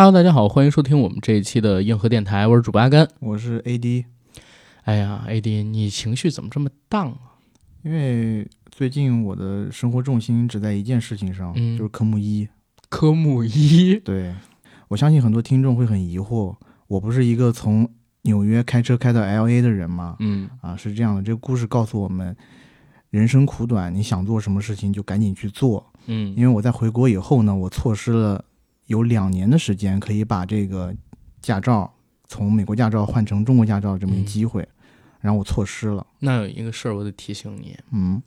Hello，大家好，欢迎收听我们这一期的硬核电台，我是主播阿甘。我是 AD，哎呀，AD，你情绪怎么这么荡啊？因为最近我的生活重心只在一件事情上，嗯就是科目一。科目一，对，我相信很多听众会很疑惑，我不是一个从纽约开车开到 LA 的人吗？嗯啊，是这样的，这个故事告诉我们，人生苦短，你想做什么事情就赶紧去做。嗯因为我在回国以后呢，我错失了有两年的时间可以把这个驾照从美国驾照换成中国驾照这么一个机会，然后我错失了。那有一个事儿我得提醒你，嗯，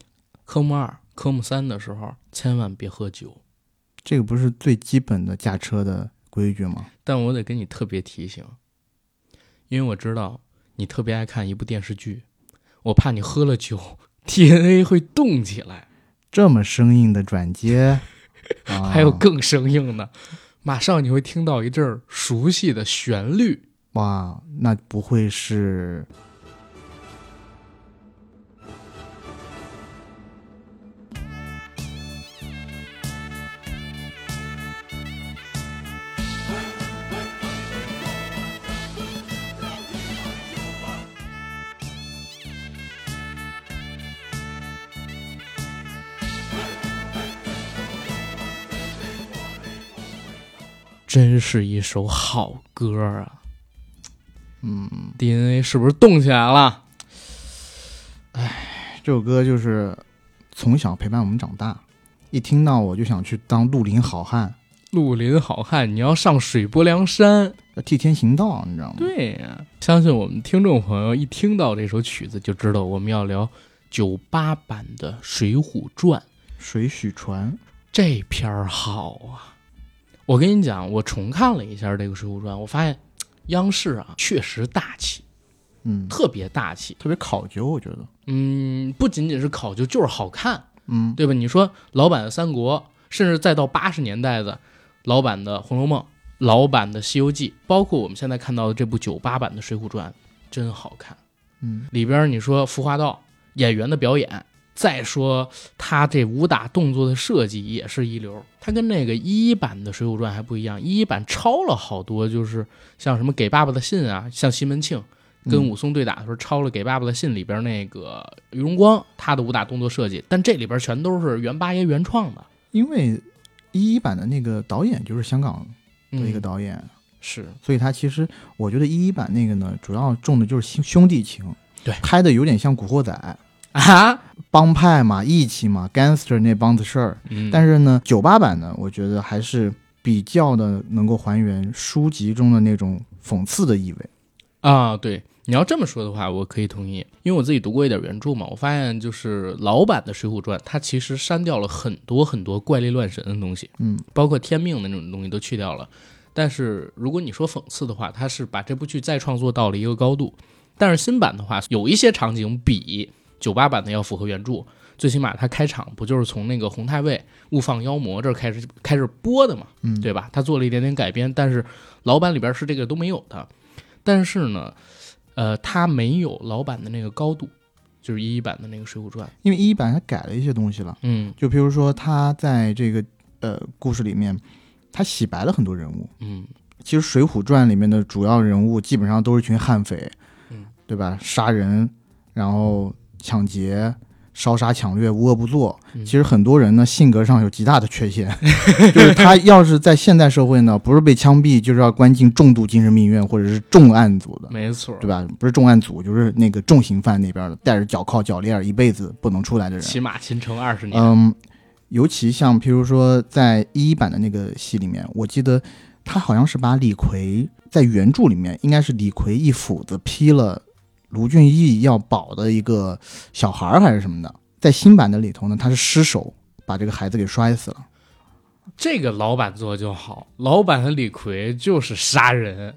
科目二、科目三的时候千万别喝酒。这个不是最基本的驾车的规矩吗？但我得跟你特别提醒，因为我知道你特别爱看一部电视剧，我怕你喝了酒，DNA 会动起来。这么生硬的转接，啊、还有更生硬的，马上你会听到一阵熟悉的旋律。哇，那不会是真是一首好歌啊嗯，！DNA 是不是动起来了？这首歌就是从小陪伴我们长大，一听到我就想去当绿林好汉，绿林好汉，你要上水泊梁山。要替天行道，你知道吗？对呀、相信我们听众朋友一听到这首曲子，就知道我们要聊九八版的《水浒传》。水浒传，这篇儿好啊！我跟你讲，我重看了一下这个《水浒传》，我发现央视啊确实大气，嗯，特别大气。特别考究，我觉得，嗯，不仅仅是考究，就是好看，嗯，对吧？你说老版的《三国》，甚至再到八十年代的老版的《红楼梦》、老版的《西游记》，包括我们现在看到的这部九八版的《水浒传》，真好看。嗯，里边你说服化道演员的表演，再说他这武打动作的设计也是一流。他跟那个一版的《水浒传》还不一样，一版抄了好多，就是像什么给爸爸的信啊，像西门庆跟嗯武松对打的时候抄了给爸爸的信里边那个于荣光他的武打动作设计，但这里边全都是袁八爷原创的。因为一一版的那个导演就是香港的一个嗯导演，是所以他其实我觉得一一版那个呢，主要重的就是兄兄弟情，对拍的有点像《古惑仔》，啊，帮派嘛，义气嘛，gangster 那帮子事儿。嗯，但是呢，九八版呢，我觉得还是比较的能够还原书籍中的那种讽刺的意味。啊，对，你要这么说的话，我可以同意，因为我自己读过一点原著嘛，我发现就是老版的《水浒传》，它其实删掉了很多很多怪力乱神的东西，嗯，包括天命的那种东西都去掉了。但是如果你说讽刺的话，它是把这部剧再创作到了一个高度。但是新版的话，有一些场景比九八版的要符合原著，最起码它开场不就是从那个洪太尉误放妖魔这儿开始开始播的嘛，嗯，对吧？他做了一点点改编，但是老版里边是这个都没有的。但是呢，呃，它没有老版的那个高度，就是一一版的那个《水浒传》。因为一一版它改了一些东西了，嗯就比如说他在这个呃故事里面，他洗白了很多人物。嗯其实《水浒传》里面的主要人物基本上都是一群悍匪，嗯，对吧？杀人，然后抢劫、烧杀抢掠，无恶不作。嗯其实很多人呢性格上有极大的缺陷，就是他要是在现代社会呢，不是被枪毙，就是要关进重度精神病院或者是重案组的，没错，对吧？不是重案组，就是那个重刑犯那边的，戴着脚铐脚链，一辈子不能出来的人。起码秦城二十年。嗯，尤其像譬如说在一一版的那个戏里面，我记得他好像是把李逵在原著里面应该是李逵一斧子劈了卢俊义要保的一个小孩儿还是什么的，在新版的里头呢，他是失手把这个孩子给摔死了。这个老板做就好，老板和李逵就是杀人，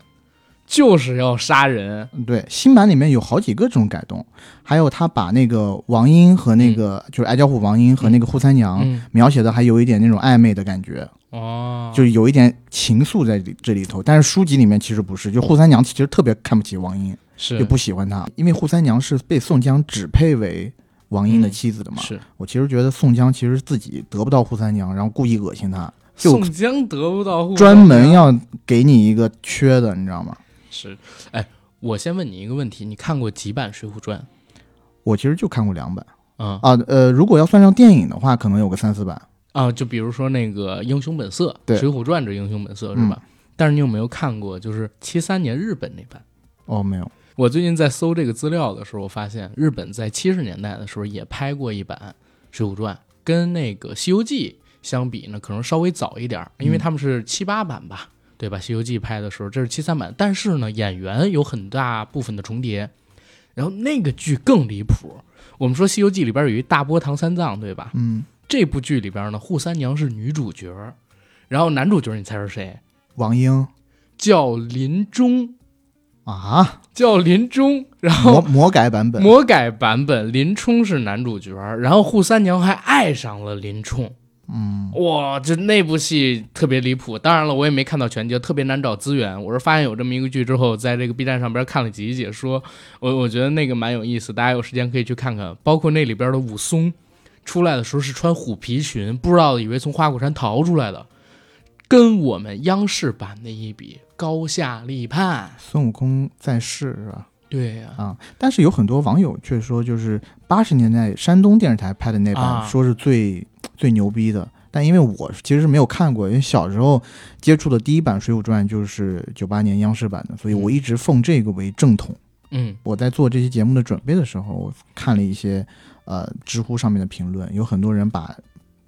就是要杀人。嗯对，新版里面有好几个这种改动，还有他把那个王英和那个、就是矮脚虎王英和那个扈三娘、嗯，描写的还有一点那种暧昧的感觉。哦，就是有一点情愫在里这里头，但是书籍里面其实不是，就扈三娘其实特别看不起王英，是就不喜欢她，因为扈三娘是被宋江指配为王英的嗯妻子的嘛。是我其实觉得宋江其实自己得不到扈三娘，然后故意恶心她，就宋江得不到护专门要给你一个缺的，你知道吗？是，哎，我先问你一个问题，你看过几版《水浒传》？我其实就看过两版啊啊，呃，如果要算上电影的话，可能有个三四版。啊，就比如说那个《英雄本色》，对《水浒传》这《英雄本色》是吧？但是你有没有看过，就是七三年日本那版？哦，没有。我最近在搜这个资料的时候，我发现日本在七十年代的时候也拍过一版《水浒传》，跟那个《西游记》相比呢，可能稍微早一点儿，因为他们是七八版吧，对吧？《西游记》拍的时候这是七三版，但是呢，演员有很大部分的重叠。然后那个剧更离谱，我们说《西游记》里边有一大波唐三藏，对吧？嗯，这部剧里边呢，扈三娘是女主角，然后男主角你猜是谁？王英叫林冲，啊，叫林冲。然后魔魔改版本。魔改版本，林冲是男主角，然后扈三娘还爱上了林冲。嗯，哇，这那部戏特别离谱。当然了，我也没看到全集，特别难找资源。我是发现有这么一个剧之后，在这个 B 站上边看了几集解说，我我觉得那个蛮有意思，大家有时间可以去看看。包括那里边的武松出来的时候是穿虎皮裙，不知道以为从花果山逃出来的，跟我们央视版的一比，高下立判。孙悟空在世是吧？对呀、啊，但是有很多网友却说，就是八十年代山东电视台拍的那版，啊说是最最牛逼的。但因为我其实是没有看过，因为小时候接触的第一版《水浒传》就是九八年央视版的，所以我一直奉这个为正统。嗯我在做这期节目的准备的时候，我看了一些呃知乎上面的评论，有很多人把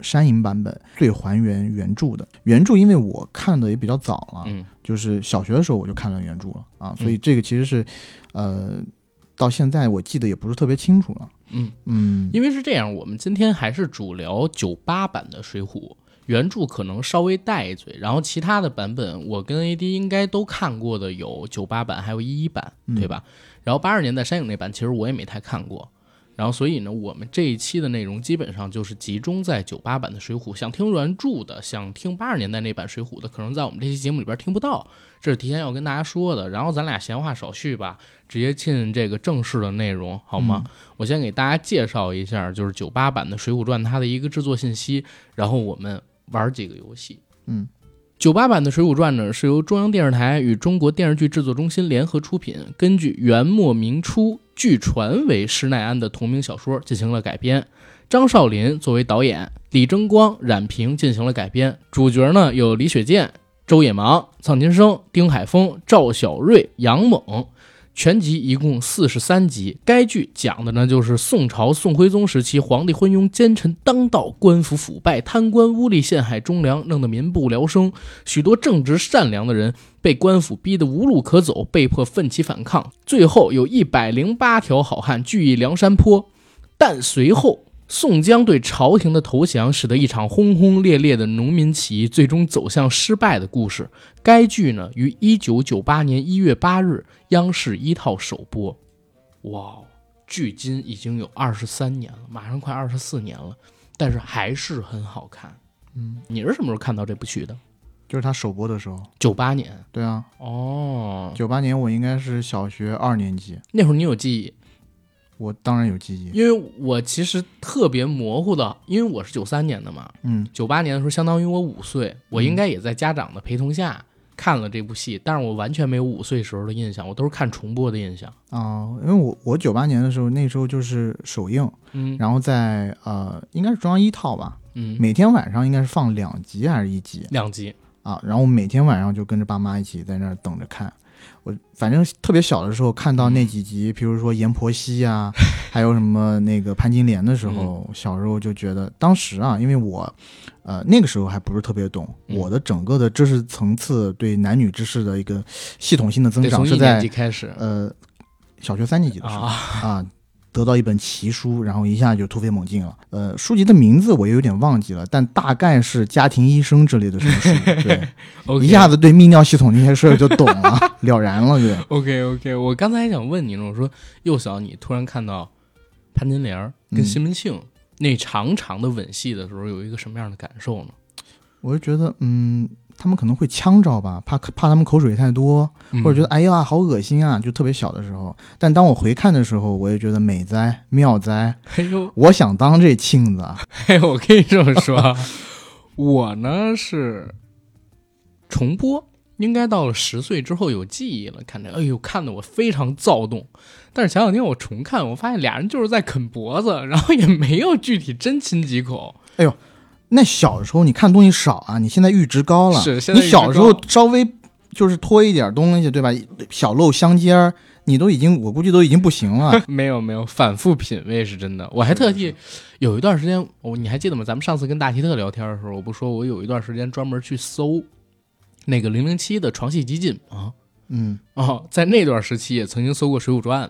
山影版本最还原原著的原著，因为我看的也比较早了，嗯就是小学的时候我就看了原著了啊，所以这个其实是呃到现在我记得也不是特别清楚了。嗯。嗯，因为是这样，我们今天还是主聊九八版的《水浒》，原著可能稍微带一嘴，然后其他的版本我跟 AD 应该都看过的有九八版，还有一一版，对吧？然后八十年代山影那版其实我也没太看过，然后所以呢，我们这一期的内容基本上就是集中在九八版的《水浒》，想听原著的，想听八十年代那版《水浒》的，可能在我们这期节目里边听不到，这是提前要跟大家说的。然后咱俩闲话少叙吧，直接进这个正式的内容，好吗？我先给大家介绍一下，就是九八版的《水浒传》它的一个制作信息，然后我们玩几个游戏。嗯，九八版的《水浒传》呢是由中央电视台与中国电视剧制作中心联合出品，根据元末明初据传为施耐庵的同名小说进行了改编。张少林作为导演，李争光、冉平进行了改编。主角呢有李雪健、周野芒、臧金生、丁海峰、赵小瑞、杨猛。全集一共四十三集。该剧讲的呢，就是宋朝宋徽宗时期，皇帝昏庸奸臣当道，官府腐败，贪官污吏陷害忠良，弄得民不聊生。许多正直善良的人被官府逼得无路可走，被迫奋起反抗。最后有一百零八条好汉聚义梁山坡，但随后。宋江对朝廷的投降，使得一场轰轰烈烈的农民起义最终走向失败的故事。该剧呢，于一九九八年一月八日央视一套首播。哇，距今已经有二十三年了，马上快二十四年了，但是还是很好看。嗯，你是什么时候看到这部剧的？就是他首播的时候。九八年。对啊，哦，九八年我应该是小学二年级，那会儿你有记忆，我当然有记忆。因为我其实特别模糊的，因为我是九三年的嘛，嗯九八年的时候相当于我五岁，我应该也在家长的陪同下看了这部戏，但是我完全没有五岁时候的印象，我都是看重播的印象。啊、因为我我九八年的时候，那时候就是首映，嗯然后在呃应该是中央一套吧，嗯，每天晚上应该是放两集还是一集两集，啊？然后我每天晚上就跟着爸妈一起在那儿等着看。我反正特别小的时候看到那几集，比如说阎婆惜啊，还有什么那个潘金莲的时候，小时候就觉得，当时啊，因为我，呃，那个时候还不是特别懂，嗯我的整个的知识层次对男女之事的一个系统性的增长是在开始。呃小学三年级的时候啊。啊，得到一本奇书，然后一下就突飞猛进了。呃，书籍的名字我也有点忘记了，但大概是家庭医生之类的什么书，对，OK 一下子对泌尿系统那些事儿就懂了，了然了，对。OK OK，我刚才还想问你呢，我说幼小你突然看到潘金莲儿跟嗯西门庆那长长的吻戏的时候，有一个什么样的感受呢？我就觉得，嗯，他们可能会呛着吧，怕怕他们口水太多，嗯或者觉得哎呀好恶心啊，就特别小的时候。但当我回看的时候，我也觉得美哉妙哉，哎呦我想当这庆子啊。哎，我可以这么说啊，我呢是重播，应该到了十岁之后有记忆了，看着，哎呦，看得我非常躁动。但是前两天我重看，我发现俩人就是在啃脖子，然后也没有具体真亲几口。那小时候你看东西少啊，你现在阈值高了。你小时候稍微就是拖一点东西，对吧？小露香肩儿，你都已经，我估计都已经不行了。没有没有反复品味是真的。我还特地有一段时间，我你还记得吗？咱们上次跟大提特聊天的时候，我不说我有一段时间专门去搜那个零零七的床戏集锦吗？嗯，哦，在那段时期也曾经搜过《水浒传》。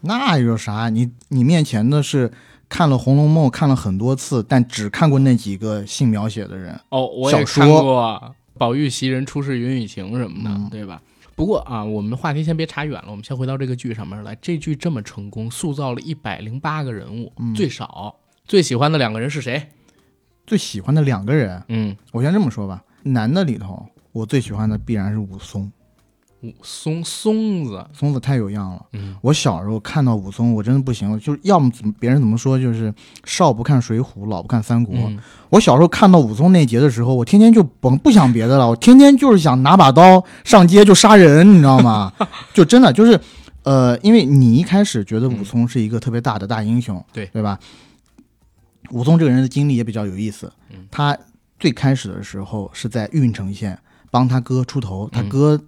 那有啥？你你面前的是看了《红楼梦》看了很多次，但只看过那几个性描写的人。哦，我也看过“宝玉袭人出世云雨情”什么的，嗯对吧？不过啊，我们话题先别查远了，我们先回到这个剧上面来。这剧这么成功，塑造了一百零八个人物，嗯最少最喜欢的两个人是谁？最喜欢的两个人，嗯，我先这么说吧，男的里头，我最喜欢的必然是武松。武松松子，松子太有样了。嗯，我小时候看到武松，我真的不行了，就是要么怎么别人怎么说，就是少不看水浒，老不看三国。嗯我小时候看到武松那节的时候，我天天就甭不想别的了，我天天就是想拿把刀上街就杀人，你知道吗？就真的就是，呃，因为你一开始觉得武松是一个特别大的大英雄，对对吧？武松这个人的经历也比较有意思嗯，他最开始的时候是在郓城县帮他哥出头，他嗯哥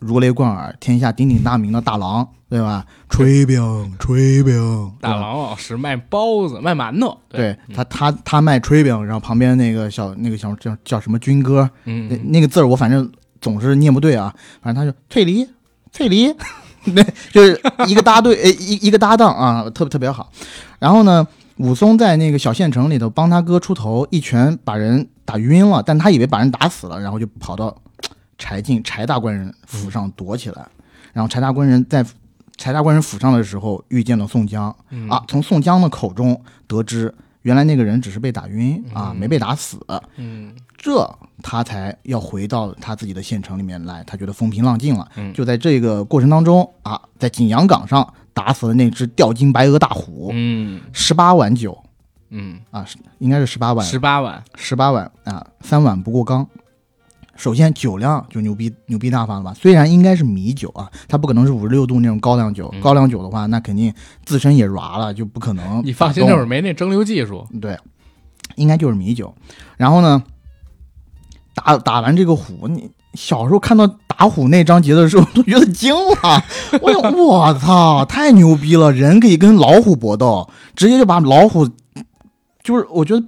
如雷贯耳、天下鼎鼎大名的大郎，对吧？炊饼，炊饼，大郎老师卖包子，卖馒头，对他，他他卖炊饼，然后旁边那个小那个小叫叫什么军哥，那嗯，那个字儿我反正总是念不对啊，反正他就翠梨，翠梨，对，就是一个搭对，呃，一一个搭档啊，特特别好。然后呢，武松在那个小县城里头帮他哥出头，一拳把人打晕了，但他以为把人打死了，然后就跑到柴进柴大官人府上躲起来。然后柴大官人在柴大官人府上的时候遇见了宋江，嗯啊，，从宋江的口中得知，原来那个人只是被打晕啊，嗯没被打死。嗯这他才要回到他自己的县城里面来，他觉得风平浪静了。嗯就在这个过程当中啊，在景阳冈上打死了那只吊睛白额大虎，嗯十八碗酒嗯，啊，应该是十八碗，十八碗，十八碗啊，三碗不过冈。首先酒量就牛逼牛逼大发了吧？虽然应该是米酒啊，它不可能是五十六度那种高粱酒。嗯高粱酒的话，那肯定自身也软了，就不可能。你放心，那会儿没那蒸馏技术，对，应该就是米酒。然后呢，打打完这个虎，你小时候看到打虎那章节的时候，都觉得惊了。我想，我操，太牛逼了！人可以跟老虎搏斗，直接就把老虎，就是我觉得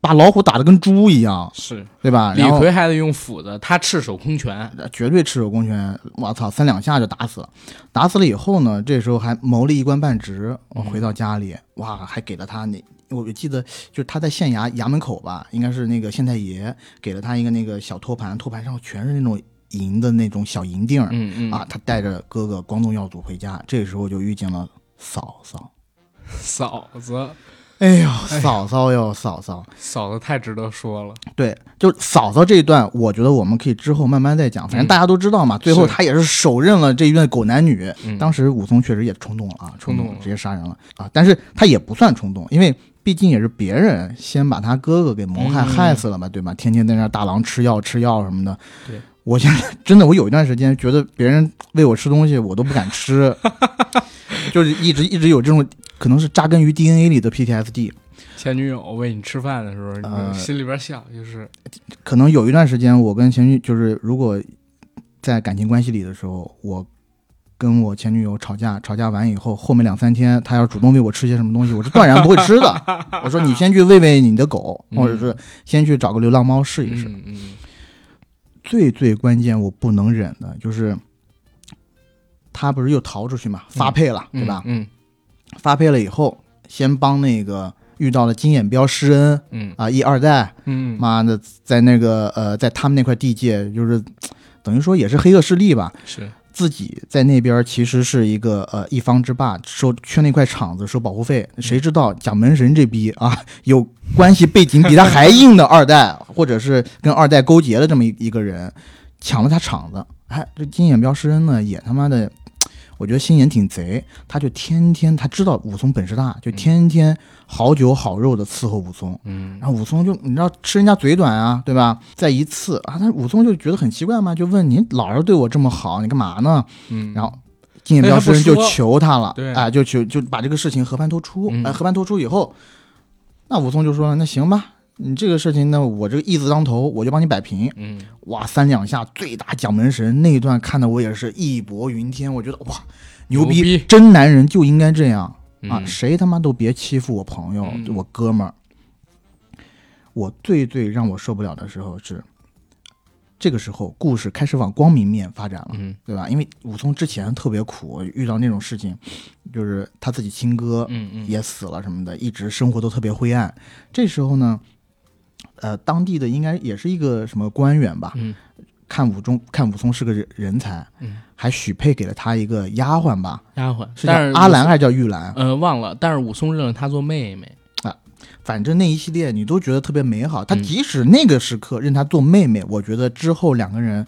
把老虎打得跟猪一样，是对吧？李逵还得用斧子，他赤手空拳，绝对赤手空拳，我操，三两下就打死了。打死了以后呢，这时候还谋了一官半职。我回到家里，哇，还给了他那，我记得就是他在县衙衙门口吧，应该是那个县太爷给了他一个那个小托盘，托盘上全是那种银的那种小银锭儿、嗯嗯啊。他带着哥哥光宗耀祖回家，这时候就遇见了嫂嫂。嫂子，哎呦，嫂嫂哟，嫂嫂，嫂子太值得说了，对，就嫂嫂这一段，我觉得我们可以之后慢慢再讲。反正大家都知道嘛，最后是他也是手刃了这一对狗男女。嗯当时武松确实也冲动了啊，冲动了直接杀人了啊！但是他也不算冲动，因为毕竟也是别人先把他哥哥给谋害、嗯害死了嘛，对吧？天天在那大郎吃药吃药什么的。对，我现在真的，我有一段时间觉得别人喂我吃东西，我都不敢吃，就是一直一直有这种可能是扎根于 DNA 里的 PTSD。前女友喂你吃饭的时候，你呃心里边想就是，可能有一段时间，我跟前女就是如果在感情关系里的时候，我跟我前女友吵架，吵架完以后，后面两三天她要主动喂我吃些什么东西，我是断然不会吃的。我说你先去喂喂你的狗，嗯或者是先去找个流浪猫试一试。嗯嗯最最关键，我不能忍的就是。他不是又逃出去嘛，发配了，嗯，对吧？嗯发配了以后，先帮那个遇到了金眼彪施恩嗯啊，一二代，嗯，妈的，在那个呃，在他们那块地界，就是 等于说也是黑恶势力吧，是，自己在那边其实是一个呃一方之霸，收缺那块场子收保护费。谁知道蒋门神这逼啊，有关系背景比他还硬的二代，或者是跟二代勾结的这么一一个人，抢了他场子。哎，这金眼彪施恩呢，也他妈的。我觉得心眼挺贼，他就天天他知道武松本事大，就天天好酒好肉的伺候武松。嗯然后武松就你知道吃人家嘴短啊，对吧？再一次啊，他武松就觉得很奇怪嘛，就问您老是对我这么好，你干嘛呢？嗯，然后金眼镖师人就求他了，对哎，就求就把这个事情和盘托出，嗯哎，和盘托出以后，那武松就说那行吧，你这个事情呢，我这个义字当头，我就帮你摆平。嗯哇，三两下最大蒋门神那一段看的我也是义薄云天，我觉得哇牛逼，真男人就应该这样啊！嗯谁他妈都别欺负我朋友，嗯我哥们儿。我最最让我受不了的时候是，这个时候故事开始往光明面发展了。嗯对吧？因为武松之前特别苦，遇到那种事情，就是他自己亲哥也死了什么的，一直生活都特别灰暗。这时候呢，呃，当地的应该也是一个什么官员吧，嗯看武中看武松是个人人才，嗯，还许配给了他一个丫鬟吧，丫鬟，是叫阿兰还是叫玉兰？呃忘了，但是武松认了她做妹妹啊。反正那一系列你都觉得特别美好。他嗯即使那个时刻认她做妹妹，我觉得之后两个人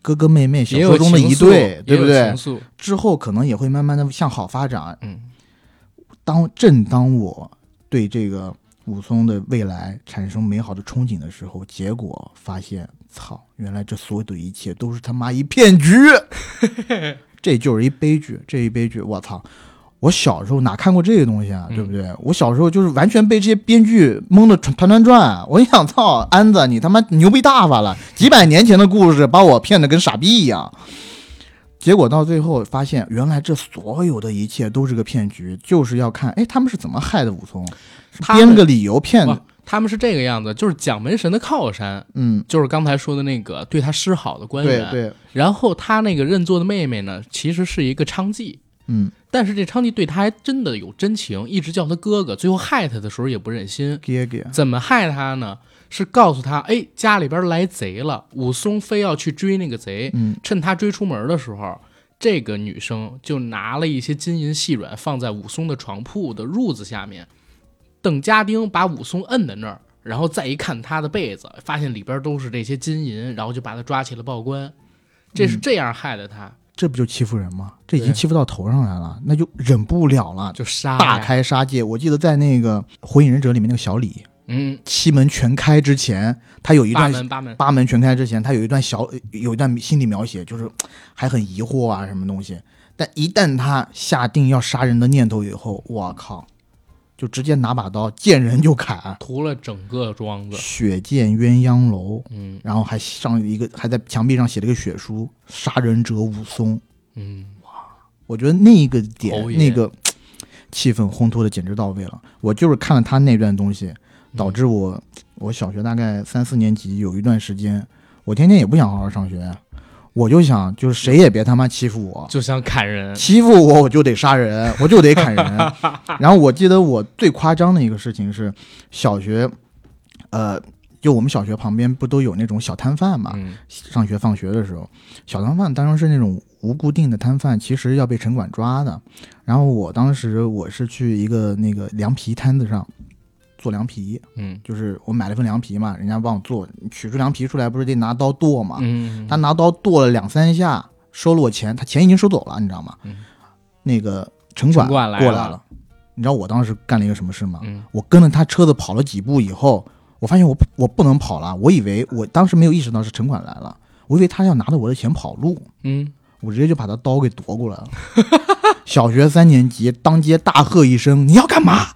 哥哥妹妹小说中的一对，对不对之后可能也会慢慢的向好发展。嗯当正当我对这个武松的未来产生美好的憧憬的时候，结果发现，操，原来这所有的一切都是他妈一骗局，这就是一悲剧，这一悲剧，我操！我小时候哪看过这个东西啊，嗯对不对？我小时候就是完全被这些编剧蒙的团团转。我一想，操，安子，你他妈牛逼大发了！几百年前的故事把我骗得跟傻逼一样。结果到最后发现，原来这所有的一切都是个骗局，就是要看，哎，他们是怎么害的武松，编个理由骗哇，他们是这个样子，就是蒋门神的靠山，嗯，就是刚才说的那个对他示好的官员。对对，然后他那个认错的妹妹呢，其实是一个娼妓，嗯，但是这娼妓对他还真的有真情，一直叫他哥哥，最后害他的时候也不忍心。怎么害他呢？是告诉他，哎，家里边来贼了，武松非要去追那个贼，嗯。趁他追出门的时候，这个女生就拿了一些金银细软放在武松的床铺的褥子下面，等家丁把武松摁在那儿，然后再一看他的被子，发现里边都是这些金银，然后就把他抓起来报官。这是这样害的他，这不就欺负人吗？这已经欺负到头上来了，那就忍不了了，就杀大，开杀戒。我记得在那个《火影忍者》里面那个小李，嗯，七门全开之前，他有一八段门八门，八门全开之前，他有一段小有一段心理描写，就是还很疑惑啊，什么东西。但一旦他下定要杀人的念头以后，我靠，就直接拿把刀见人就砍，屠了整个庄子，血溅鸳鸯楼，嗯。然后还上一个还在墙壁上写了个血书：“杀人者武松。嗯，”我觉得那个点那个气氛烘托的简直到位了。我就是看了他那段东西，导致我我小学大概三四年级有一段时间，我天天也不想好好上学，我就想就是谁也别他妈欺负我，就想砍人，欺负我我就得杀人，我就得砍人。然后我记得我最夸张的一个事情是小学，呃，就我们小学旁边不都有那种小摊贩嘛？嗯上学放学的时候，小摊贩当然是那种无固定的摊贩，其实要被城管抓的。然后我当时我是去一个那个凉皮摊子上做凉皮，嗯就是我买了份凉皮嘛，人家帮我做，取出凉皮出来不是得拿刀剁嘛？嗯，他拿刀剁了两三下，收了我钱，他钱已经收走了，你知道吗？嗯那个城管过来了，你知道我当时干了一个什么事吗？嗯我跟着他车子跑了几步以后，我发现我我不能跑了，我以为我当时没有意识到是城管来了，我以为他要拿着我的钱跑路，嗯，我直接就把他刀给夺过来了。小学三年级，当街大喝一声：“你要干嘛？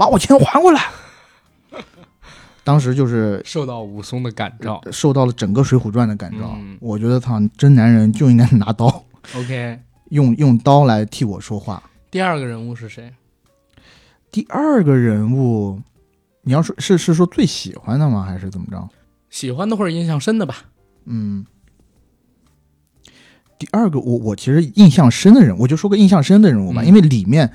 把我钱还过来！” 当时就是受到武松的感召。受到了整个《水浒传》的感召。嗯我觉得他，真男人就应该拿刀，OK，用用刀来替我说话。第二个人物是谁？第二个人物，你要说是是说最喜欢的吗？还是怎么着？喜欢的或者印象深的吧？嗯，第二个我我其实印象深的人，我就说个印象深的人物吧，嗯因为里面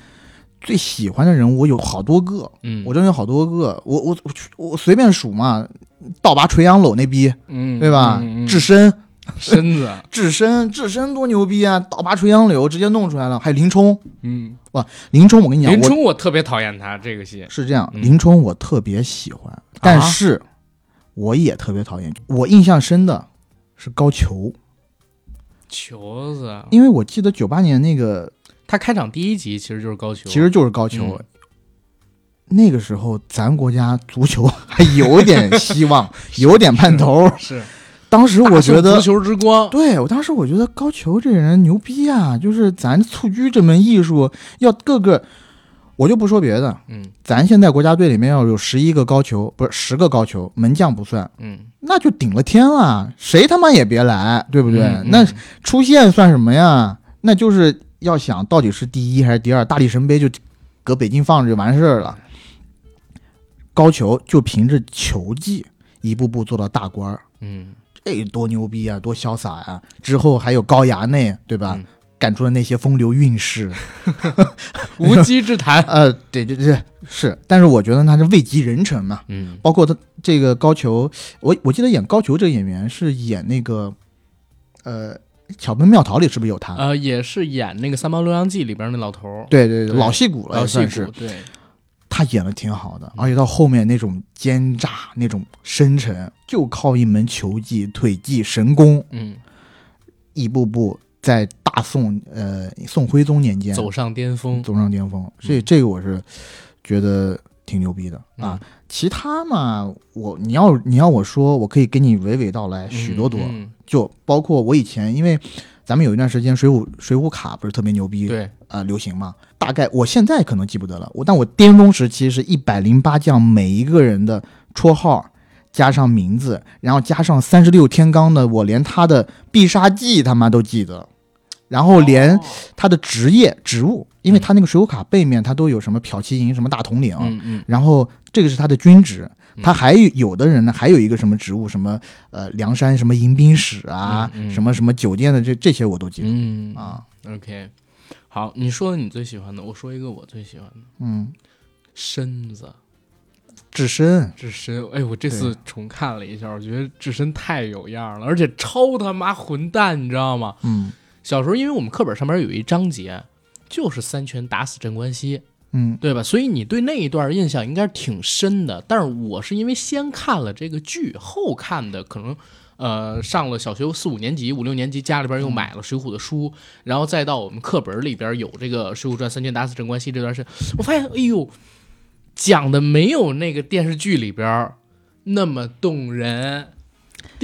最喜欢的人物有好多个，嗯，我真有好多个，我我我我随便数嘛，倒拔垂杨柳那逼，嗯，对吧？智深，身。子，智深，智深多牛逼啊！倒拔垂杨柳直接弄出来了。还有林冲，嗯，哇林冲我跟你讲，林冲我特别讨厌他这个戏，是这样，嗯。林冲我特别喜欢，但是我也特别讨厌。我印象深的是高俅，球子，因为我记得九八年那个他开场第一集其实就是高俅，其实就是高俅。嗯。那个时候，咱国家足球还有点希望，有点盼头。是，当时我觉得足球之光，对我当时我觉得高俅这人牛逼啊，就是咱蹴鞠这门艺术要各个，我就不说别的，嗯。咱现在国家队里面要有十一个高俅，不是十个高俅，门将不算，嗯，那就顶了天了，谁他妈也别来，对不对？嗯那出线算什么呀？那就是要想到底是第一还是第二，大力神杯就搁北京放着就完事儿了。高俅就凭着球技一步步做到大官儿，嗯，这多牛逼啊，多潇洒呀、之后还有高衙内，对吧？嗯。赶出了那些风流韵事，无稽之谈，呃，对对对，是。但是我觉得他是位极人臣嘛，嗯。包括他这个高俅，我我记得演高俅这个演员是演那个，呃，《巧奔妙逃》里是不是有他？呃，也是演那个《三毛流浪记》里边那老头儿，对对对，老戏骨了，老戏也算是。骨，对，他演的挺好的，而且到后面那种奸诈、那种深沉，就靠一门球技、腿技、神功，嗯，一步步在大宋呃宋徽宗年间走上巅峰，走上巅峰。所以这个我是觉得挺牛逼的。啊。嗯其他嘛，我你要你要我说，我可以给你娓娓道来许多多，嗯就包括我以前因为。咱们有一段时间水浒水浒卡不是特别牛逼，对，呃流行嘛。大概我现在可能记不得了，我但我巅峰时期是一百零八将每一个人的绰号加上名字，然后加上三十六天罡的，我连他的必杀技他妈都记得，然后连哦他的职业职务，因为他那个水浒卡背面他都有什么骠骑营什么大统领，嗯嗯然后这个是他的军职嗯，他还有有的人呢，还有一个什么职务，什么呃梁山什么迎宾使啊，嗯嗯。什么什么酒店的这这些我都记得、嗯啊，，OK，好，你说你最喜欢的，我说一个我最喜欢的。嗯，身子。智深，智深，哎，我这次重看了一下，我觉得智深太有样了，而且超他妈混蛋，你知道吗？嗯。小时候，因为我们课本上面有一章节，就是三拳打死镇关西，嗯对吧？所以你对那一段印象应该是挺深的。但是我是因为先看了这个剧，后看的，可能呃上了小学四五年级、五六年级，家里边又买了《水浒》的书，然后再到我们课本里边有这个《水浒传》三拳打死镇关西这段事，我发现，哎呦，讲的没有那个电视剧里边那么动人。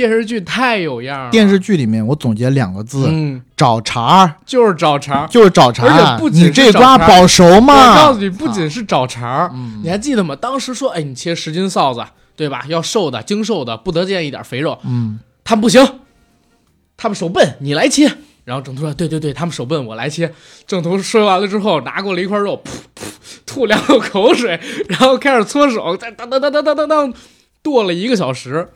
电视剧太有样了。电视剧里面，我总结两个字：找茬儿，就是找茬儿，就是找茬儿。而且不仅这瓜保熟吗？我告诉你，不仅是找茬儿。你还记得吗？当时说，哎，你切十斤臊子，对吧？要瘦的、精瘦的，不得见一点肥肉。嗯，他们不行，他们手笨，你来切。然后郑屠说，对对对，他们手笨，我来切。郑屠说完了之后，拿过来一块肉，噗噗吐两口口水，然后开始搓手，再当当当当当当，剁了一个小时。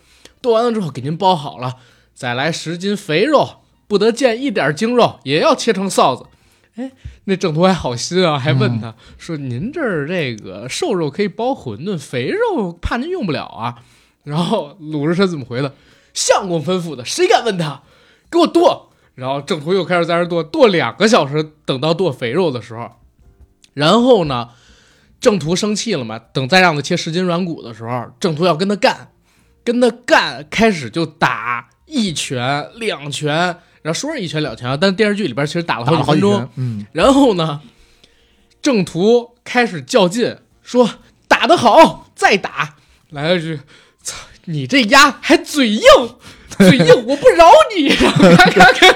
剁完了之后，给您包好了，再来十斤肥肉，不得见一点精肉，也要切成臊子。哎，那郑屠还好心啊，还问他、说：“您这儿这个瘦肉可以包馄饨，肥肉怕您用不了啊。”然后鲁智深怎么回的？相公吩咐的，谁敢问他？给我剁！然后郑屠又开始在那剁，剁两个小时，等到剁肥肉的时候，然后呢，郑屠生气了嘛？等再让他切十斤软骨的时候，郑屠要跟他干，跟他干，开始就打一拳、两拳，然后说是一拳两拳啊，但是电视剧里边其实打了打了好几分钟。，嗯然后呢，正途开始较劲，说打得好，再打。来了句：“操，你这丫还嘴硬，嘴硬，我不饶你！”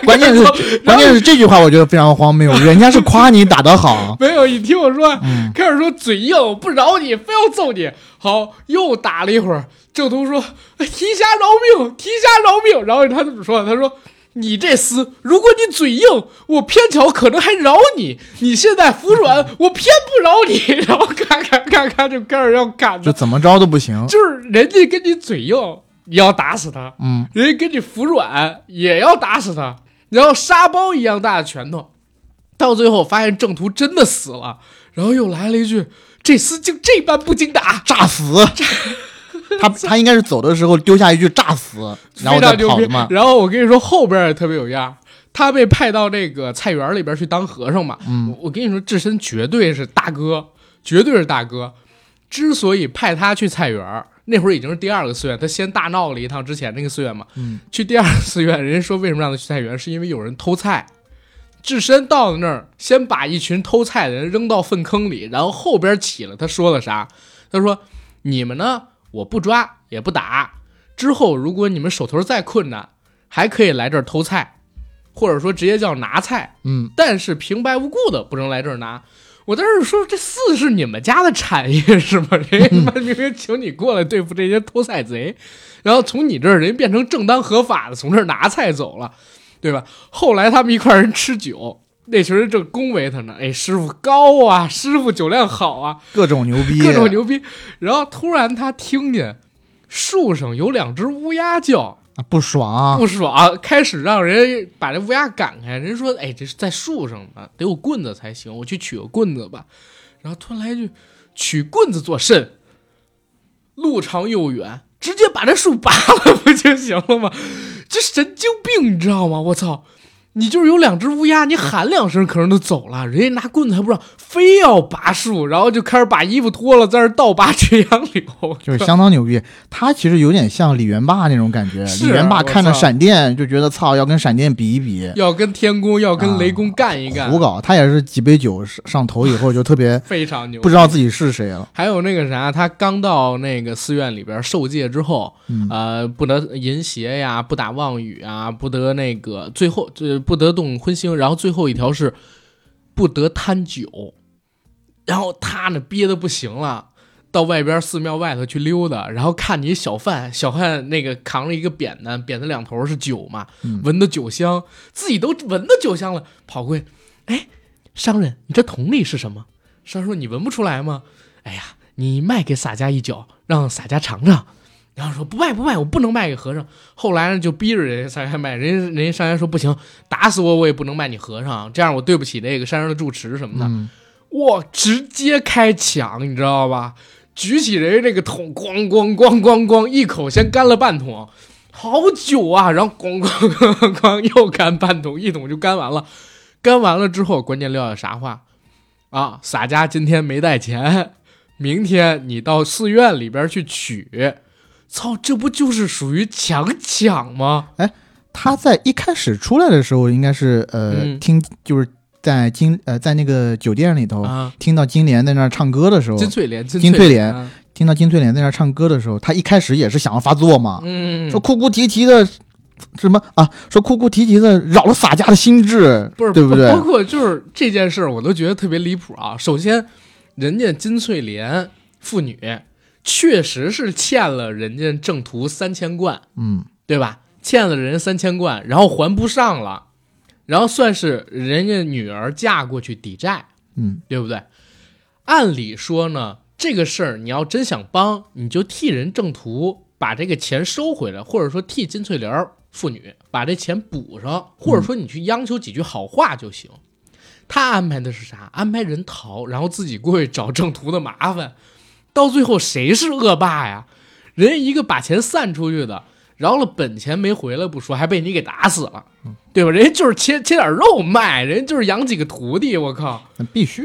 关键是关键是这句话我觉得非常荒谬，人家是夸你打得好，没有，你听我说，嗯开始说嘴硬，我不饶你，非要揍你。好，又打了一会儿，郑屠说：“哎提辖饶命，提辖饶命。”然后他怎么说？他说：“你这厮，如果你嘴硬，我偏巧可能还饶你；你现在服软，我偏不饶你。”然后咔咔咔咔就开始要干的，就怎么着都不行。就是人家跟你嘴硬，你要打死他；嗯，人家跟你服软，也要打死他。然后沙包一样大的拳头，到最后发现郑屠真的死了，然后又来了一句：“这厮竟这般不经打。”炸死。他他应该是走的时候丢下一句炸死，然后再跑的嘛。然后我跟你说，后边也特别有样。他被派到那个菜园里边去当和尚嘛。嗯我我跟你说，智深绝对是大哥，绝对是大哥。之所以派他去菜园儿，那会儿已经是第二个寺院，他先大闹了一趟之前那个寺院嘛。嗯，去第二个寺院，人家说为什么让他去菜园，是因为有人偷菜。智深到了那儿，先把一群偷菜的人扔到粪坑里，然后后边起了，他说了啥？他说：“你们呢，我不抓也不打。之后如果你们手头再困难，还可以来这儿偷菜，或者说直接叫拿菜。嗯，但是平白无故的不能来这儿拿。”我当时说：“这四是你们家的产业是吗？人家他妈明明请你过来对付这些偷菜贼，然后从你这儿人变成正当合法的从这儿拿菜走了。”对吧？后来他们一块人吃酒，那群人正恭维他呢。哎，师傅高啊，师傅酒量好啊，各种牛逼，各种牛逼。然后突然他听见树上有两只乌鸦叫，啊不爽，不爽，开始让人把这乌鸦赶开。人说：“哎，这是在树上呢，得有棍子才行，我去取个棍子吧。”然后突然来一句：“取棍子作甚？路长又远，直接把这树拔了 不就行了吗？”这神经病，你知道吗？我操！你就是有两只乌鸦，你喊两声，可能都走了。人家拿棍子还不让，非要拔树，然后就开始把衣服脱了，在那倒拔垂杨柳，就是相当牛逼。他其实有点像李元霸那种感觉。是李元霸看着闪电就觉得操，要跟闪电比一比，要跟天宫，要跟雷公干一干，胡搞。他也是几杯酒上上头以后就特别非常牛。不知道自己是谁了。还有那个啥，他刚到那个寺院里边受戒之后，嗯呃，不得淫邪呀，不打妄语啊，不得那个最后这不得动荤腥，然后最后一条是不得贪酒。然后他呢憋得不行了，到外边寺庙外头去溜达，然后看你小贩，小贩那个扛了一个扁担，扁担两头是酒嘛，嗯闻的酒香，自己都闻到酒香了，跑过去，哎，商人，你这桶里是什么？商人说你闻不出来吗？哎呀，你卖给洒家一酒，让洒家尝尝。然后说不卖不卖，我不能卖给和尚。后来呢，就逼着人家洒家卖，人家人家商人说不行，打死我我也不能卖你和尚，这样我对不起那个山上的住持什么的。嗯，哇，直接开抢，你知道吧？举起人家那个桶，咣咣咣咣咣，一口先干了半桶，好久啊！然后咣咣咣咣又干半桶，一桶就干完了。干完了之后，关键撂下啥话啊？洒家今天没带钱，明天你到寺院里边去取。操，这不就是属于强抢吗？哎他在一开始出来的时候，应该是呃、嗯听就是在金呃在那个酒店里头、啊，听到金莲在那儿唱歌的时候，金翠莲，金金翠莲啊听到金翠莲在那儿唱歌的时候，他一开始也是想要发作嘛，嗯，说哭哭啼啼的什么啊，说哭哭啼啼的扰了洒家的心智，不是对不对？包括就是这件事儿，我都觉得特别离谱啊。首先，人家金翠莲妇女确实是欠了人家正途三千贯，嗯，对吧？欠了人三千贯，然后还不上了，然后算是人家女儿嫁过去抵债，嗯，对不对？按理说呢，这个事儿你要真想帮，你就替人正途把这个钱收回来，或者说替金翠莲儿妇女把这钱补上，或者说你去央求几句好话就行。他安排的是啥？安排人逃，然后自己过去找正途的麻烦。到最后谁是恶霸呀？人一个把钱散出去的，饶了本钱没回来不说，还被你给打死了，对吧？人家就是切切点肉卖，人家就是养几个徒弟，我靠！那必须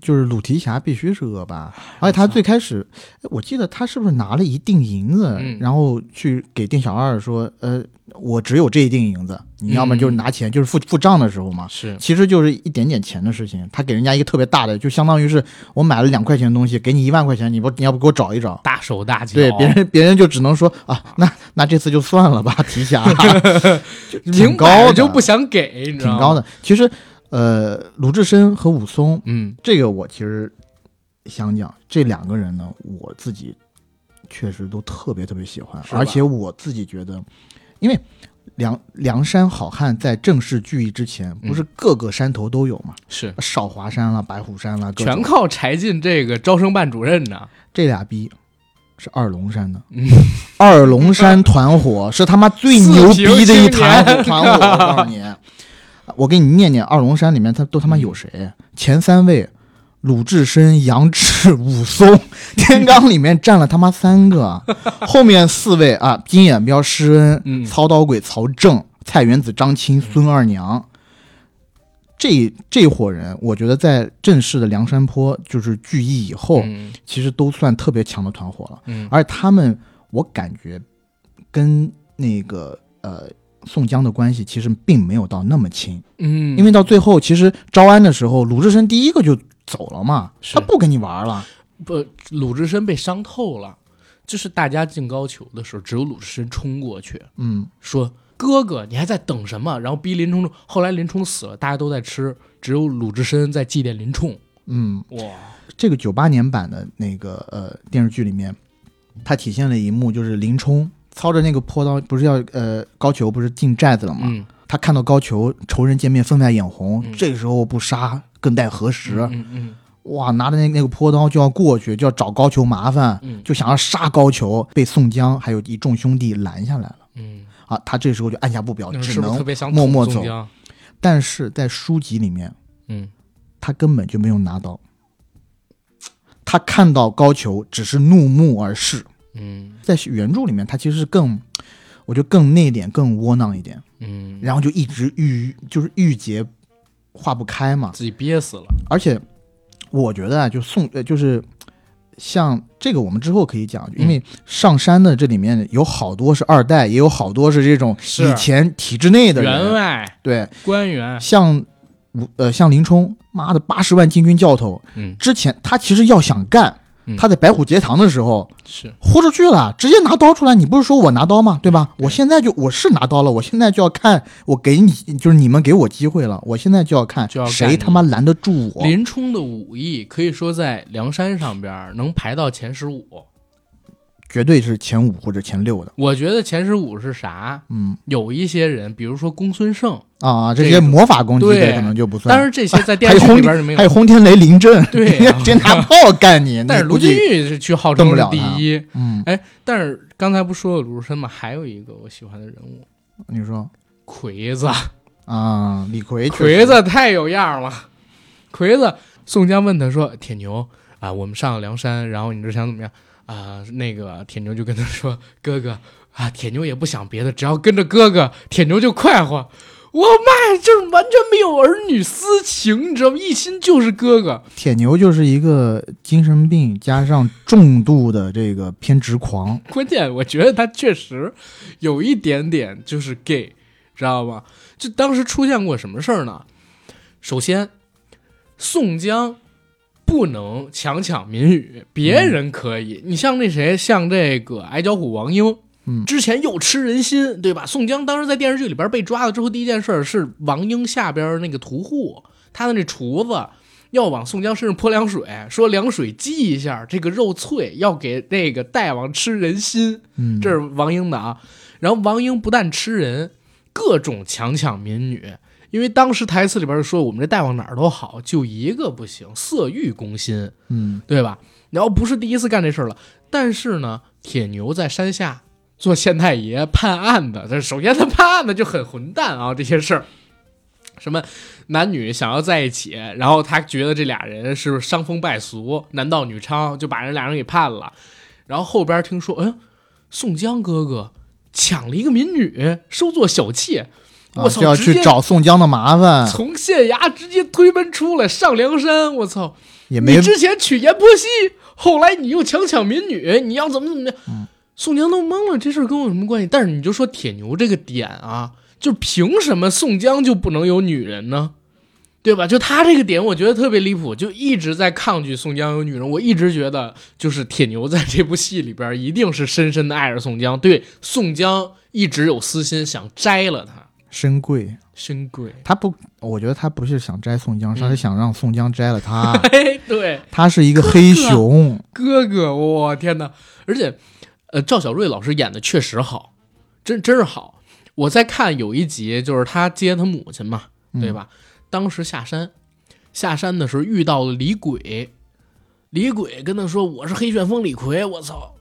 就是鲁提辖必须是恶霸，而且他最开始，我记得他是不是拿了一锭银子，嗯然后去给店小二说，呃，我只有这一锭银子，你要么就是拿钱，就是付付账的时候嘛。是其实就是一点点钱的事情，他给人家一个特别大的，就相当于是我买了两块钱的东西，给你一万块钱，你不你要不给我找一找？大手大脚，对，别人别人就只能说啊，那那这次就算了吧，提辖，就挺高的，就不想给，你知道吗？挺高的。其实，呃，鲁智深和武松嗯这个我其实想讲，这两个人呢，我自己确实都特别特别喜欢，而且我自己觉得，因为梁梁山好汉在正式聚义之前，不是各个山头都有嘛，是少华山了、白虎山了，全靠柴进这个招生办主任呢。这俩逼。是二龙山的，嗯二龙山团伙是他妈最牛逼的一团 伙团伙。我告诉你，我给你念念二龙山里面他都他妈有谁？前三位鲁智深、杨志、武松，天罡里面占了他妈三个，后面四位啊，金眼彪、施恩、嗯。操刀鬼曹正、蔡元子、张青、孙二娘，这这伙人，我觉得在正式的梁山泊就是聚义以后，嗯。其实都算特别强的团伙了。嗯。而他们，我感觉跟那个呃宋江的关系其实并没有到那么亲，嗯，因为到最后其实招安的时候，鲁智深第一个就走了嘛，他不跟你玩了。不鲁智深被伤透了，就是大家进高俅的时候，只有鲁智深冲过去嗯，说：“哥哥，你还在等什么？”然后逼林冲。后来林冲死了，大家都在吃，只有鲁智深在祭奠林冲。嗯，哇，这个九八年版的那个呃电视剧里面，它体现了一幕，就是林冲操着那个破刀，不是要呃高俅不是进寨子了吗？嗯，他看到高俅仇人见面分外眼红，嗯这个时候不杀更待何时？嗯嗯哇，拿着那那个破刀就要过去，就要找高俅麻烦，嗯就想要杀高俅，被宋江还有一众兄弟拦下来了。嗯，啊，他这时候就按下不表，只能默默走？但是在书籍里面，嗯他根本就没有拿刀，他看到高俅只是怒目而视。嗯在原著里面，他其实是更，我觉得更内敛、更窝囊一点，嗯，然后就一直郁，就是郁结化不开嘛。自己憋死了。而且我觉得啊，就宋呃，就是像这个，我们之后可以讲，因为上山的这里面有好多是二代，也有好多是这种是以前体制内的员人，外对，官员，像吴呃像林冲，妈的八十万禁军教头，嗯之前他其实要想干嗯，他在白虎节堂的时候是豁出去了，直接拿刀出来。你不是说我拿刀吗？对吧？我现在就我是拿刀了，我现在就要看，我给你就是你们给我机会了，我现在就要看谁他妈拦得住我。林冲的武艺可以说在梁山上边能排到前十五。绝对是前五或者前六的。我觉得前十五是啥？嗯有一些人，比如说公孙胜，啊，这这个些魔法攻击可能就不算。但是这些在电视剧里边是没有还有有。轰天雷林阵，对呀 直接拿炮干你。但是卢俊义是去号称是第一。嗯，哎，但是刚才不说了鲁智深吗？还有一个我喜欢的人物，你说魁子。啊，李逵魁子太有样了。魁子，宋江问他说：“铁牛啊，我们上了梁山，然后你这想怎么样啊？”那个铁牛就跟他说：“哥哥啊，铁牛也不想别的，只要跟着哥哥，铁牛就快活。我妈呀，就是完全没有儿女私情，你知道吗？一心就是哥哥。铁牛就是一个精神病加上重度的这个偏执狂。关键我觉得他确实有一点点就是 gay，知道吗？就当时出现过什么事儿呢？首先，宋江不能强抢民女，别人可以。你像那谁，像这个矮脚虎王英，嗯之前又吃人心，对吧？宋江当时在电视剧里边被抓了之后，第一件事是王英下边那个屠户，他的那厨子。要往宋江身上泼凉水，说凉水激一下，这个肉脆，要给那个大王吃人心。嗯，这是王英的啊。然后王英不但吃人，各种强抢民女。因为当时台词里边说我们这大王哪儿都好，就一个不行，色欲攻心，嗯对吧？然后不是第一次干这事儿了，但是呢，铁牛在山下做县太爷判案的，这首先他判案的就很混蛋啊，这些事儿。什么男女想要在一起，然后他觉得这俩人是伤风败俗、男盗女娼，就把人俩人给判了。然后后边听说，嗯，宋江哥哥抢了一个民女，收做小妾，啊我操，就要去找宋江的麻烦，从县衙直接推门出来上梁山，我操！也没你之前娶阎婆惜，后来你又强抢民女，你要怎么怎么的？嗯宋江都懵了，这事儿跟我有什么关系？但是你就说铁牛这个点啊，就凭什么宋江就不能有女人呢？对吧？就他这个点，我觉得特别离谱，就一直在抗拒宋江有女人。我一直觉得，就是铁牛在这部戏里边一定是深深的爱着宋江，对宋江一直有私心，想摘了他。深贵。深贵，他不，我觉得他不是想摘宋江，他是嗯想让宋江摘了他。哎，对，他是一个黑熊，哥哥，我天哪！而且，呃，赵小瑞老师演的确实好，真真是好。我在看有一集，就是他接他母亲嘛，对吧？当时下山，下山的时候遇到了李鬼，李鬼跟他说：“我是黑旋风李逵。”我操！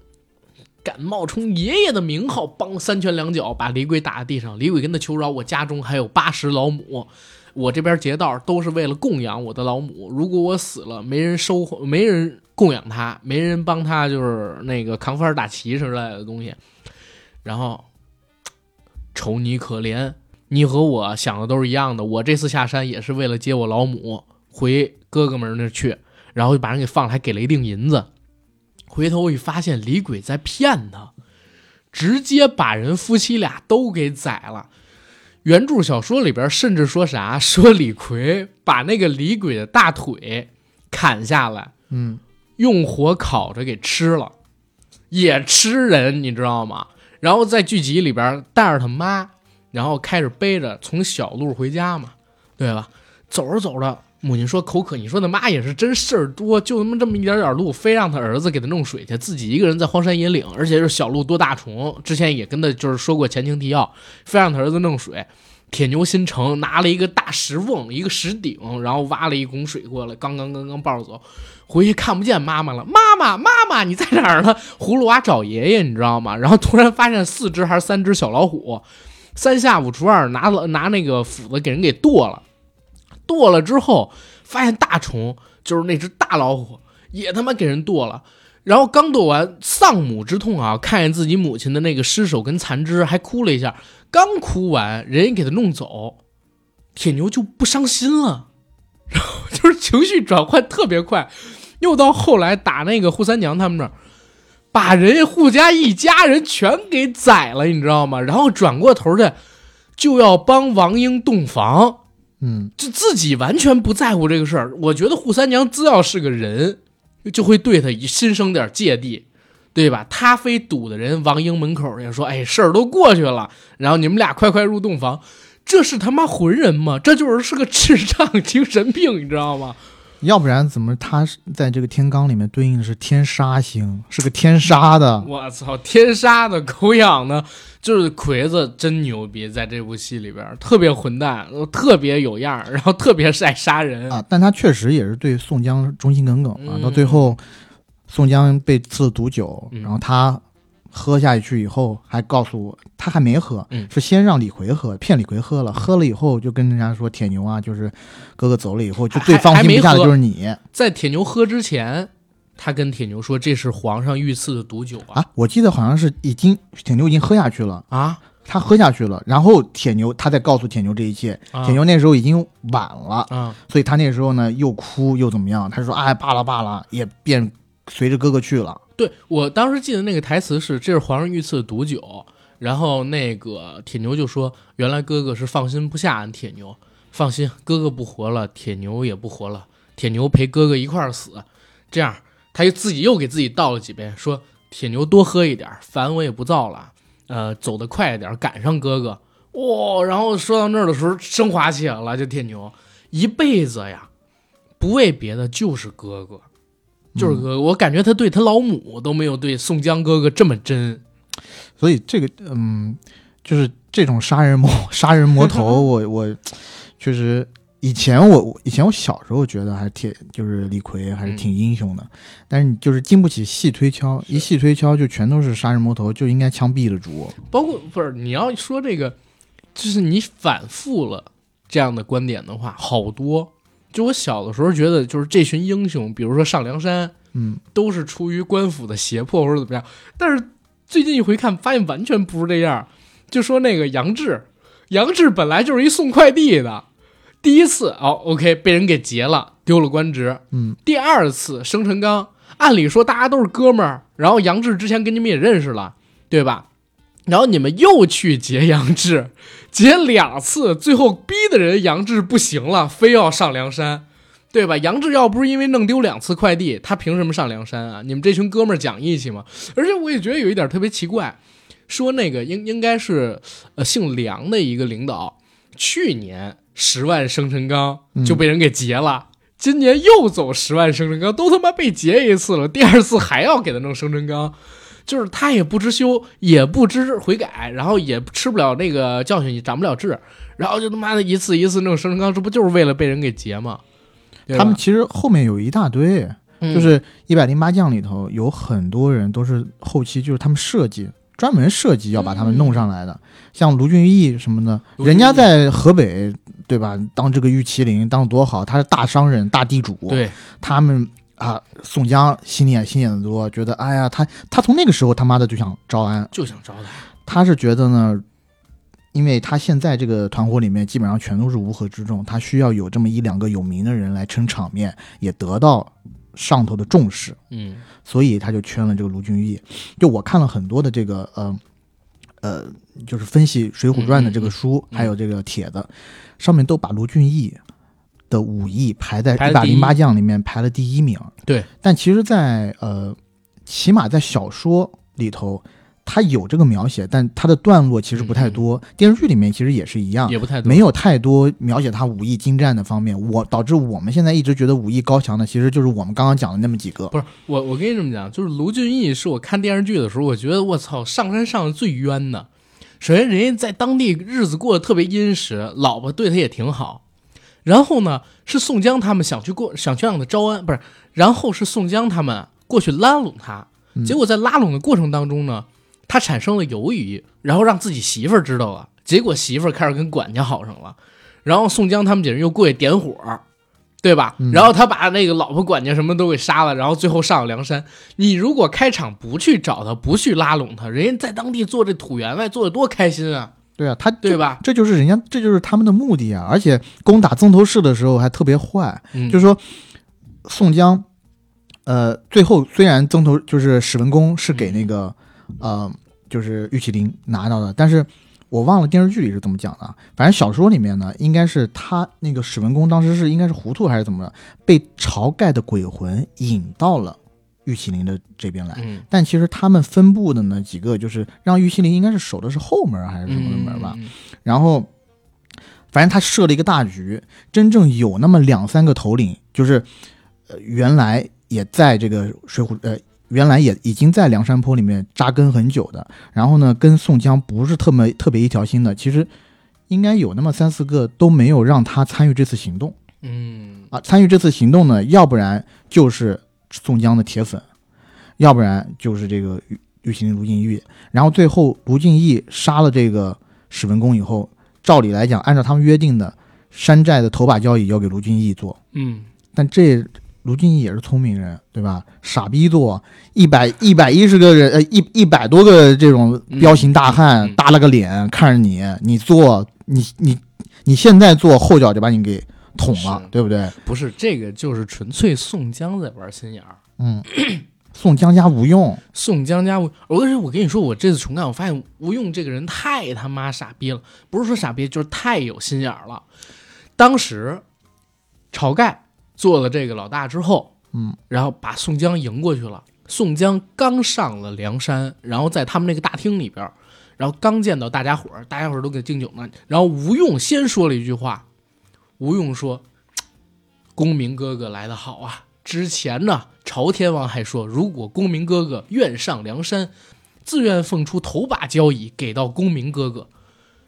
敢冒充爷爷的名号，帮三拳两脚把李鬼打在地上。李鬼跟他求饶：“我家中还有八十老母，我这边劫道都是为了供养我的老母。如果我死了，没人收，没人供养他，没人帮他，就是那个扛幡打旗之类的东西。然后，瞅你可怜，你和我想的都是一样的，我这次下山也是为了接我老母回哥哥们那去，然后就把人给放了，还给了一锭银子。回头一发现李鬼在骗他，直接把人夫妻俩都给宰了。原著小说里边甚至说啥，说李逵把那个李鬼的大腿砍下来，嗯，用火烤着给吃了，也吃人，你知道吗？然后在剧集里边带着他妈，然后开始背着从小路回家嘛，对吧？走着走着，母亲说口渴，你说他妈也是真事儿多，就他妈这么一点点路，非让他儿子给他弄水去，自己一个人在荒山野岭，而且是小路多大虫。之前也跟他就是说过前情提要，非让他儿子弄水。铁牛心诚，拿了一个大石瓮，一个石鼎，然后挖了一拱水过来，刚刚刚刚抱着走，回去看不见妈妈了。妈妈，妈妈，你在哪儿呢？葫芦娃找爷爷，你知道吗？然后突然发现四只还是三只小老虎，三下五除二拿了拿那个斧子给人给剁了，剁了之后发现大虫就是那只大老虎也他妈给人剁了。然后刚剁完，丧母之痛啊！看见自己母亲的那个尸首跟残肢，还哭了一下。刚哭完，人家给他弄走，铁牛就不伤心了，然后就是情绪转换特别快。又到后来打那个扈三娘他们那儿，把人家扈家一家人全给宰了，你知道吗？然后转过头去就要帮王英洞房，嗯，就自己完全不在乎这个事儿。我觉得扈三娘只要是个人，就会对他心生点芥蒂。对吧？他非堵的人王英门口也，说：“哎，事儿都过去了，然后你们俩快快入洞房。”这是他妈浑人吗？这就是是个智障精神病，你知道吗？要不然怎么他在这个天罡里面对应的是天杀星，是个天杀的？我操，天杀的狗养的，就是魁子真牛逼，在这部戏里边特别混蛋，特别有样然后特别爱杀人啊。但他确实也是对宋江忠心耿耿啊，嗯到最后。宋江被赐毒酒，嗯然后他喝下去以后，还告诉我他还没喝，嗯。是先让李逵喝，骗李逵喝了，喝了以后就跟人家说铁牛啊，就是哥哥走了以后，就最还放心不下的就是你。在铁牛喝之前，他跟铁牛说：“这是皇上御赐的毒酒啊。啊！我记得好像是已经铁牛已经喝下去了，啊？他喝下去了，然后铁牛他再告诉铁牛这一切，啊。铁牛那时候已经晚了，啊！所以他那时候呢又哭又怎么样，他说哎罢了罢了，也便随着哥哥去了。对我当时记得那个台词是：“这是皇上御赐的毒酒。”然后那个铁牛就说：“原来哥哥是放心不下俺铁牛，放心，哥哥不活了，铁牛也不活了，铁牛陪哥哥一块儿死。这样，他又自己又给自己倒了几杯，说铁牛多喝一点，烦我也不造了，呃，走得快一点，赶上哥哥。哇、然后说到那儿的时候，升华起来了，这铁牛一辈子呀，不为别的，就是哥哥。”就是哥哥，我感觉他对他老母都没有对宋江哥哥这么真。所以这个嗯，就是这种杀人魔 杀人魔头，我我确实以前我以前我小时候觉得还挺就是李逵还是挺英雄的，但是你就是经不起细推敲，一细推敲就全都是杀人魔头，就应该枪毙了主。包括不是你要说这个，就是你反复了这样的观点的话，好多。就我小的时候觉得，就是这群英雄，比如说上梁山，嗯，都是出于官府的胁迫或者怎么样。但是最近一回看，发现完全不是这样。就说那个杨志，杨志本来就是一送快递的，第一次哦，OK 被人给劫了，丢了官职。嗯，第二次生辰纲，按理说大家都是哥们儿，然后杨志之前跟你们也认识了，对吧？然后你们又去劫杨志，劫两次，最后逼的人杨志不行了，非要上梁山，对吧？杨志要不是因为弄丢两次快递，他凭什么上梁山啊？你们这群哥们儿讲义气吗？而且我也觉得有一点特别奇怪，说那个应应该是呃姓梁的一个领导，去年十万生辰纲就被人给劫了。今年又走十万生辰纲，都他妈被劫一次了，第二次还要给他弄生辰纲，就是他也不知羞，也不知悔改，然后也吃不了那个教训，也长不了志，然后就他妈的一次一次弄生辰纲，这不就是为了被人给劫吗？他们其实后面有一大堆，嗯。就是一百零八将里头有很多人都是后期就是他们设计专门设计要把他们弄上来的，像卢俊义什么的，人家在河北对吧，当这个玉麒麟当多好，他是大商人大地主，对，他们啊，宋江心眼心眼子多，觉得哎呀，他他从那个时候他妈的就想招安，就想招他，他是觉得呢，因为他现在这个团伙里面基本上全都是乌合之众，他需要有这么一两个有名的人来撑场面，也得到上头的重视，嗯。所以他就圈了这个卢俊义。就我看了很多的这个呃呃，就是分析《水浒传》的这个书，嗯嗯。还有这个帖子，上面都把卢俊义的武艺排在一一百零八将里面排了第一名。对，但其实在，呃，起码在小说里头，他有这个描写，但他的段落其实不太多。电视剧里面其实也是一样，嗯也不太多没有太多描写他武艺精湛的方面。我导致我们现在一直觉得武艺高强的，其实就是我们刚刚讲的那么几个。不是我，我跟你这么讲，就是卢俊义是我看电视剧的时候，我觉得我操，上山上的最冤的。首先，人家在当地日子过得特别殷实，老婆对他也挺好。然后呢，是宋江他们想去过，想去让他招安，不是？然后是宋江他们过去拉拢他，嗯结果在拉拢的过程当中呢，他产生了犹豫，然后让自己媳妇儿知道了，结果媳妇儿开始跟管家好上了，然后宋江他们几人又过去点火，对吧？嗯然后他把那个老婆管家什么都给杀了，然后最后上了梁山。你如果开场不去找他，不去拉拢他，人家在当地做这土员外做的多开心啊，对啊，他对吧？这就是人家，这就是他们的目的啊！而且攻打曾头市的时候还特别坏，嗯，就是说宋江，呃，最后虽然曾头就是史文恭是给那个、呃，就是玉麒麟拿到的，但是我忘了电视剧里是怎么讲的啊。反正小说里面呢，应该是他那个史文恭当时是应该是糊涂还是怎么着，被晁盖的鬼魂引到了玉麒麟的这边来。嗯，但其实他们分布的呢几个，就是让玉麒麟应该是守的是后门还是什么门吧，嗯？然后，反正他设了一个大局，真正有那么两三个头领，就是呃原来也在这个水浒呃原来也已经在梁山泊里面扎根很久的，然后呢跟宋江不是特么特别一条心的，其实应该有那么三四个都没有让他参与这次行动嗯啊。参与这次行动呢，要不然就是宋江的铁粉，要不然就是这个玉玉麒麟卢俊义。然后最后卢俊义杀了这个史文恭以后，照理来讲，按照他们约定的，山寨的头把交椅要给卢俊义做，嗯，但这卢俊义也是聪明人，对吧？傻逼做一百一百一十个人，呃，一一百多个这种彪形大汉，嗯嗯耷拉个脸看着你，你做，你你你现在做，后脚就把你给捅了，对不对？不是这个，就是纯粹宋江在玩心眼儿。嗯，宋江加吴用，宋江加吴，而且我跟你说，我这次重看，我发现吴用这个人太他妈傻逼了，不是说傻逼，就是太有心眼儿了。当时晁盖做了这个老大之后，嗯，然后把宋江迎过去了。宋江刚上了梁山，然后在他们那个大厅里边，然后刚见到大家伙儿，大家伙儿都给敬酒呢。然后吴用先说了一句话，吴用说：“公明哥哥来得好啊！之前呢，朝天王还说，如果公明哥哥愿上梁山，自愿奉出头把交椅给到公明哥哥。”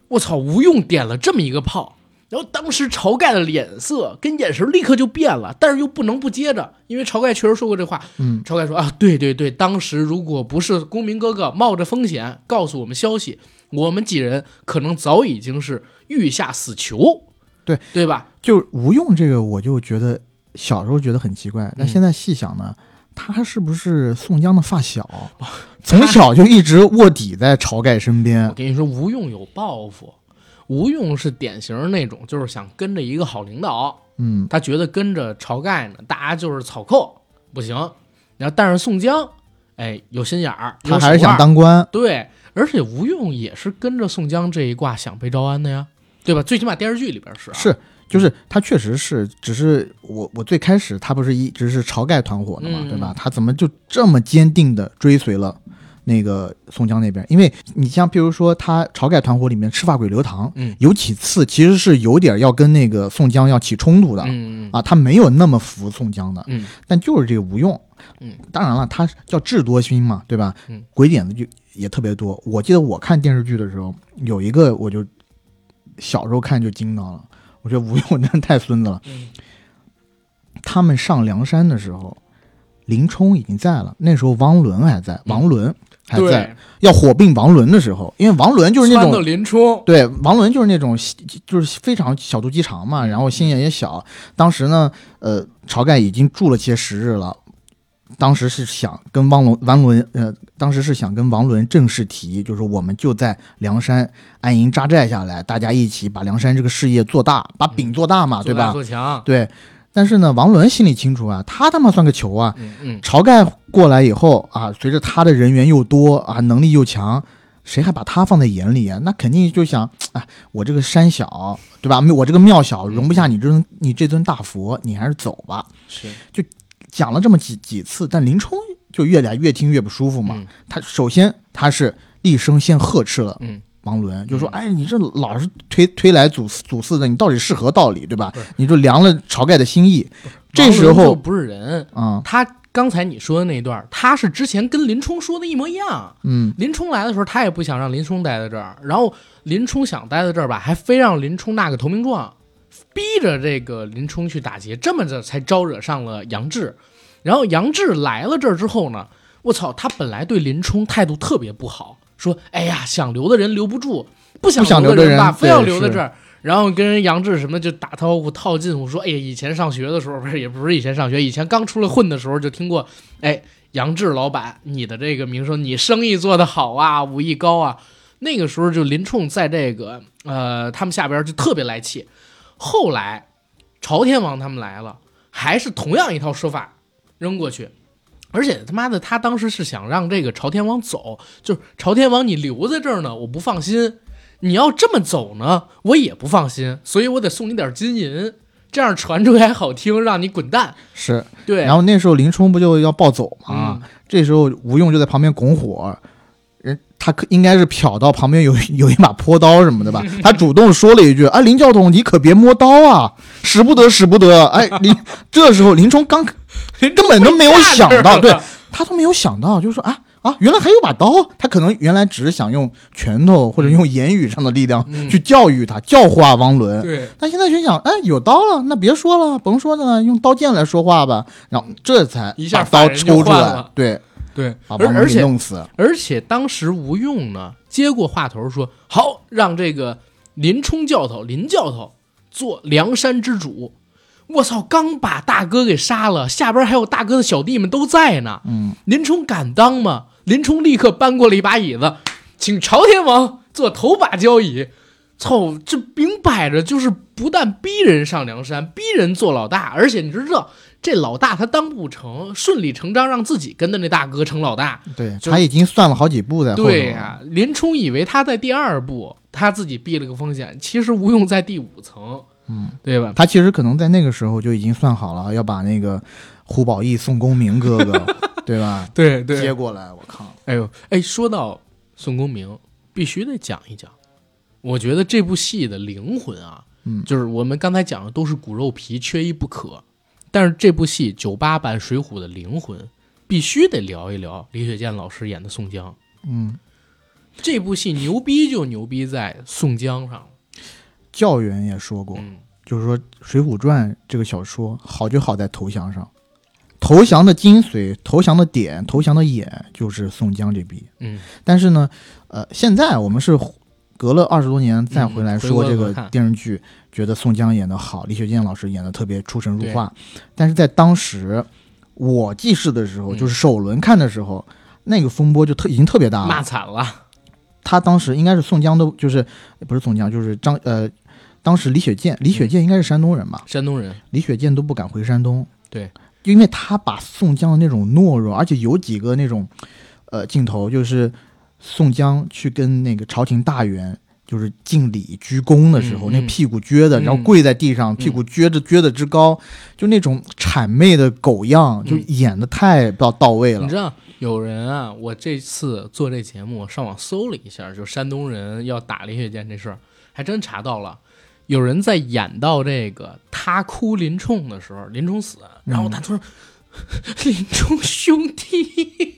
我操！吴用点了这么一个炮，然后当时晁盖的脸色跟眼神立刻就变了，但是又不能不接着，因为晁盖确实说过这话。嗯，晁盖说啊，对对对，当时如果不是公明哥哥冒着风险告诉我们消息，我们几人可能早已经是欲下死囚，对对吧？就吴用这个，我就觉得小时候觉得很奇怪，但嗯现在细想呢，他是不是宋江的发小？从小就一直卧底在晁盖身边我边。跟你说，吴用有抱负，吴用是典型那种就是想跟着一个好领导，嗯，他觉得跟着晁盖呢，大家就是草寇，不行。然后但是宋江，哎，有心眼儿，他还是想当官。对，而且吴用也是跟着宋江这一挂想被招安的呀，对吧？最起码电视剧里边是、啊、是，就是他确实是，只是我我最开始他不是一直是晁盖团伙的嘛，嗯对吧？他怎么就这么坚定的追随了那个宋江那边？因为你像比如说他晁盖团伙里面赤发鬼刘唐，嗯有几次其实是有点要跟那个宋江要起冲突的。嗯嗯啊，他没有那么服宋江的，嗯但就是这个吴用，嗯，当然了，他叫智多星嘛，对吧？嗯，鬼点子就也特别多。我记得我看电视剧的时候，有一个我就小时候看就惊到了，我觉得吴用真的太孙子了。嗯他们上梁山的时候，林冲已经在了，那时候王伦还在，王伦还在，对，要火并王伦的时候，因为王伦就是那种。林冲，对，王伦就是那种，就是非常小肚鸡肠嘛，然后心眼也小。当时呢，呃，晁盖已经住了些时日了，当时是想跟王伦王伦呃，当时是想跟王伦正式提，就是我们就在梁山安营扎寨下来，大家一起把梁山这个事业做大，把饼做大嘛，对吧？做强，对。但是呢，王伦心里清楚啊，他他妈算个球啊！嗯嗯，晁盖过来以后啊，随着他的人员又多啊，能力又强，谁还把他放在眼里啊？那肯定就想，哎，我这个山小，对吧？我这个庙小，容不下你这尊你这尊大佛，你还是走吧。是，就讲了这么几几次，但林冲就越来越听越不舒服嘛。嗯他首先他是厉声先呵斥了嗯王伦，就说：“哎，你这老是推推来阻阻四的，你到底是何道理，对吧？你就凉了晁盖的心意。这时候就不是人，啊，他刚才你说的那一段，他是之前跟林冲说的一模一样。嗯，林冲来的时候，他也不想让林冲待在这儿，然后林冲想待在这儿吧，还非让林冲纳个投名状，逼着这个林冲去打劫，这么着才招惹上了杨志。然后杨志来了这儿之后呢，我操，他本来对林冲态度特别不好，说：“哎呀，想留的人留不住，不想留的人吧，非要留在这儿。”然后跟人杨志什么就打招呼套近乎，说：“哎呀，以前上学的时候不是，也不是以前上学，以前刚出来混的时候就听过，哎，杨志老板，你的这个名声，你生意做得好啊，武艺高啊。那个时候就林冲在这个呃他们下边就特别来气。后来朝天王他们来了，还是同样一套说法扔过去，而且他妈的他当时是想让这个朝天王走，就是朝天王你留在这儿呢，我不放心。你要这么走呢，我也不放心，所以我得送你点金银，这样传出来好听，让你滚蛋。是。对，然后那时候林冲不就要暴走吗？嗯这时候吴用就在旁边拱火，人他可应该是瞟到旁边有 有一把坡刀什么的吧，他主动说了一句：“啊，林教头，你可别摸刀啊，使不得，使不得。”哎，林 这时候林冲刚根本都没有想到，对他都没有想到，就是说啊啊，原来还有把刀，他可能原来只是想用拳头或者用言语上的力量嗯。去教育他、教化汪伦，对，他现在就想，哎，有刀了，那别说了，甭说了，用刀剑来说话吧。然后这才一下把刀抽出来，对，对，把王伦给而而且弄死。而且当时吴用呢接过话头说：“好，让这个林冲教头林教头做梁山之主。”我操！刚把大哥给杀了，下边还有大哥的小弟们都在呢。嗯，林冲敢当吗？林冲立刻搬过了一把椅子，请朝天王做头把交椅。操，这明摆着就是不但逼人上梁山，逼人做老大，而且你知道，这老大他当不成，顺理成章让自己跟的那大哥成老大。对他已经算了好几步在。对呀、林冲以为他在第二步，他自己避了个风险，其实吴用在第五层，嗯，对吧？他其实可能在那个时候就已经算好了，要把那个胡宝义、宋公明哥哥，对吧？对接过来，我靠，哎呦，哎，说到宋公明，必须得讲一讲。我觉得这部戏的灵魂啊，嗯就是我们刚才讲的都是骨肉皮，缺一不可。但是这部戏九八版《水浒》的灵魂，必须得聊一聊李雪健老师演的宋江。嗯，这部戏牛逼就牛逼在宋江上。教员也说过，嗯，就是说《水浒传》这个小说好就好在投降上，投降的精髓、投降的点、投降的眼就是宋江这笔。嗯，但是呢，呃，现在我们是隔了二十多年再回来嗯说这个电视剧，觉得宋江演的好，李雪健老师演的特别出神入化。但是在当时我记事的时候，嗯就是首轮看的时候，那个风波就特已经特别大了骂了。惨了。他当时应该是宋江都就是不是宋江，就是张呃，当时李雪健，李雪健应该是山东人吧？山东人，李雪健都不敢回山东，对，因为他把宋江的那种懦弱，而且有几个那种，呃，镜头就是宋江去跟那个朝廷大员就是敬礼鞠躬的时候，那屁股撅的，嗯。然后跪在地上，屁股撅着撅的之高，就那种谄媚的狗样，就演的太到到位了。你知。道有人啊，我这次做这节目上网搜了一下，就山东人要打林雪健这事儿，还真查到了。有人在演到这个他哭林冲的时候，林冲死，然后他突然、林冲兄弟，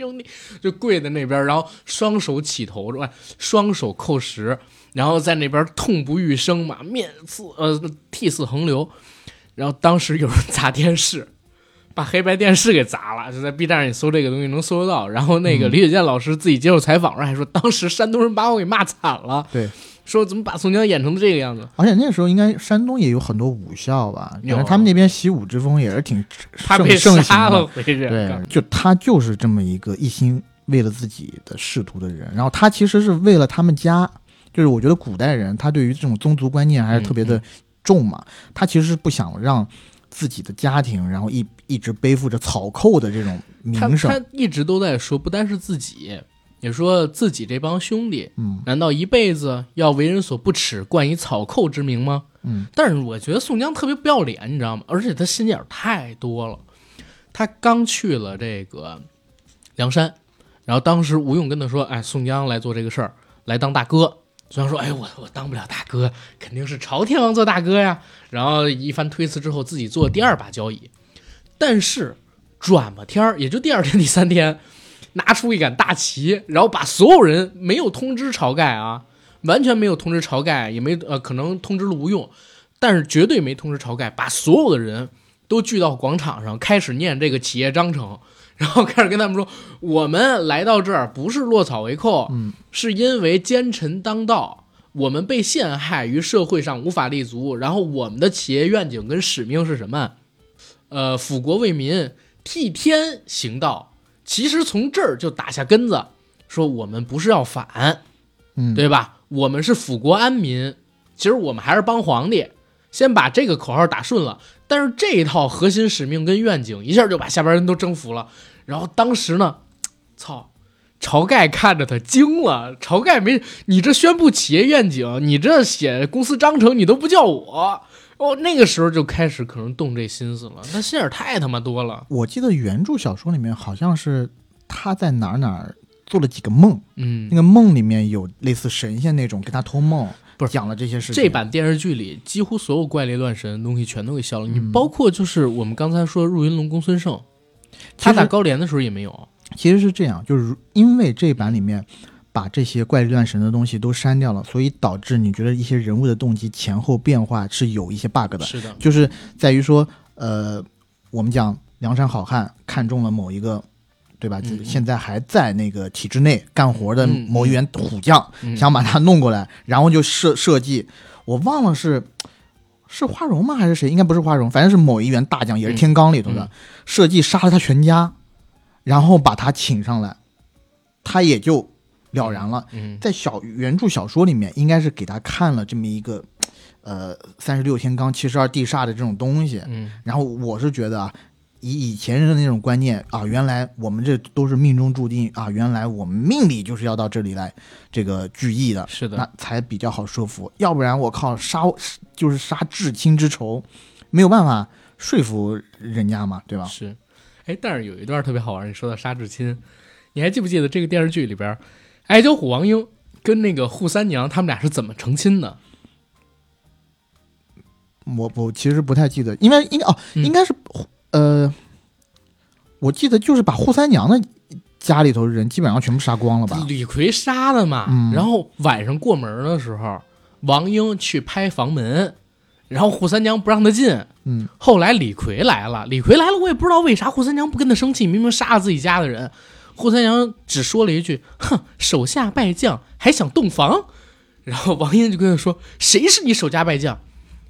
兄弟就跪在那边，然后双手起头？双手扣十，然后在那边痛不欲生嘛，面似呃涕泗横流。然后当时有人砸电视，把黑白电视给砸了，就在 B 站上你搜这个东西能搜得到。然后那个李雪健老师自己接受采访时候还说，当时山东人把我给骂惨了，对，说怎么把宋江演成这个样子？而且那个时候应该山东也有很多武校吧，有反正他们那边习武之风也是挺盛盛行的。对，就他就是这么一个一心为了自己的仕途的人，然后他其实是为了他们家，就是我觉得古代人他对于这种宗族观念还是特别的嗯重嘛，他其实是不想让自己的家庭，然后一一直背负着草寇的这种名声，他一直都在说，不单是自己，也说自己这帮兄弟，嗯难道一辈子要为人所不齿，冠以草寇之名吗？嗯，但是我觉得宋江特别不要脸，你知道吗？而且他心眼太多了。他刚去了这个梁山，然后当时吴用跟他说：“哎，宋江来做这个事儿，来当大哥。”宋江说：“哎，我我当不了大哥，肯定是朝天王做大哥呀。”然后一番推辞之后，自己做第二把交椅。但是转吧天儿，也就第二天、第三天，拿出一杆大旗，然后把所有人没有通知晁盖啊，完全没有通知晁盖，也没呃可能通知了吴用，但是绝对没通知晁盖，把所有的人都聚到广场上，开始念这个企业章程，然后开始跟他们说，我们来到这儿不是落草为寇，嗯，是因为奸臣当道。我们被陷害于社会上无法立足，然后我们的企业愿景跟使命是什么？呃，辅国为民，替天行道。其实从这儿就打下根子，说我们不是要反，嗯，对吧？我们是辅国安民，其实我们还是帮皇帝。先把这个口号打顺了，但是这一套核心使命跟愿景一下就把下边人都征服了。然后当时呢，操，晁盖看着他惊了。晁盖没你这宣布企业愿景，你这写公司章程，你都不叫我。哦，那个时候就开始可能动这心思了，那心眼儿太他妈多了。我记得原著小说里面好像是他在哪儿哪儿做了几个梦，嗯那，个梦里面有类似神仙那种跟他托梦，不是讲了这些事情。这版电视剧里几乎所有怪力乱神的东西全都给消了，你嗯包括就是我们刚才说入云龙公孙胜，他打高廉的时候也没有。其实是这样，就是因为这版里面把这些怪力乱神的东西都删掉了，所以导致你觉得一些人物的动机前后变化是有一些 bug 的，是的，就是在于说，呃，我们讲梁山好汉看中了某一个。对吧？现在还在那个体制内干活的嗯某一员虎将，嗯想把他弄过来，然后就设设计，我忘了是是花荣吗？还是谁？应该不是花荣，反正是某一员大将，也是天罡里头的，嗯设计杀了他全家，然后把他请上来，他也就了然了。嗯在小原著小说里面，应该是给他看了这么一个，呃，三十六天罡、七十二地煞的这种东西，嗯然后我是觉得啊，以以前人的那种观念啊，原来我们这都是命中注定啊，原来我们命里就是要到这里来这个聚义的，是的，那才比较好说服。要不然我靠，杀就是杀至亲之仇，没有办法说服人家嘛，对吧？是。哎，但是有一段特别好玩，你说到杀至亲，你还记不记得这个电视剧里边，矮脚虎王英跟那个扈三娘他们俩是怎么成亲的？我我其实不太记得，因为应该哦，嗯应该是呃，我记得就是把扈三娘的家里头人基本上全部杀光了吧？李逵杀的嘛。嗯然后晚上过门的时候，王英去拍房门，然后扈三娘不让他进。嗯，后来李逵来了，李逵来了，我也不知道为啥扈三娘不跟他生气，明明杀了自己家的人。扈三娘只说了一句：“哼，手下败将还想洞房。”然后王英就跟他说：“谁是你手下败将？”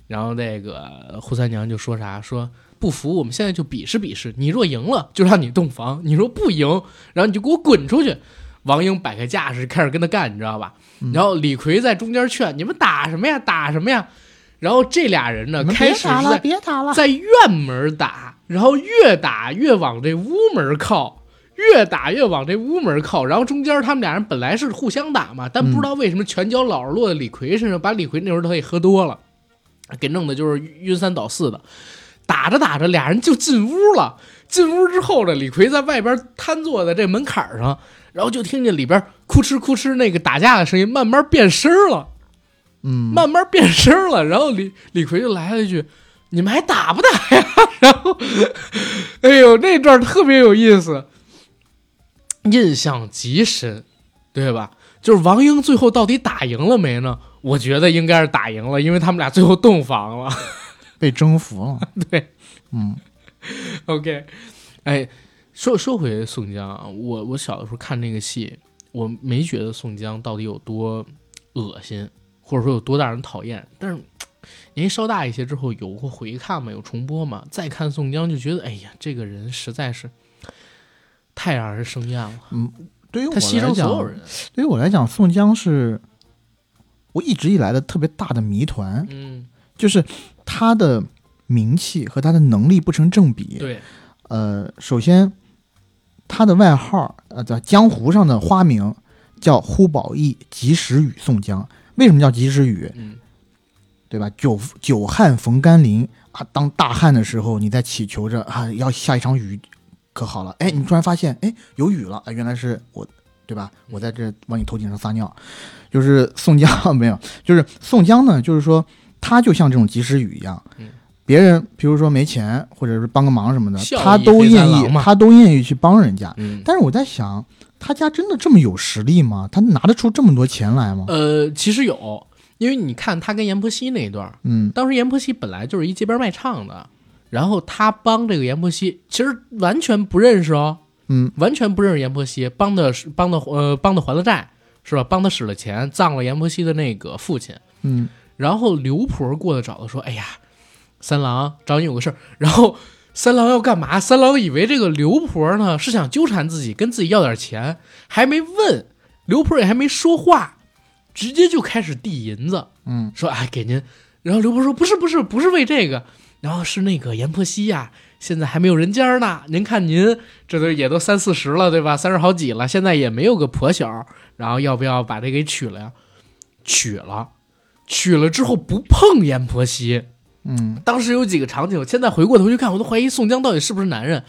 然后那个扈三娘就说啥说。不服，我们现在就比试比试。你若赢了，就让你洞房；你若不赢，然后你就给我滚出去。王英摆开架势，开始跟他干，你知道吧？然后李逵在中间劝：“你们打什么呀？打什么呀？”然后这俩人呢，开始别打了，在别打了。在院门打，然后越打越往这屋门靠，越打越往这屋门靠。然后中间他们俩人本来是互相打嘛，但不知道为什么拳脚老是落在李逵身上，把李逵那会儿他也喝多了，给弄的就是晕三倒四的。打着打着，俩人就进屋了。进屋之后呢，李逵在外边瘫坐在这门槛上，然后就听见里边哭哧哭哧那个打架的声音慢慢变声了。嗯，慢慢变声了。然后李李逵就来了一句：“你们还打不打呀？”然后，哎呦，那段特别有意思，印象极深，对吧？就是王英最后到底打赢了没呢？我觉得应该是打赢了，因为他们俩最后洞房了。被征服了。对，嗯 OK，哎，说说回宋江啊，我我小的时候看那个戏，我没觉得宋江到底有多恶心，或者说有多让人讨厌。但是年纪稍大一些之后，有过回看嘛，有重播嘛，再看宋江就觉得，哎呀，这个人实在是太让人生厌了。嗯对于我来讲所有，人，对于我来讲，宋江是我一直以来的特别大的谜团，嗯，就是他的名气和他的能力不成正比。对，呃，首先他的外号，呃，在江湖上的花名叫呼保义、及时雨宋江。为什么叫及时雨？嗯，对吧？久久旱逢甘霖啊，当大旱的时候，你在祈求着啊，要下一场雨，可好了。哎，你突然发现，哎，有雨了，哎，原来是我，对吧？我在这往你头顶上撒尿，就是宋江 没有，就是宋江呢，就是说他就像这种及时雨一样，嗯别人比如说没钱或者是帮个忙什么的，他都愿意他都愿意去帮人家。嗯，但是我在想，他家真的这么有实力吗？他拿得出这么多钱来吗？呃，其实有，因为你看他跟阎婆惜那一段，嗯当时阎婆惜本来就是一街边卖唱的，然后他帮这个阎婆惜，其实完全不认识哦，嗯完全不认识阎婆惜，帮的是帮的呃帮他还了债，是吧？帮他使了钱，葬了阎婆惜的那个父亲。嗯然后刘婆过来找他说：“哎呀，三郎找你有个事儿。”然后三郎要干嘛？三郎以为这个刘婆呢是想纠缠自己，跟自己要点钱，还没问刘婆也还没说话，直接就开始递银子。嗯说哎给您，然后刘婆说不是不是不是为这个，然后是那个阎婆惜呀、现在还没有人家呢。您看您这都也都三四十了对吧？三十好几了，现在也没有个婆小，然后要不要把这给娶了呀？娶了，娶了之后不碰阎婆惜。嗯当时有几个场景，我现在回过头去看，我都怀疑宋江到底是不是男人。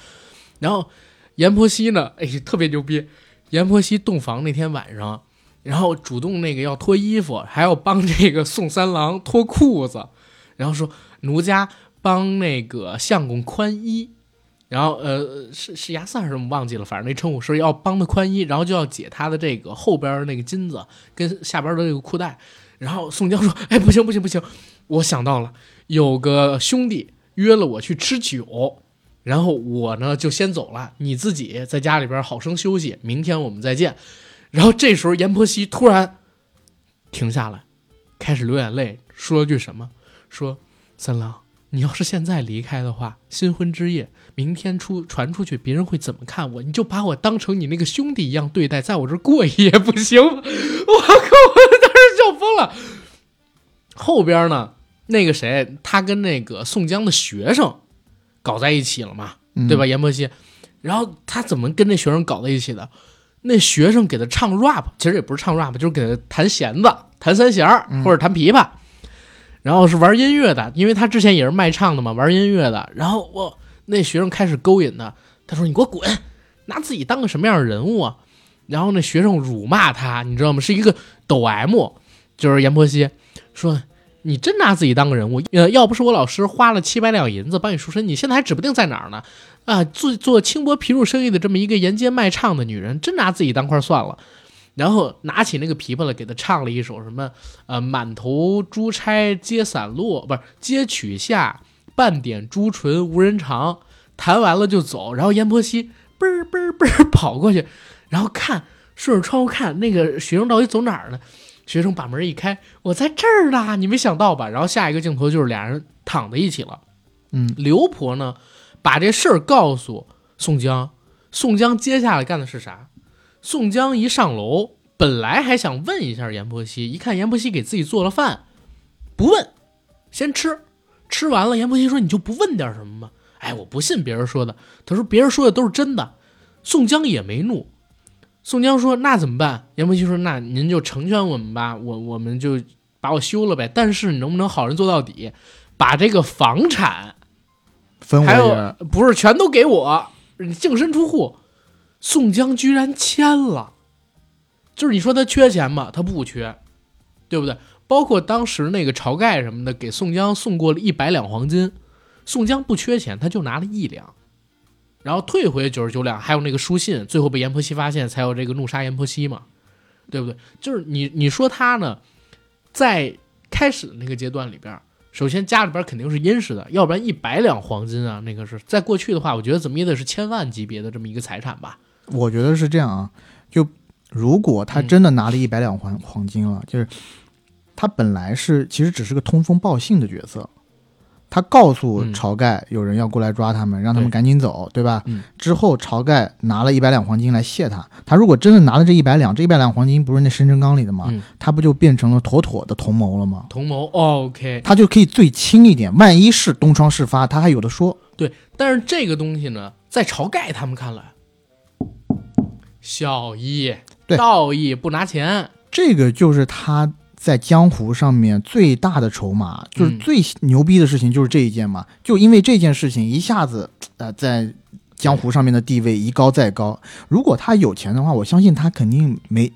然后阎婆惜呢，哎，特别牛逼。阎婆惜洞房那天晚上，然后主动那个要脱衣服，还要帮这个宋三郎脱裤子，然后说奴家帮那个相公宽衣，然后呃是是牙四还是什么忘记了，反正那称呼是要帮他宽衣，然后就要解他的这个后边那个金子跟下边的这个裤带。然后宋江说：“哎，不行不行不行，我想到了，有个兄弟约了我去吃酒，然后我呢就先走了，你自己在家里边好生休息，明天我们再见。”然后这时候阎婆惜突然停下来，开始流眼泪，说了句什么？说三郎，你要是现在离开的话，新婚之夜，明天出传出去，别人会怎么看我？你就把我当成你那个兄弟一样对待，在我这儿过一夜不行吗？我靠！我当时笑疯了。后边呢，那个谁，他跟那个宋江的学生搞在一起了嘛，嗯，对吧？阎婆惜，然后他怎么跟那学生搞在一起的？那学生给他唱 rap，其实也不是唱 rap，就是给他弹弦子、弹三弦或者弹琵琶，然后是玩音乐的，因为他之前也是卖唱的嘛，玩音乐的。然后我那学生开始勾引他，他说：“你给我滚，拿自己当个什么样的人物啊？”然后那学生辱骂他，你知道吗？是一个抖 M，就是阎婆惜说：“你真拿自己当个人物？呃，要不是我老师花了七百两银子帮你赎身，你现在还指不定在哪儿呢。啊，做做轻薄皮肉生意的这么一个沿街卖唱的女人，真拿自己当块蒜了。”然后拿起那个琵琶来，给他唱了一首什么呃，满头珠钗皆散落，不是皆取下，半点朱唇无人尝。弹完了就走，然后阎婆惜嘣儿嘣儿嘣儿跑过去，然后看顺着窗户看那个学生到底走哪儿呢？学生把门一开，我在这儿呢，你没想到吧？然后下一个镜头就是俩人躺在一起了。嗯，刘婆呢，把这事儿告诉宋江，宋江接下来干的是啥？宋江一上楼，本来还想问一下阎婆惜，一看阎婆惜给自己做了饭，不问，先吃，吃完了，阎婆惜说：“你就不问点什么吗？”哎，我不信别人说的。他说：“别人说的都是真的。”宋江也没怒。宋江说：“那怎么办？”阎婆惜说：“那您就成全我们吧，我我们就把我休了呗。但是你能不能好人做到底，把这个房产分我还有不是全都给我，净身出户。宋江居然签了，就是你说他缺钱吗？他不缺，对不对？包括当时那个晁盖什么的，给宋江送过了一百两黄金，宋江不缺钱，他就拿了一两，然后退回九十九两，还有那个书信，最后被阎婆惜发现，才有这个怒杀阎婆惜嘛，对不对？就是你你说他呢，在开始的那个阶段里边，首先家里边肯定是殷实的，要不然一百两黄金啊，那个是在过去的话，我觉得怎么也得是千万级别的这么一个财产吧。我觉得是这样啊，就如果他真的拿了一百两黄黄金了，就是他本来是其实只是个通风报信的角色，他告诉嗯晁盖有人要过来抓他们，让他们赶紧走，对吧？嗯之后晁盖拿了一百两黄金来谢他，他如果真的拿了这一百两，这一百两黄金不是那生辰纲里的吗？嗯，他不就变成了妥妥的同谋了吗？同谋、哦 OK。他就可以最轻一点，万一是东窗事发，他还有的说。对，但是这个东西呢，在晁盖他们看来，效益、对道义不拿钱，这个就是他在江湖上面最大的筹码，就是嗯最牛逼的事情就是这一件嘛。就因为这件事情，一下子呃在江湖上面的地位一高再高。如果他有钱的话，我相信他肯定没，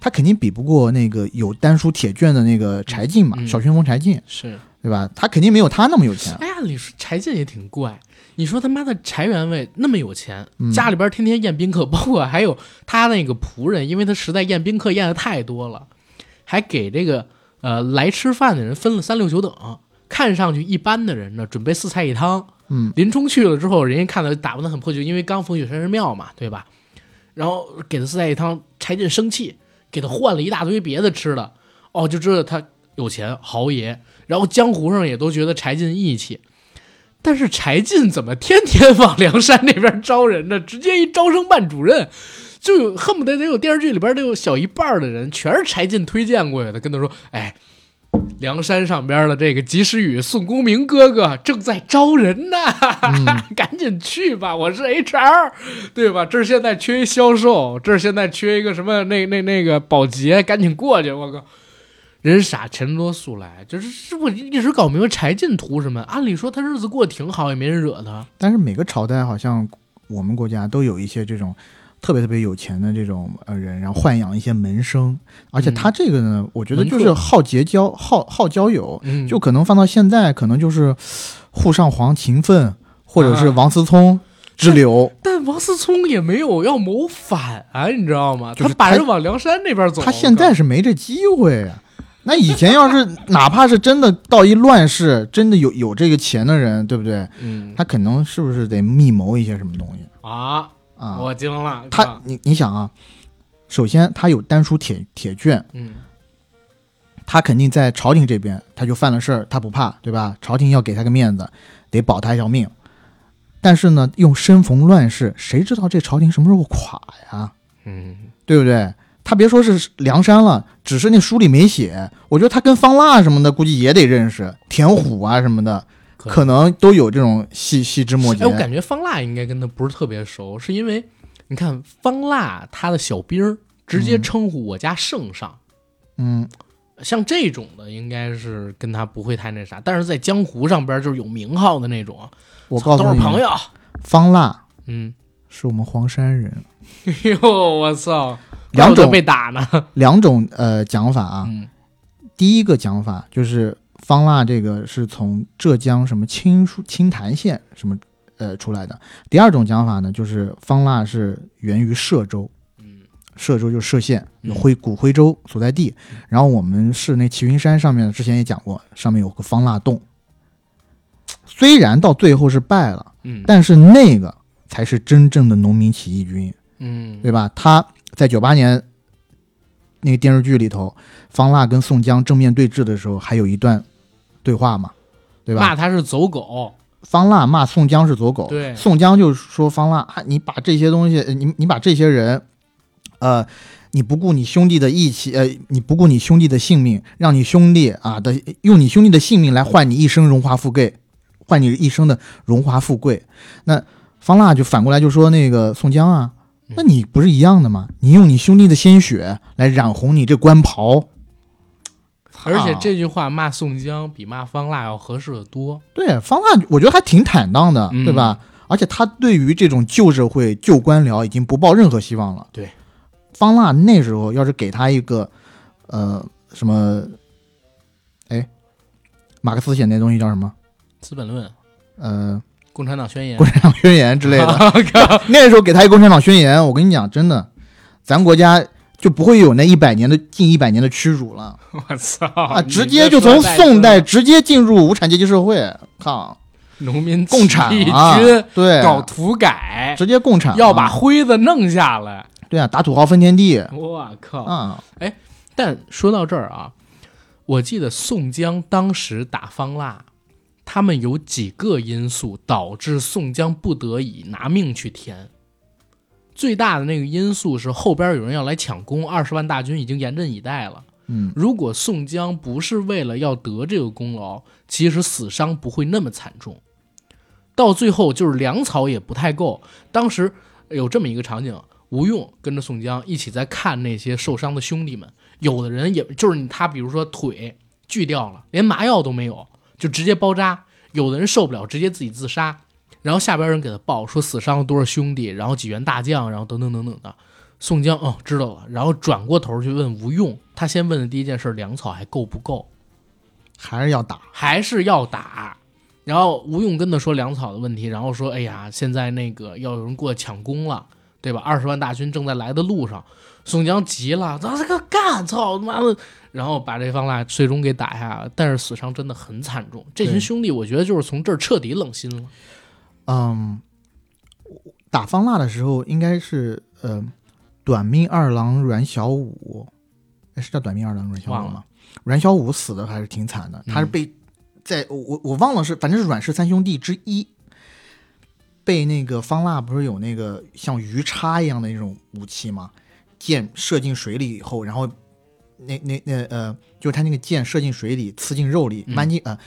他肯定比不过那个有丹书铁卷的那个柴进嘛，嗯小旋风柴进，是。对吧？他肯定没有他那么有钱。哎，呀，你说柴进也挺怪。你说他妈的柴员外那么有钱，嗯家里边天天宴宾客，包括还有他那个仆人，因为他实在宴宾客宴的太多了，还给这个呃来吃饭的人分了三六九等。看上去一般的人呢，准备四菜一汤。嗯，林冲去了之后，人家看到打扮的很破旧，因为刚逢雪山神庙嘛，对吧？然后给他四菜一汤，柴进生气，给他换了一大堆别的吃的。哦，就知道他有钱豪爷。然后江湖上也都觉得柴进义气，但是柴进怎么天天往梁山那边招人呢？直接一招生办主任，就有恨不得得有电视剧里边得有小一半的人全是柴进推荐过去的，跟他说：“哎，梁山上边的这个及时雨宋公明哥哥正在招人呢，赶紧去吧，我是 HR，对吧？这现在缺一销售，这现在缺一个什么那那那个保洁，赶紧过去，我靠！”人傻钱多速来，就是是我一直搞不明白柴进图什么。按理说他日子过得挺好，也没人惹他。但是每个朝代好像我们国家都有一些这种特别特别有钱的这种呃人，然后豢养一些门生，而且他这个呢，我觉得就是好结交、好好交友，嗯就可能放到现在，可能就是沪上皇秦奋或者是啊王思聪之流。但王思聪也没有要谋反啊，你知道吗？就是他他把人往梁山那边走。他现在是没这机会啊。那以前要是 哪怕是真的到一乱世，真的有有这个钱的人，对不对？嗯他可能是不是得密谋一些什么东西啊，啊？我惊了。他你你想啊，首先他有丹书铁铁券，嗯他肯定在朝廷这边他就犯了事儿，他不怕，对吧？朝廷要给他个面子，得保他一条命。但是呢，用身逢乱世，谁知道这朝廷什么时候垮呀？嗯，对不对？他别说是梁山了，只是那书里没写，我觉得他跟方腊什么的估计也得认识，田虎啊什么的，可可能都有这种细细枝末节。哎，我感觉方腊应该跟他不是特别熟，是因为你看方腊他的小兵儿直接称呼我家圣上。嗯，像这种的，应该是跟他不会太那啥，但是在江湖上边就是有名号的那种，我告诉你，都是朋友。方腊嗯，是我们黄山人，哎呦，我操，两种被打呢。两种呃讲法啊。嗯第一个讲法就是方腊这个是从浙江什么青书青潭县什么呃出来的。第二种讲法呢，就是方腊是源于歙州，嗯歙州就是歙县，有徽古徽州所在地。然后我们是那齐云山上面，之前也讲过，上面有个方腊洞。虽然到最后是败了，嗯但是那个才是真正的农民起义军。嗯，对吧？他在九八年那个电视剧里头，方腊跟宋江正面对峙的时候，还有一段对话嘛，对吧？骂他是走狗。方腊骂宋江是走狗，对宋江就说方腊啊，你把这些东西，呃你你把这些人，呃，你不顾你兄弟的义气，呃，你不顾你兄弟的性命，让你兄弟啊的用你兄弟的性命来换你一生荣华富贵，换你一生的荣华富贵。那方腊就反过来就说那个宋江啊，那你不是一样的吗？你用你兄弟的鲜血来染红你这官袍，而且啊这句话骂宋江比骂方腊要合适的多。对方腊，我觉得还挺坦荡的，嗯对吧？而且他对于这种旧社会、旧官僚已经不抱任何希望了。对，方腊那时候要是给他一个，呃，什么，哎，马克思写那东西叫什么？《资本论》《呃，共产党宣言共》产党宣言之类的。靠那时候给他一共产党宣言，我跟你讲，真的，咱国家就不会有那一百年的近一百年的屈辱了我操啊！直接就从宋代直接进入无产阶级社会，靠，农民共产啊军，对，搞土改，直接共产啊，要把灰子弄下来。对啊，打土豪分田地我靠！啊，哎但说到这儿啊，我记得宋江当时打方腊，他们有几个因素导致宋江不得已拿命去填。最大的那个因素是后边有人要来抢功，二十万大军已经严阵以待了。嗯，如果宋江不是为了要得这个功劳，其实死伤不会那么惨重。到最后就是粮草也不太够。当时有这么一个场景，吴用跟着宋江一起在看那些受伤的兄弟们，有的人也就是他，比如说腿锯掉了，连麻药都没有，就直接包扎；有的人受不了，直接自己自杀。然后下边人给他报说死伤了多少兄弟，然后几员大将，然后等等等等的。宋江哦知道了，然后转过头去问吴用，他先问的第一件事，粮草还够不够？还是要打。还是要打。然后吴用跟他说粮草的问题，然后说：“哎呀，现在那个要有人过来抢功了，对吧？二十万大军正在来的路上。”宋江急了：“咱这个干，操他妈的！”然后把这方腊最终给打下来了，但是死伤真的很惨重。这群兄弟，我觉得就是从这儿彻底冷心了。嗯，打方腊的时候应该是呃，短命二郎阮小五，哎是叫短命二郎阮小五吗？阮小五死的还是挺惨的，他是嗯被在我我我忘了是，反正是阮氏三兄弟之一，被那个方腊不是有那个像鱼叉一样的那种武器吗？箭射进水里以后，然后那那那呃，就是他那个箭射进水里，刺进肉里，嗯弯进呃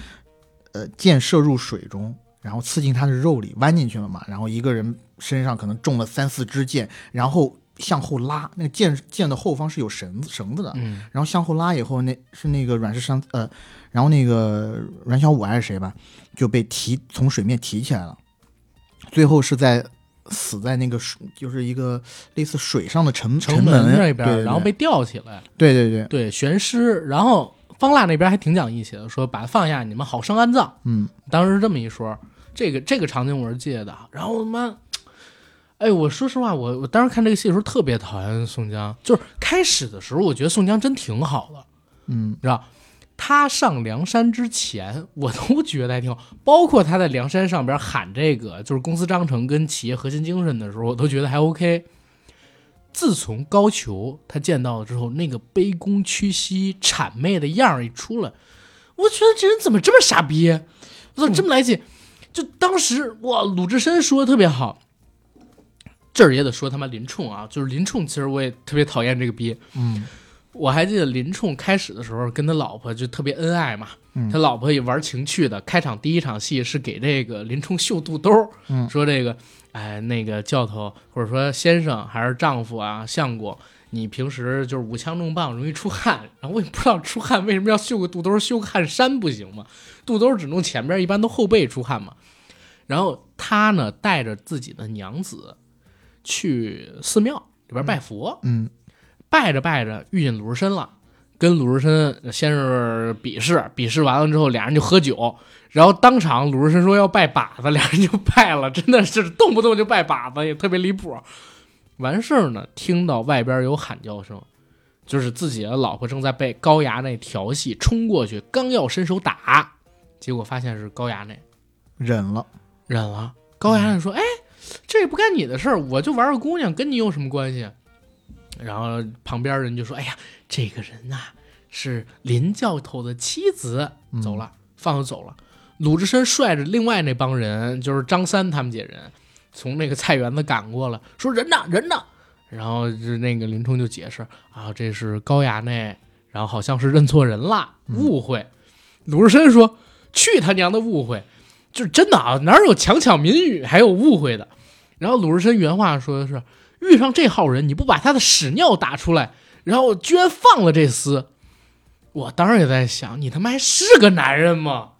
呃箭射入水中，然后刺进他的肉里，弯进去了嘛。然后一个人身上可能中了三四支箭，然后向后拉，那个箭箭的后方是有绳子绳子的，嗯然后向后拉以后，那是那个阮氏三呃，然后那个阮小五还是谁吧，就被提从水面提起来了，最后是在死在那个水，就是一个类似水上的城城门那边，对对然后被吊起来，对对对，对悬尸。然后方腊那边还挺讲义气的，说把他放下，你们好生安葬。嗯当时是这么一说，这个这个场景我是记得的。然后他妈，哎，我说实话，我我当时看这个戏的时候特别讨厌宋江，就是开始的时候我觉得宋江真挺好的，嗯知道？他上梁山之前，我都觉得还挺好，包括他在梁山上边喊这个就是公司章程跟企业核心精神的时候，我都觉得还 OK。自从高俅他见到了之后，那个卑躬屈膝、谄媚的样儿一出来，我觉得这人怎么这么傻逼？我怎么这么来劲？就当时哇，鲁智深说的特别好，这儿也得说他妈林冲啊，就是林冲，其实我也特别讨厌这个逼。嗯我还记得林冲开始的时候跟他老婆就特别恩爱嘛，嗯他老婆也玩情趣的。开场第一场戏是给这个林冲绣肚兜，嗯说这个，哎，那个教头或者说先生还是丈夫啊，相公，你平时就是舞枪弄棒，容易出汗，然后我也不知道出汗为什么要绣个肚兜儿，绣个汗衫不行吗？肚兜只弄前边，一般都后背出汗嘛。然后他呢带着自己的娘子去寺庙里边拜佛，嗯拜着拜着遇见鲁智深了，跟鲁智深先是比试，比试完了之后俩人就喝酒，然后当场鲁智深说要拜把子，俩人就拜了，真的是动不动就拜把子，也特别离谱。完事儿呢，听到外边有喊叫声，就是自己的老婆正在被高衙内调戏，冲过去刚要伸手打，结果发现是高衙内，忍了，忍了。高衙内说：“哎，这也不干你的事儿，我就玩个姑娘，跟你有什么关系？”然后旁边人就说：“哎呀，这个人呐、是林教头的妻子。”嗯走了，放他走了。鲁智深率着另外那帮人，就是张三他们几人，从那个菜园子赶过来，说：“人呢？人呢？”然后就那个林冲就解释：“啊，这是高衙内，然后好像是认错人了，误会。鲁智深说：“去他娘的误会！”就是真的啊，哪有强抢民女还有误会的？然后鲁智深原话说的是：遇上这号人，你不把他的屎尿打出来，然后居然放了这厮。我当时也在想，你他妈还是个男人吗？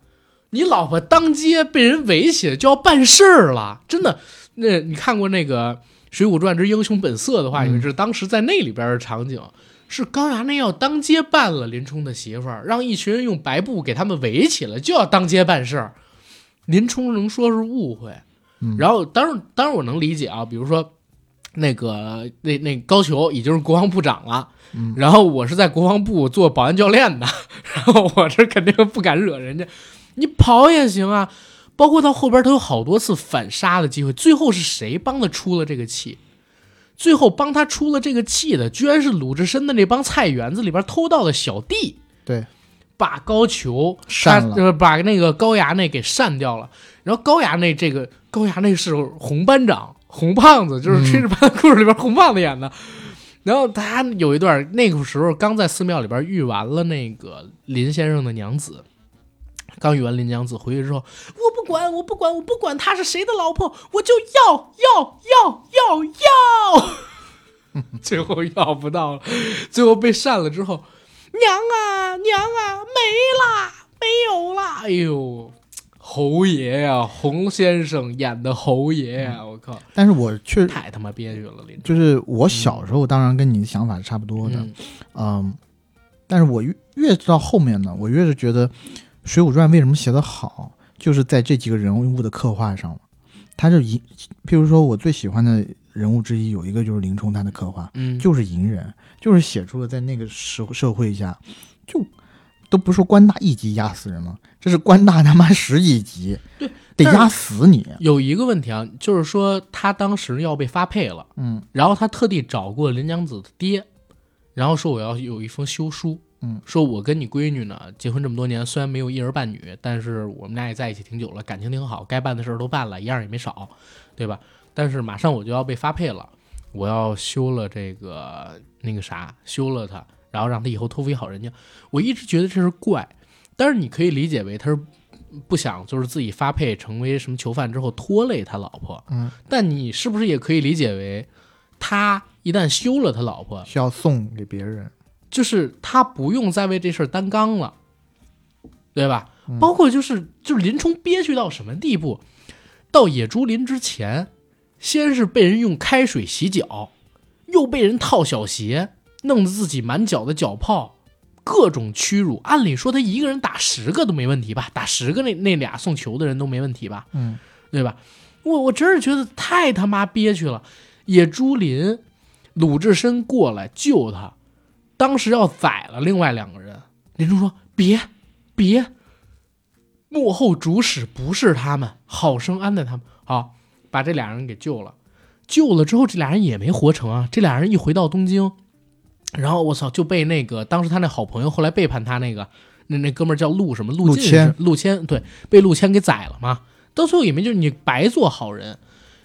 你老婆当街被人围起来就要办事儿了，真的。那你看过那个《水浒传之英雄本色》的话，嗯你知道当时在那里边的场景是高衙内要当街办了林冲的媳妇儿，让一群人用白布给他们围起来，就要当街办事儿。林冲能说是误会，嗯然后当然当然我能理解啊，比如说那个那那高俅已经是国防部长了，嗯然后我是在国防部做保安教练的，然后我这肯定不敢惹人家，你跑也行啊。包括到后边他有好多次反杀的机会，最后是谁帮他出了这个气？最后帮他出了这个气的，居然是鲁智深的那帮菜园子里边偷盗的小弟。对，把高俅扇了把那个高衙内给扇掉了。然后高衙内这个高衙内是红班长，红胖子，就是《炊事班的故事》里边红胖子演的。然后他有一段，那个时候刚在寺庙里边遇完了那个林先生的娘子，刚遇完林娘子回去之后，我不管，我不管，我不管她是谁的老婆，我就要要要要要，最后要不到了，最后被扇了之后，娘啊娘啊，没啦，没有啦，哎呦。侯爷呀、洪先生演的侯爷呀、我靠，但是我确实太他妈憋屈了，林就是我小时候，当然跟你的想法是差不多的，嗯。嗯，但是我越越到后面呢，我越是觉得《水浒传》为什么写得好，就是在这几个人物的刻画上了。他就银，譬如说我最喜欢的人物之一，有一个就是林冲，他的刻画嗯，就是隐忍，就是写出了在那个社社会下，就都不是说官大一级压死人了，这是官大他妈十几级，对，得压死你。有一个问题啊，就是说他当时要被发配了，嗯然后他特地找过林娘子的爹，然后说我要有一封休书，嗯，说我跟你闺女呢结婚这么多年，虽然没有一儿半女，但是我们俩也在一起挺久了，感情挺好，该办的事儿都办了，一样也没少，对吧？但是马上我就要被发配了，我要休了这个那个啥，休了他，然后让他以后托付于好人家。我一直觉得这是怪，但是你可以理解为他是不想就是自己发配成为什么囚犯之后拖累他老婆，嗯，但你是不是也可以理解为，他一旦休了他老婆，需要送给别人。就是他不用再为这事儿担纲了，对吧？嗯包括就是就是林冲憋屈到什么地步，到野猪林之前，先是被人用开水洗脚，又被人套小鞋，弄得自己满脚的脚泡，各种屈辱。按理说他一个人打十个都没问题吧？打十个那那俩送球的人都没问题吧？嗯，对吧？我我真是觉得太他妈憋屈了。野猪林，鲁智深过来救他，当时要宰了另外两个人。林冲说：“别，别，幕后主使不是他们，好生安待他们。”好，把这俩人给救了。救了之后，这俩人也没活成啊。这俩人一回到东京，然后我操就被那个当时他那好朋友后来背叛他那个那那哥们儿叫陆什么陆谦陆谦对，被陆谦给宰了嘛。到最后也没就是你白做好人。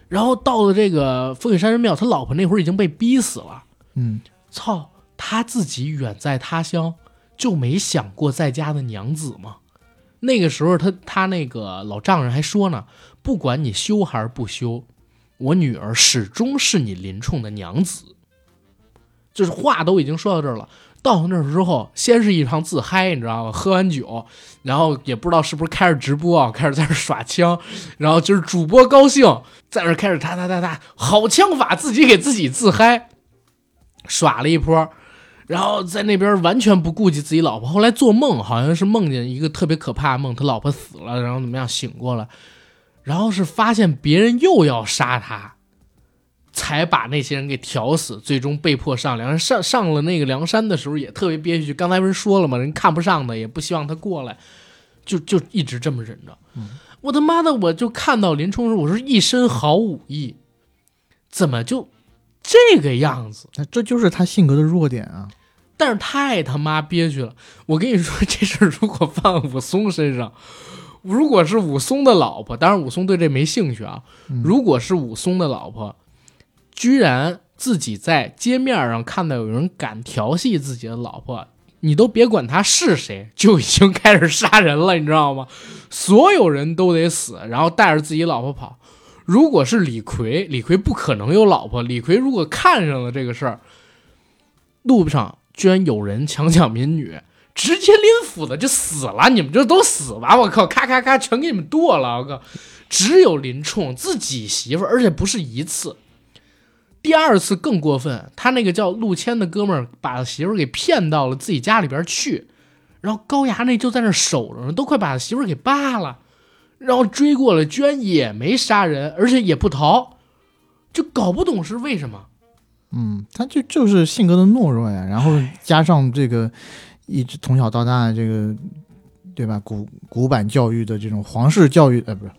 然后到了这个风雪山神庙，他老婆那会儿已经被逼死了。嗯，操，他自己远在他乡，就没想过在家的娘子吗？那个时候他他那个老丈人还说呢，不管你休还是不休，我女儿始终是你林冲的娘子。就是话都已经说到这儿了，到那儿之后，先是一场自嗨，你知道吗？喝完酒，然后也不知道是不是开始直播啊，开始在那耍枪，然后就是主播高兴，在那开始哒哒哒哒，好枪法，自己给自己自嗨，耍了一波，然后在那边完全不顾及自己老婆。后来做梦，好像是梦见一个特别可怕的梦，他老婆死了，然后怎么样醒过来，然后是发现别人又要杀他，才把那些人给挑死，最终被迫上梁上上了那个梁山的时候也特别憋屈。刚才不是说了吗？人看不上他，也不希望他过来，就就一直这么忍着。我他妈的，我就看到林冲的时候，我说一身好武艺，怎么就这个样子？那这就是他性格的弱点啊。但是太他妈憋屈了。我跟你说，这事儿如果放武松身上，如果是武松的老婆，当然武松对这没兴趣啊。如果是武松的老婆，居然自己在街面上看到有人敢调戏自己的老婆，你都别管他是谁，就已经开始杀人了，你知道吗？所有人都得死，然后带着自己老婆跑。如果是李逵，李逵不可能有老婆。李逵如果看上了这个事儿，路上居然有人强抢民女，直接拎斧子就死了。你们就都死吧！我靠，咔咔咔，全给你们剁了！我靠，只有林冲自己媳妇，而且不是一次。第二次更过分，他那个叫陆谦的哥们儿把媳妇儿给骗到了自己家里边去，然后高衙内就在那儿守着呢，都快把他媳妇儿给扒了，然后追过来，居然也没杀人，而且也不逃，就搞不懂是为什么。嗯，他就就是性格的懦弱呀，然后加上这个一直从小到大的这个，对吧？古古板教育的这种皇室教育，呃，不是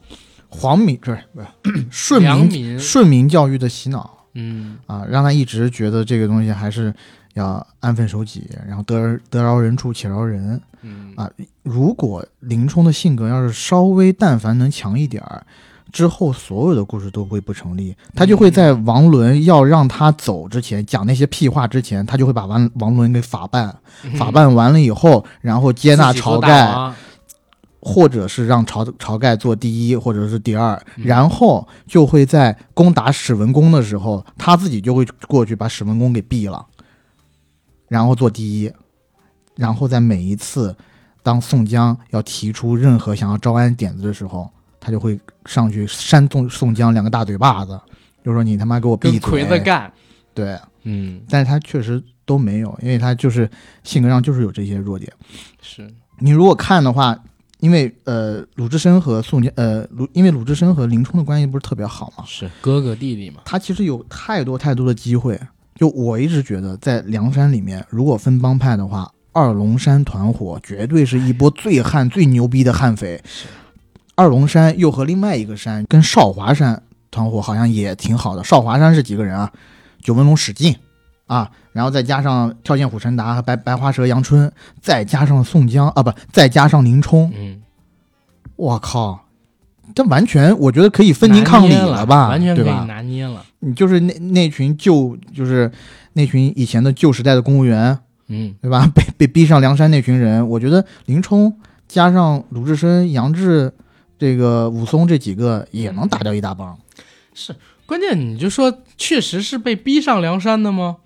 皇民，不是不是顺民顺民教育的洗脑嗯，啊，让他一直觉得这个东西还是要安分守己，然后得得饶人处且饶人。嗯啊如果林冲的性格要是稍微但凡能强一点儿，之后所有的故事都会不成立。他就会在王伦要让他走之前，讲那些屁话之前，他就会把王王伦给法办，法办完了以后，然后接纳晁盖，王或者是让晁晁盖做第一，或者是第二，嗯。然后就会在攻打史文恭的时候，他自己就会过去把史文恭给毙了，然后做第一，然后在每一次当宋江要提出任何想要招安点子的时候，他就会上去扇宋宋江两个大嘴巴子，就说你他妈给我闭跟嘴！魁子干，对，嗯，但是他确实都没有，因为他就是性格上就是有这些弱点。是，你如果看的话，因为呃鲁智深和宋江呃鲁，因为鲁智深和林冲的关系不是特别好嘛，是哥哥弟弟嘛，他其实有太多太多的机会。就我一直觉得，在梁山里面，如果分帮派的话，二龙山团伙绝对是一波最悍、最牛逼的悍匪。二龙山又和另外一个山跟少华山团伙好像也挺好的。少华山是几个人啊？九纹龙史进啊，然后再加上跳涧虎陈达和白白花蛇杨春，再加上宋江啊，不，再加上林冲，嗯，我靠，这完全我觉得可以分庭抗礼了吧，完全可以？拿捏了，你就是那那群旧，就是那群以前的旧时代的公务员，嗯，对吧？被被逼上梁山那群人，我觉得林冲加上鲁智深、杨志、这个武松这几个也能打掉一大帮。是关键你就说，确实是被逼上梁山的吗？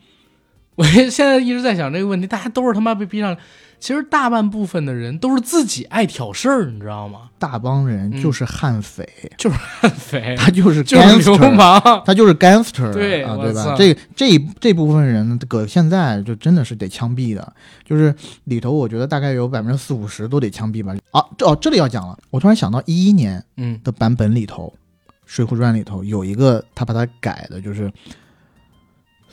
我现在一直在想这个问题，大家都是他妈被逼上，其实大半部分的人都是自己爱挑事儿，你知道吗？大帮人就是悍匪，就是悍匪他就是嗯就是流氓，他就是 gangster，啊，对啊对吧？这这这部分人搁现在就真的是得枪毙的，就是里头我觉得大概有百分之四五十都得枪毙吧。啊，这哦这里要讲了，我突然想到一一年嗯的版本里头，《水浒传》里头有一个他把它改的，就是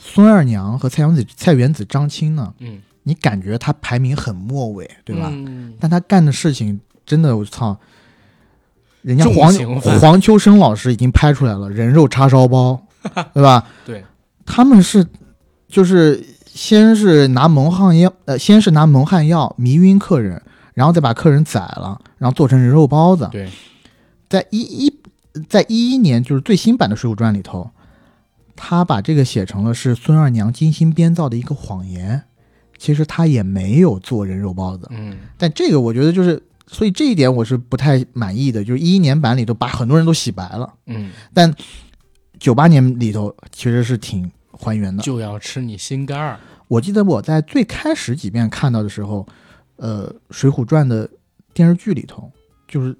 孙二娘和蔡元子、蔡元子、张青呢，嗯，你感觉他排名很末尾，对吧？嗯但他干的事情真的，我操！人家黄黄秋生老师已经拍出来了，人肉叉烧包，对吧？对，他们是就是先是拿蒙汗药，呃，先是拿蒙汗药迷晕客人，然后再把客人宰了，然后做成人肉包子。对，在一一在一一年就是最新版的《水浒传》里头，他把这个写成了是孙二娘精心编造的一个谎言，其实他也没有做人肉包子。嗯。但这个我觉得就是，所以这一点我是不太满意的，就是一一年版里头把很多人都洗白了，嗯，但九八年里头其实是挺还原的。就要吃你心肝儿，我记得我在最开始几遍看到的时候，呃，《水浒传》的电视剧里头，就是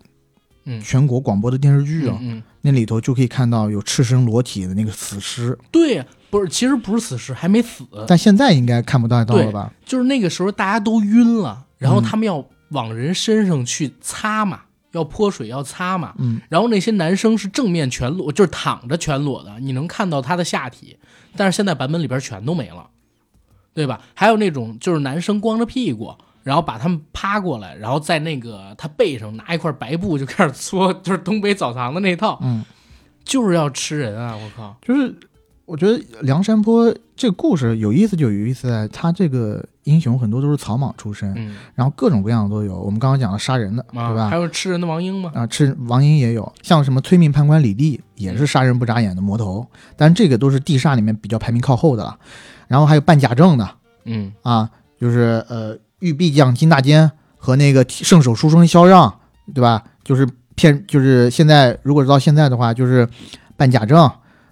嗯。全国广播的电视剧啊，嗯，嗯。那里头就可以看到有赤身裸体的那个死尸，对，不是，其实不是死尸，还没死，但现在应该看不到到了吧？就是那个时候大家都晕了，然后嗯他们要往人身上去擦嘛，要泼水要擦嘛，嗯，然后那些男生是正面全裸，就是躺着全裸的，你能看到他的下体，但是现在版本里边全都没了，对吧？还有那种就是男生光着屁股，然后把他们趴过来，然后在那个他背上拿一块白布就开始搓，就是东北澡堂的那套，嗯，就是要吃人啊！我靠，就是我觉得梁山泊这个故事有意思，就有意思在他这个英雄很多都是草莽出身，嗯然后各种各样的都有。我们刚刚讲了杀人的，啊，对吧还？有吃人的王英吗？啊，吃王英也有，像什么催命判官李立也是杀人不眨眼的魔头，但这个都是地煞里面比较排名靠后的了。然后还有办假证的嗯啊，就是呃玉臂将金大坚和那个圣手书生萧让，对吧？就是骗，就是现在如果到现在的话，就是办假证，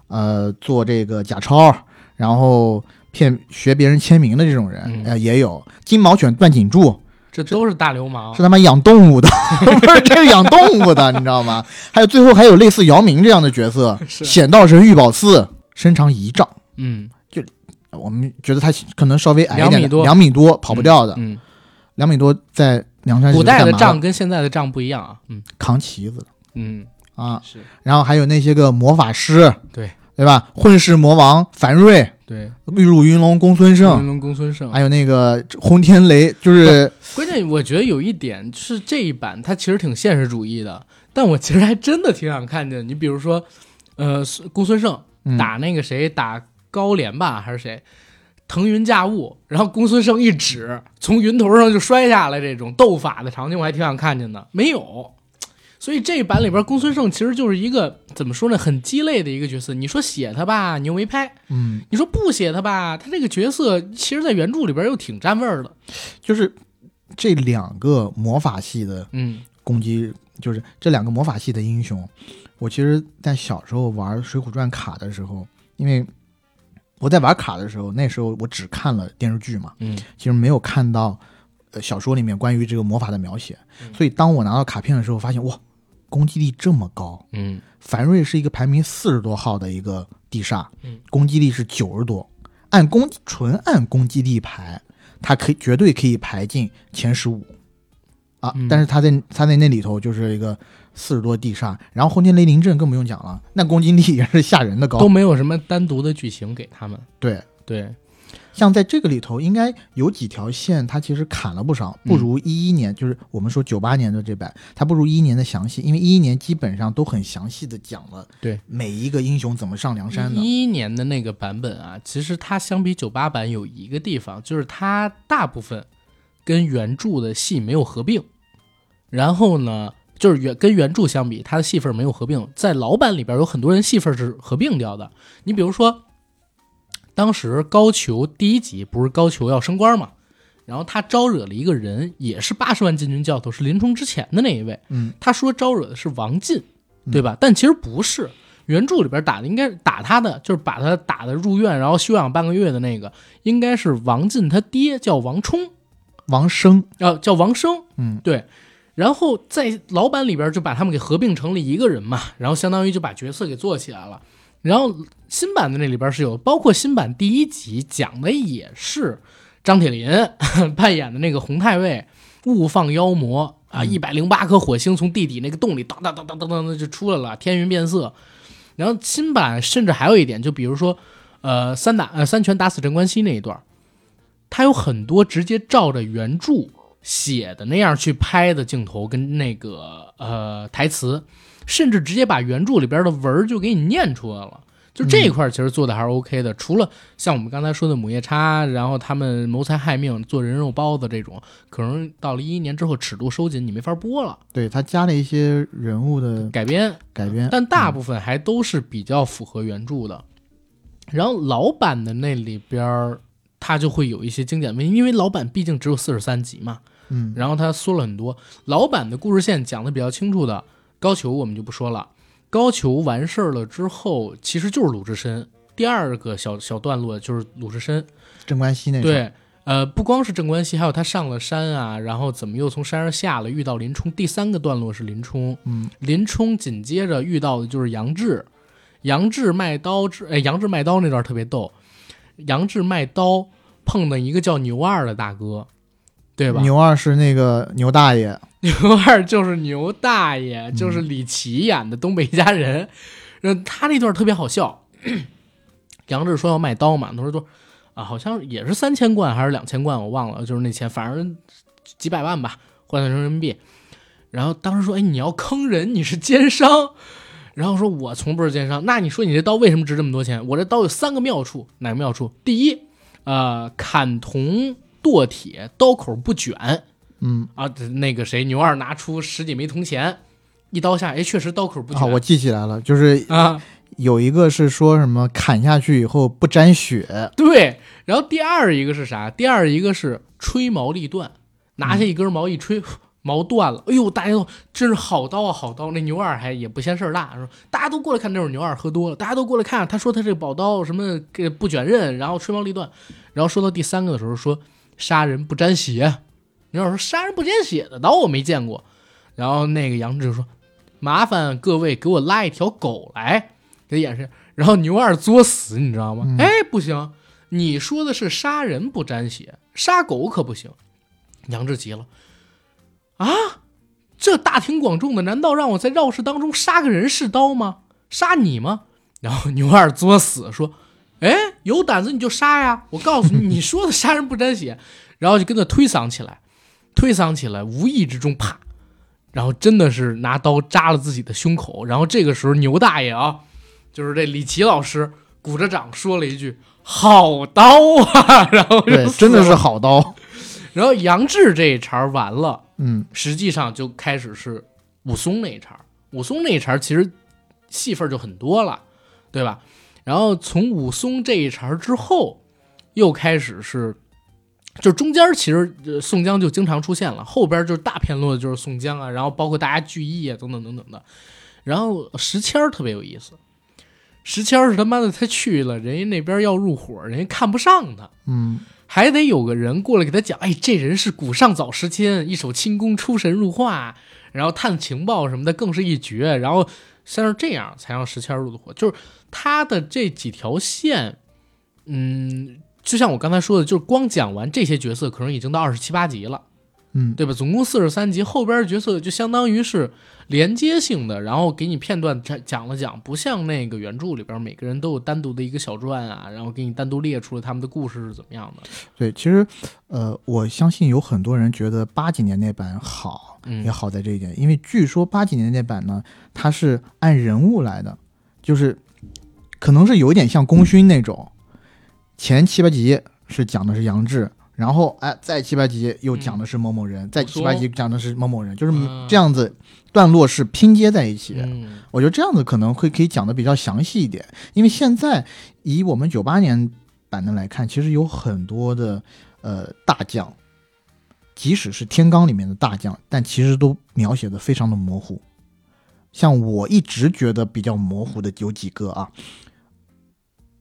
呃，做这个假钞，然后骗学别人签名的这种人，嗯呃，也有金毛犬段锦柱。这都是大流氓是。他妈养动物的，不是这是养动物的，你知道吗？还有最后还有类似姚明这样的角色，是显道神玉宝寺，身长一丈，嗯，我们觉得他可能稍微矮一点的，两米多。两米多跑不掉的，嗯，两米多在梁山古代的？是干嘛杖跟现在的杖不一样啊。嗯。扛旗子的。嗯，啊，是。然后还有那些个魔法师，对。对吧？混世魔王樊瑞、对。玉入云龙公孙胜云，龙公孙胜，还有那个轰天雷，就是关键我觉得有一点是这一版它其实挺现实主义的，但我其实还真的挺想看见，你比如说，呃，公孙胜嗯。打那个谁打高廉吧还是谁，腾云驾雾，然后公孙胜一指，从云头上就摔下来，这种斗法的场景我还挺想看见的，没有。所以这一版里边，公孙胜其实就是一个怎么说呢，很鸡肋的一个角色。你说写他吧，你又没拍；嗯，你说不写他吧，他这个角色其实，在原著里边又挺占味儿的。就是这两个魔法系的嗯攻击，就是这两个魔法系的英雄，我其实，在小时候玩《水浒传》卡的时候，因为我在玩卡的时候，那时候我只看了电视剧嘛，嗯其实没有看到呃小说里面关于这个魔法的描写，嗯所以当我拿到卡片的时候，发现哇，攻击力这么高。嗯凡瑞是一个排名四十多号的一个地煞，嗯攻击力是九十多，按攻纯按攻击力排，他可以绝对可以排进前十五啊。嗯但是他在他在那里头就是一个四十多地煞，然后轰天雷凌阵更不用讲了，那攻击力也是吓人的高都。没有什么单独的剧情给他们。对，对，像在这个里头，应该有几条线，它其实砍了不少，不如一一年，就是我们说九八年的这版，它不如一一年的详细，因为一一年基本上都很详细的讲了对每一个英雄怎么上梁山的。一一年的那个版本啊，其实它相比九八版有一个地方，就是它大部分跟原著的戏没有合并，然后呢，就是原跟原著相比，他的戏份没有合并。在老版里边有很多人戏份是合并掉的，你比如说，当时高俅第一集不是高俅要升官嘛，然后他招惹了一个人，也是八十万禁军教头，是林冲之前的那一位。嗯，他说招惹的是王进，对吧？但其实不是，原著里边打的应该打他的，就是把他打的入院，然后休养半个月的那个，应该是王进他爹叫王冲，王生，啊，叫王生，嗯，对。然后在老版里边就把他们给合并成了一个人嘛，然后相当于就把角色给做起来了。然后新版的那里边是有，包括新版第一集讲的也是张铁林 扮演的那个洪太尉误放妖魔啊，一百零八颗火星从地底那个洞里当当当当当当的就出来了，天云变色。然后新版甚至还有一点，就比如说，呃，三打呃三拳打死镇关西那一段，它有很多直接照着原著写的那样去拍的镜头跟那个呃台词，甚至直接把原著里边的文儿就给你念出来了。就这一块其实做的还是 OK 的，除了像我们刚才说的母夜叉，然后他们谋财害命、做人肉包子这种，可能到了一一年之后尺度收紧，你没法播了，对他加了一些人物的改编。改编，但大部分还都是比较符合原著的。然后老版的那里边儿，它就会有一些精简问题，因为老版毕竟只有四十三集嘛，嗯，然后他缩了很多。老版的故事线讲的比较清楚的，高俅我们就不说了。高俅完事儿了之后，其实就是鲁智深。第二个小小段落就是鲁智深，镇关西那场，对，呃，不光是镇关西，还有他上了山啊，然后怎么又从山上下了，遇到林冲。第三个段落是林冲，嗯，林冲紧接着遇到的就是杨志，杨志卖刀之，哎，杨志卖刀那段特别逗，杨志卖刀碰到一个叫牛二的大哥，对吧？牛二是那个牛大爷，牛二就是牛大爷，就是李琦演的东北一家人。嗯，他那段特别好笑。杨志说要卖刀嘛，他说多啊，好像也是三千贯还是两千贯，我忘了，就是那钱，反正几百万吧，换算成人民币。然后当时说，哎，你要坑人，你是奸商。然后说，我从不是奸商。那你说你这刀为什么值这么多钱？我这刀有三个妙处，哪个妙处？第一，呃，砍铜剁铁，刀口不卷。嗯，啊，那个谁，牛二拿出十几枚铜钱，一刀下，哎，确实刀口不啊，卷我记起来了，就是啊，有一个是说什么砍下去以后不沾血，对。然后第二一个是啥？第二一个是吹毛立断，拿下一根毛一吹，毛断了。哎呦，大家都真是好刀啊，好刀！那牛二还也不嫌事儿大，说大家都过来看，那会儿牛二喝多了，大家都过来看，他说他这个宝刀什么给不卷刃，然后吹毛立断。然后说到第三个的时候说杀人不沾血，牛二说杀人不沾血的刀我没见过。然后那个杨志就说麻烦各位给我拉一条狗来，给他演示。然后牛二作死，你知道吗？嗯哎，不行，你说的是杀人不沾血，杀狗可不行。杨志急了，啊，这大庭广众的，难道让我在绕室当中杀个人是刀吗？杀你吗？然后牛二作死说：“哎，有胆子你就杀呀！我告诉你，你说的杀人不沾血。”然后就跟他推搡起来，推搡起来，无意之中啪，然后真的是拿刀扎了自己的胸口。然后这个时候牛大爷啊，就是这李琦老师鼓着掌说了一句“好刀啊”，然后就对，真的是。好刀。然后杨志这一茬完了，嗯实际上就开始是武松那一茬。武松那一茬其实戏份就很多了，对吧？然后从武松这一茬之后，又开始是，就中间其实、呃、宋江就经常出现了，后边就是大片落的就是宋江啊，然后包括大家聚义啊等等等等的。然后石谦儿特别有意思，石谦儿是他妈的他去了，人家那边要入伙，人家看不上他。嗯，还得有个人过来给他讲，哎，这人是古上早时迁，一手轻功出神入化，然后探情报什么的更是一绝，然后像是这样才让石谦入的伙。就是他的这几条线，嗯，就像我刚才说的，就是光讲完这些角色，可能已经到二十七八集了，嗯，对吧？总共四十三集，后边角色就相当于是连接性的，然后给你片段讲讲了讲，不像那个原著里边每个人都有单独的一个小传啊，然后给你单独列出了他们的故事是怎么样的。对，其实，呃，我相信有很多人觉得八几年那版好，嗯也好在这一点，因为据说八几年那版呢，它是按人物来的，就是可能是有一点像功勋那种，前七八集是讲的是杨志，然后哎，再七八集又讲的是某某人，再七八集讲的是某某人，就是嗯这样子段落是拼接在一起。嗯我觉得这样子可能会可以讲的比较详细一点，因为现在以我们九八年版的来看，其实有很多的呃大将，即使是天罡里面的大将，但其实都描写的非常的模糊。像我一直觉得比较模糊的有几个啊，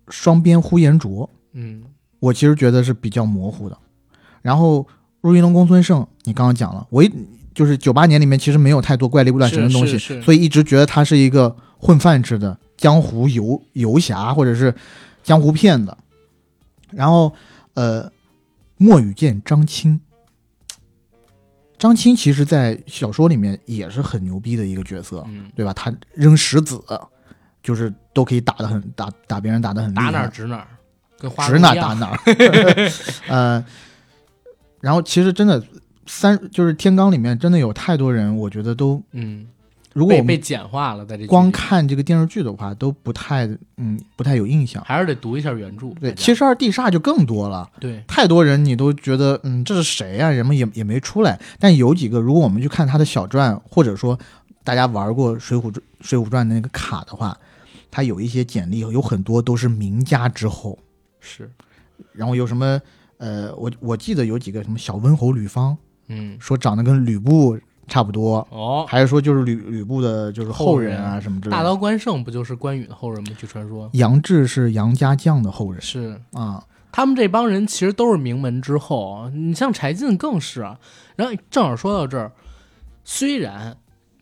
双边呼延灼，嗯我其实觉得是比较模糊的。然后入云龙公孙胜，你刚刚讲了，我一就是九八年里面其实没有太多怪力乱神的东西，所以一直觉得他是一个混饭吃的江湖游游侠或者是江湖骗子。然后呃，墨雨见张青，张青其实在小说里面也是很牛逼的一个角色，嗯，对吧？他扔石子，就是都可以打得很打打别人打得很厉害，打哪儿指哪指哪打哪儿。呃，然后其实真的三就是天罡里面真的有太多人，我觉得都嗯，如果我们被被简化了，在这光看这个电视剧的话，都不太嗯不太有印象。还是得读一下原著。对，七十二地煞就更多了，对，太多人你都觉得嗯这是谁呀、人们也也没出来。但有几个，如果我们去看他的小传，或者说大家玩过《水浒传》《水浒传》的那个卡的话，他有一些简历，有很多都是名家之后。是，然后有什么呃，我我记得有几个什么小温侯吕方，嗯，说长得跟吕布差不多，哦，还是说就是吕吕布的就是后人啊什么之类的。大刀关胜不就是关羽的后人吗？据传说杨志是杨家将的后人是。啊，他们这帮人其实都是名门之后啊，你像柴进更是啊。然后正好说到这儿，虽然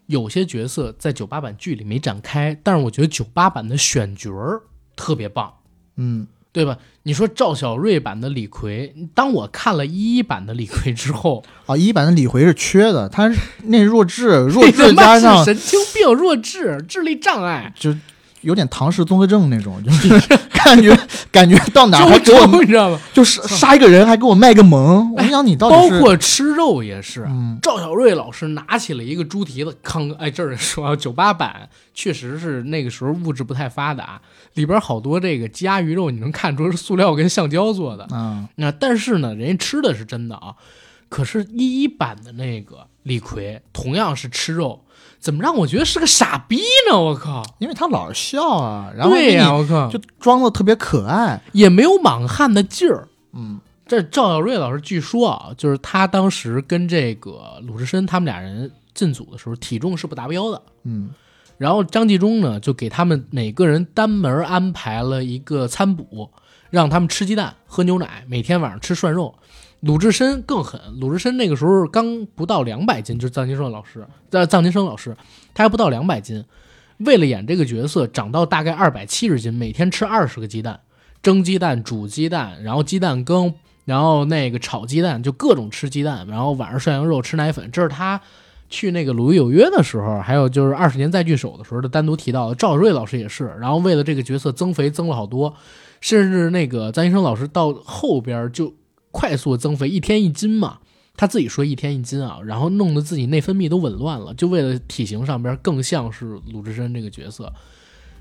有些角色在九八版剧里没展开，但是我觉得九八版的选角儿特别棒，嗯，对吧？你说赵小瑞版的李逵，当我看了一一版的李逵之后，啊，一版的李逵是缺的，他那弱智，弱智加上神经病、弱智、智力障碍，就有点唐氏综合症那种，就是感觉感觉到哪儿还给我 你知道吗？就是杀一个人还给我卖个萌，我想你到包底包括吃肉也是，嗯赵小瑞老师拿起了一个猪蹄子，康哎，这儿说啊，九八版确实是那个时候物质不太发达，里边好多这个鸡鸭鱼肉，你能看出是塑料跟橡胶做的。啊，那但是呢，人家吃的是真的啊。可是，一一版的那个李逵同样是吃肉，怎么让我觉得是个傻逼呢？我靠！因为他老是笑啊，然后对呀、给我靠，就装的特别可爱，也没有莽汉的劲儿。嗯这赵小瑞老师据说啊，就是他当时跟这个鲁智深他们俩人进组的时候，体重是不达标的。嗯然后张纪中呢，就给他们每个人单门安排了一个餐补，让他们吃鸡蛋、喝牛奶，每天晚上吃涮肉。鲁智深更狠，鲁智深那个时候刚不到两百斤，就是臧金生老师，呃，臧金生老师，他还不到两百斤，为了演这个角色，长到大概二百七十斤，每天吃二十个鸡蛋，蒸鸡蛋、煮鸡蛋，然后鸡蛋羹，然后那个炒鸡蛋，就各种吃鸡蛋，然后晚上涮羊肉、吃奶粉，这是他去那个《鲁豫有约》的时候，还有就是二十年再聚首的时候，他单独提到的。赵小瑞老师也是，然后为了这个角色增肥增了好多，甚至那个臧医生老师到后边就快速增肥，一天一斤嘛。他自己说一天一斤啊，然后弄得自己内分泌都紊乱了，就为了体型上边更像是鲁智深这个角色。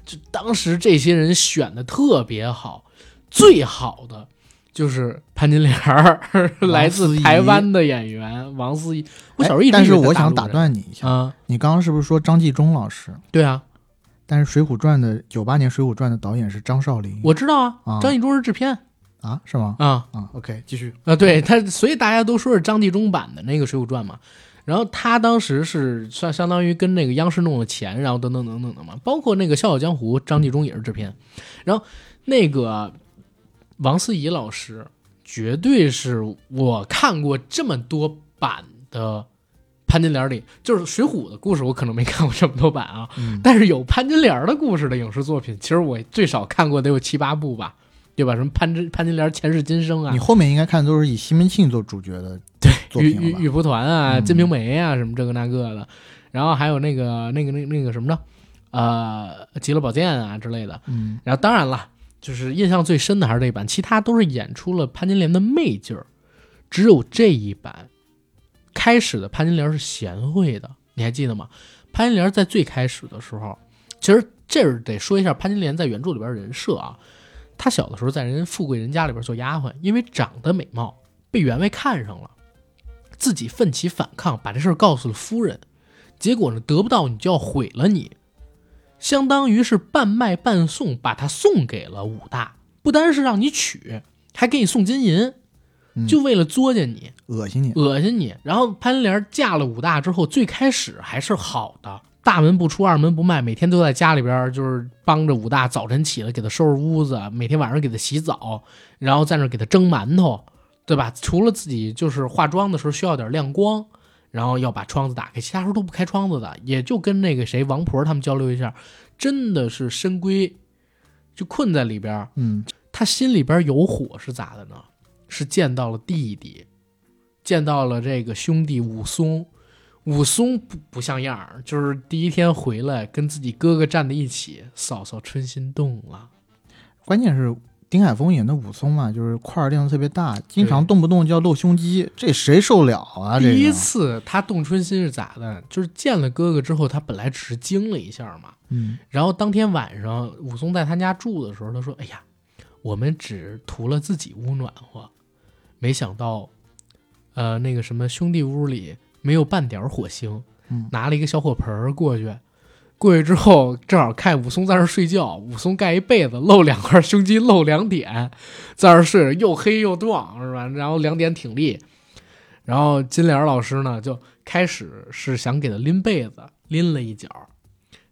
就当时这些人选的特别好，最好的就是潘金莲儿，来自台湾的演员王思怡。我小时候一直但是我想打断你一下，啊，你刚刚是不是说张纪中老师？对啊，但是《水浒传》的九八年《水浒传》的导演是张少林，我知道啊，啊张纪中是制片啊是吗？啊啊，OK，继续。啊，对他，所以大家都说是张纪中版的那个《水浒传》嘛。然后他当时是算相当于跟那个央视弄了钱，然后等等等等的嘛，包括那个《笑傲江湖》，张纪中也是制片。然后那个王思怡老师，绝对是我看过这么多版的潘金莲里，就是《水浒》的故事，我可能没看过这么多版啊。嗯但是有潘金莲的故事的影视作品，其实我最少看过得有七八部吧，对吧？什么潘金潘金莲前世今生啊你，后面应该看都是以西门庆做主角的对玉品了吧？玉玉蒲团啊，嗯金瓶梅啊，什么这个那个的，然后还有那个那个那那个什么呢？呃，极乐宝剑啊之类的。嗯然后当然了，就是印象最深的还是这一版，其他都是演出了潘金莲的媚劲儿，只有这一版开始的潘金莲是贤惠的，你还记得吗？潘金莲在最开始的时候，其实这是得说一下潘金莲在原著里边人设啊，她小的时候在人富贵人家里边做丫鬟，因为长得美貌被员外看上了，自己奋起反抗，把这事儿告诉了夫人，结果呢得不到你就要毁了你，相当于是半卖半送，把她送给了武大，不单是让你娶，还给你送金银，嗯就为了作践你。恶心你。恶心你。然后潘金莲嫁了武大之后，最开始还是好的，大门不出二门不迈，每天都在家里边就是帮着武大，早晨起来给他收拾屋子，每天晚上给他洗澡，然后在那给他蒸馒头，对吧？除了自己就是化妆的时候需要点亮光。然后要把窗子打开，其他时候都不开窗子的，也就跟那个谁王婆他们交流一下，真的是深闺，就困在里边，嗯，他心里边有火是咋的呢？是见到了弟弟，见到了这个兄弟武松。武松不不像样儿，就是第一天回来跟自己哥哥站在一起，嫂嫂春心动了。关键是丁海峰演的武松嘛，就是块儿量特别大，经常动不动就要露胸肌，这谁受了啊？第一，次他动春心是咋的？就是见了哥哥之后，他本来只是惊了一下嘛，嗯然后当天晚上武松在他家住的时候，他说：“哎呀，我们只图了自己屋暖和，没想到，呃，那个什么兄弟屋里没有半点火星。嗯拿了一个小火盆儿过去，过去之后正好看武松在那儿睡觉，武松盖一被子，露两块胸肌，露两点，在那儿睡着，又黑又壮，是吧？然后两点挺立。然后金莲老师呢，就开始是想给他拎被子，拎了一角，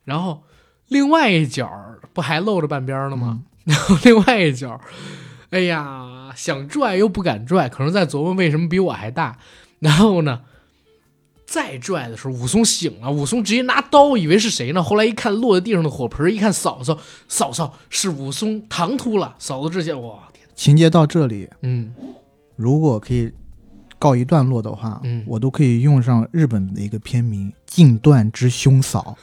然后另外一角不还露着半边呢吗？然后另外一角，哎呀，想拽又不敢拽，可能在琢磨为什么比我还大。然后呢，再拽的时候，武松醒了，武松直接拿刀，以为是谁呢？后来一看落在地上的火盆，一看嫂嫂，嫂嫂是武松唐突了。嫂子之前，哇天，情节到这里，嗯，如果可以告一段落的话，嗯我都可以用上日本的一个片名《禁断之兄嫂》。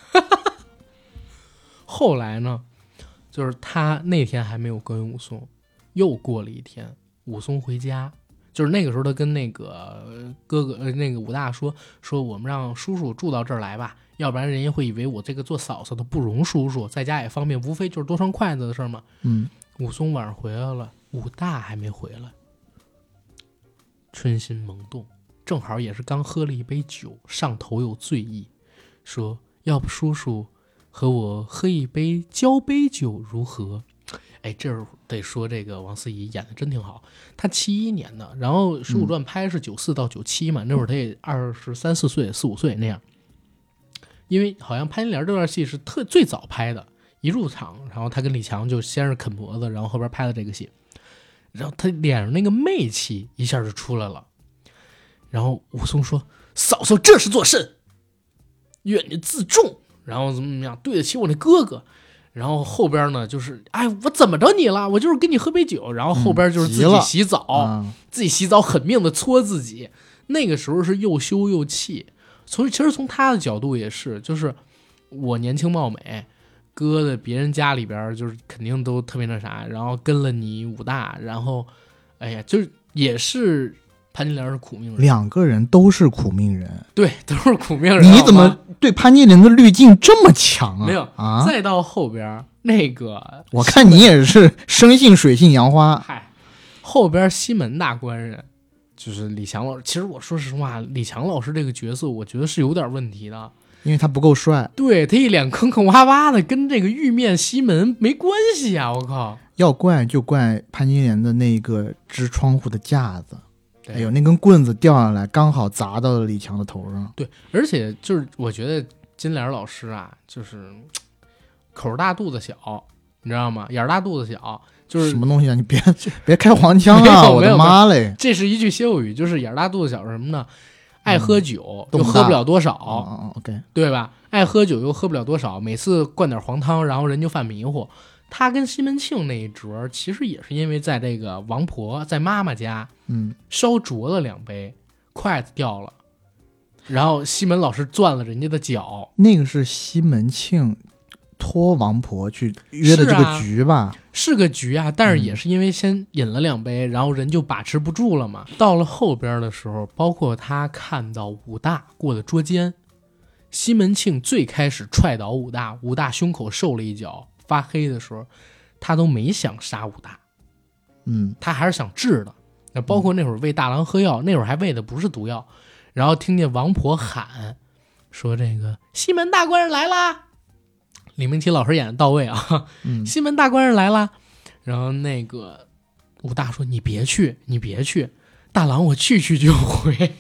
后来呢，就是他那天还没有跟武松，又过了一天，武松回家，就是那个时候他跟那个呃哥哥呃那个武大说说我们让叔叔住到这儿来吧，要不然人家会以为我这个做嫂嫂的不容叔叔，在家也方便，无非就是多双筷子的事儿嘛。嗯，武松晚上回来了，武大还没回来，春心萌动，正好也是刚喝了一杯酒，上头有醉意，说要不叔叔和我喝一杯交杯酒如何？哎，这儿得说这个王思怡演的真挺好。她七一年的，然后《水浒传》拍是九四到九七嘛，那会儿她也二十三四岁、四五岁那样。因为好像潘金莲这段戏是特最早拍的，一入场，然后她跟李强就先是啃脖子，然后后边拍的这个戏，然后他脸上那个媚气一下就出来了。然后武松说：“嫂嫂这是做甚？愿你自重，然后怎么怎么样，对得起我那哥哥。”然后后边呢，就是哎，我怎么着你了？我就是跟你喝杯酒。然后后边就是自己洗澡，啊，自己洗澡狠命的搓自己，那个时候是又羞又气。从其实从他的角度也是，就是我年轻貌美，搁在别人家里边儿，就是肯定都特别那啥，然后跟了你武大，然后，哎呀，就是也是潘金莲是苦命人，两个人都是苦命人，对，都是苦命人。你怎么对潘金莲的滤镜这么强啊？没有啊？再到后边那个，我看你也是生性水性杨花，嗨，后边西门大官人就是李强老师。其实我说实话，李强老师这个角色，我觉得是有点问题的。因为他不够帅，对他一脸坑坑洼洼的，跟这个玉面西门没关系啊！我靠，要怪就怪潘金莲的那个支窗户的架子，对哎呦，那根棍子掉下来，刚好砸到了李强的头上。对，而且就是我觉得金莲老师啊，就是口大肚子小，你知道吗？眼儿大肚子小，就是什么东西啊？你别别开黄腔没啊！我的妈嘞！这是一句歇后语，就是眼儿大肚子小是什么呢？爱喝酒、又喝不了多哦少，哦哦，OK，对吧？爱喝酒又喝不了多少，每次灌点黄汤，然后人就犯迷糊。他跟西门庆那一折，其实也是因为在这个王婆在妈妈家嗯，烧灼了两杯，筷子掉了，然后西门老师攥了人家的脚，那个是西门庆托王婆去约的这个局吧？是个局啊，但是嗯也是因为先饮了两杯，然后人就把持不住了嘛。到了后边的时候，包括他看到武大过的捉奸，西门庆最开始踹倒武大，武大胸口受了一脚发黑的时候，他都没想杀武大，嗯，他还是想治的。那包括那会儿喂大郎喝药，那会儿还喂的不是毒药，然后听见王婆喊说：“这个西门大官人来啦！”李明启老师演的到位啊，嗯 西门大官人来啦。然后那个武大说：“你别去，你别去，大郎我去去就回，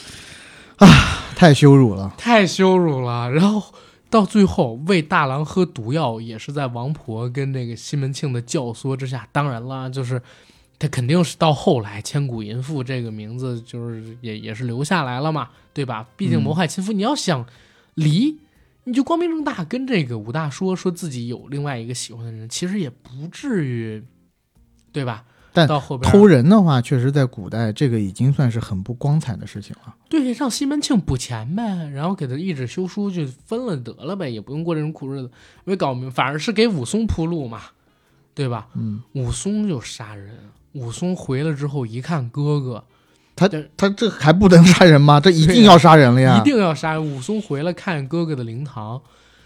啊太羞辱了。太羞辱了。”然后到最后喂大郎喝毒药，也是在王婆跟那个西门庆的教唆之下。当然了，就是他肯定是到后来千古淫妇这个名字就是也也是留下来了嘛，对吧？毕竟嗯谋害亲夫，你要想离。你就光明正大跟这个武大说说自己有另外一个喜欢的人，其实也不至于，对吧？但到后边偷人的话，确实在古代这个已经算是很不光彩的事情了。对，让西门庆补钱呗，然后给他一纸休书就分了得了呗，也不用过这种苦日子。没搞明，反而是给武松铺路嘛，对吧？嗯，武松就杀人，武松回来之后一看哥哥，他对他这还不能杀人吗？这一定要杀人了呀！一定要杀人。武松回来看哥哥的灵堂，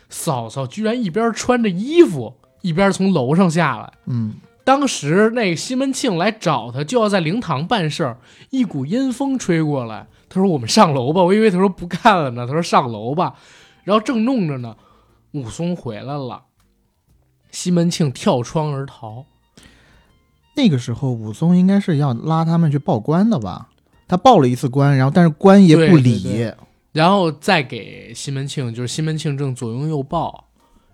嫂嫂居然一边穿着衣服，一边从楼上下来。嗯，当时那个西门庆来找他，就要在灵堂办事儿，一股阴风吹过来。他说：“我们上楼吧。”我以为他说不干了呢。他说：“上楼吧。”然后正弄着呢，武松回来了，西门庆跳窗而逃。那个时候武松应该是要拉他们去报官的吧？他报了一次官，然后但是官爷不理。对对然后再给西门庆，就是西门庆正左拥右抱，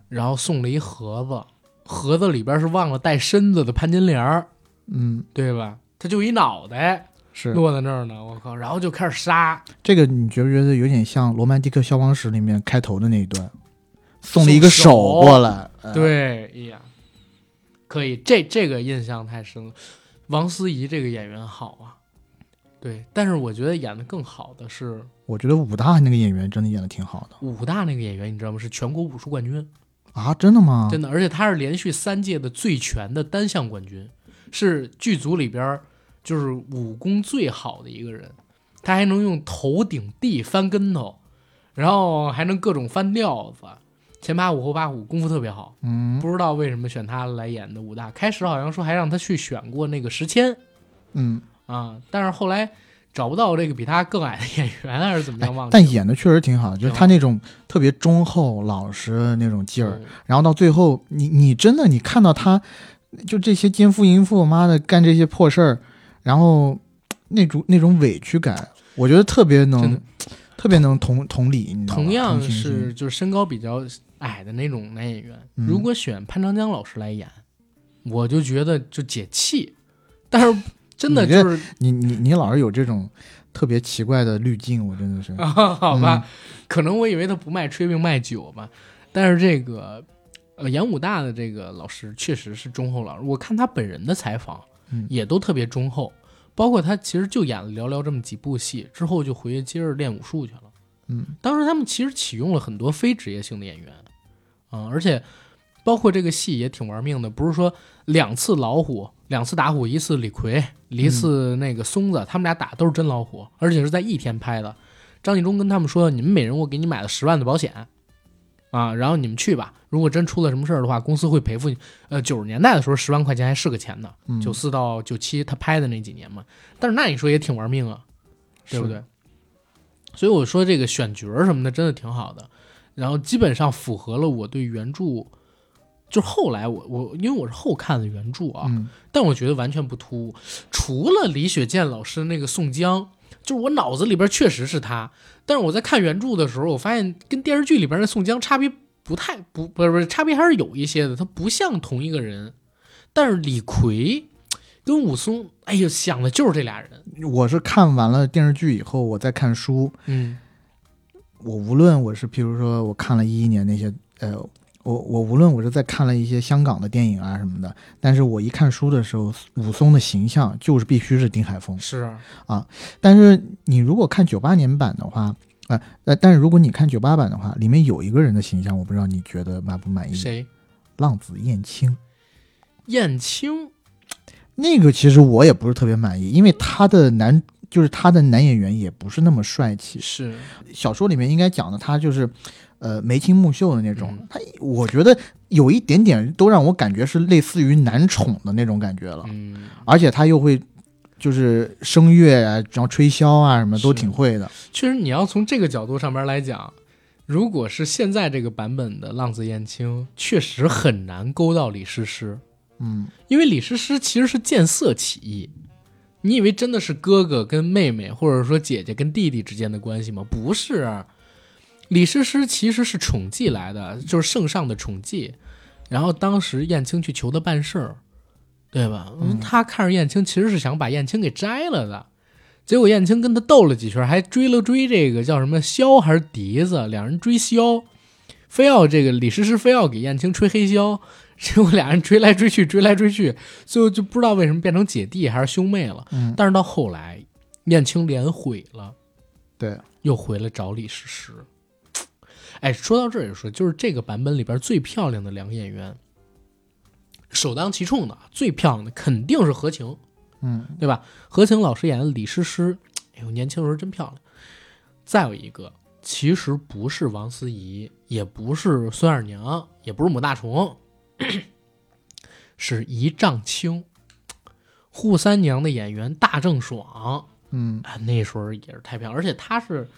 然后送了一盒子，盒子里边是忘了带身子的潘金莲儿，嗯，对吧？他就一脑袋是落在那儿呢，我靠！然后就开始杀，这个，你觉不觉得有点像《罗曼蒂克消亡史》里面开头的那一段，送了一个手过来？哎，对，哎呀，可以，这这个印象太深了。王思怡这个演员好啊，对，但是我觉得演的更好的是我觉得武大那个演员真的演的挺好的武大那个演员，你知道吗？是全国武术冠军，啊！真的吗？真的，而且他是连续三届的最全的单项冠军，是剧组里边就是武功最好的一个人，他还能用头顶地翻跟头，然后还能各种翻吊子，前八五后八五，功夫特别好。嗯不知道为什么选他来演的武大，开始好像说还让他去选过那个石谦嗯，啊，但是后来找不到这个比他更矮的演员，还是怎么样忘了。哎但演的确实挺好，就是他那种特别忠厚老实的那种劲儿，嗯然后到最后，你你真的你看到他，就这些奸夫淫妇，妈的干这些破事儿，然后那种那种委屈感，我觉得特别能，特别能同同理，你知道吗？同样是就是身高比较矮的那种男演员，嗯如果选潘长江老师来演，我就觉得就解气。但是真的就是你你你老是有这种特别奇怪的滤镜，我真的是，好吧，可能我以为他不卖炊饼卖酒吧，但是这个呃演武大的这个老师确实是忠厚老师，我看他本人的采访嗯。也都特别忠厚，包括他其实就演了寥寥这么几部戏，之后就回去接着练武术去了。嗯，当时他们其实启用了很多非职业性的演员，啊、而且包括这个戏也挺玩命的，不是说两次老虎，两次打虎，一次李逵，一次那个松子，他们俩打都是真老虎，而且是在一天拍的。张纪中跟他们说：“你们每人我给你买了十万的保险，啊，然后你们去吧。如果真出了什么事儿的话，公司会赔付你。呃，九十年代的时候，十万块钱还是个钱呢。嗯九四到九七他拍的那几年嘛，但是那你说也挺玩命啊，对不对？所以我说这个选角什么的真的挺好的，然后基本上符合了我对原著。就后来我我因为我是后看的原著啊，嗯但我觉得完全不突兀。除了李雪健老师那个宋江，就是我脑子里边确实是他，但是我在看原著的时候，我发现跟电视剧里边的宋江差别不太不不是不是差别还是有一些的，他不像同一个人。但是李逵跟武松，哎呀，想的就是这俩人。我是看完了电视剧以后，我再看书，嗯我无论我是譬如说我看了一一年那些呃，我我无论我是在看了一些香港的电影啊什么的，但是我一看书的时候，武松的形象就是必须是丁海峰。是啊，啊，但是你如果看九八年版的话，呃呃，但是如果你看九八版的话，里面有一个人的形象，我不知道你觉得满不满意？谁？浪子燕青。燕青。那个其实我也不是特别满意，因为他的男就是他的男演员也不是那么帅气。是，小说里面应该讲的他就是，呃，眉清目秀的那种嗯。他我觉得有一点点都让我感觉是类似于男宠的那种感觉了，嗯，而且他又会就是声乐啊，然后吹箫啊什么都挺会的。确实，你要从这个角度上面来讲，如果是现在这个版本的浪子燕青，确实很难勾到李师师。嗯，因为李师师其实是见色起意，你以为真的是哥哥跟妹妹，或者说姐姐跟弟弟之间的关系吗？不是，李师师其实是宠妓来的，就是圣上的宠妓。然后当时燕青去求他办事儿，对吧？嗯他看着燕青，其实是想把燕青给摘了的。结果燕青跟他斗了几圈，还追了追这个叫什么箫还是笛子，两人追箫，非要这个李师师非要给燕青吹黑箫。结果俩人追来追去，追来追去，最后就不知道为什么变成姐弟还是兄妹了。嗯但是到后来，燕青脸毁了，对，又回来找李师师。哎，说到这儿也说，就是这个版本里边最漂亮的两个演员，首当其冲的最漂亮的肯定是何晴，嗯对吧？何晴老师演的李师师，哎呦，年轻时候真漂亮。再有一个，其实不是王思怡，也不是孙二娘，也不是母大虫，是一丈青。扈三娘的演员大郑爽嗯啊，那时候也是太漂亮，而且她是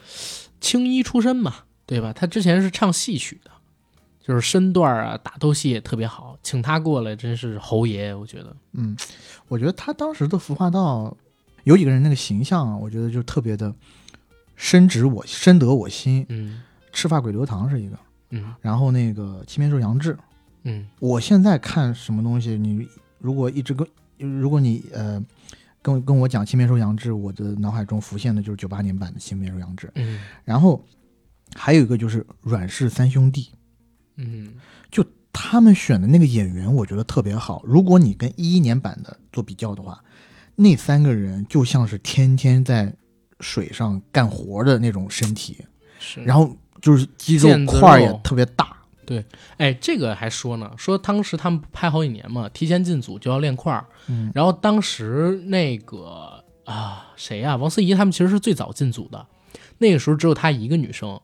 青衣出身嘛，对吧？她之前是唱戏曲的，就是身段啊、打斗戏也特别好，请她过来真是侯爷，我觉得。嗯，我觉得他当时的服化道有几个人那个形象啊，我觉得就特别的深植我深得我心。嗯赤发鬼刘唐是一个，嗯然后那个七面兽杨志，嗯我现在看什么东西，你如果一直跟，如果你呃跟跟我讲青面兽杨志，我的脑海中浮现的就是九八年版的青面兽杨志。嗯然后还有一个就是阮氏三兄弟，嗯就他们选的那个演员，我觉得特别好。如果你跟一一年版的做比较的话，那三个人就像是天天在水上干活的那种身体，是。然后就是肌肉块也特别大。哎，这个还说呢，说当时他们拍好几年嘛，提前进组就要练块儿。嗯然后当时那个啊，谁呀、王思怡他们其实是最早进组的，那个时候只有她一个女生，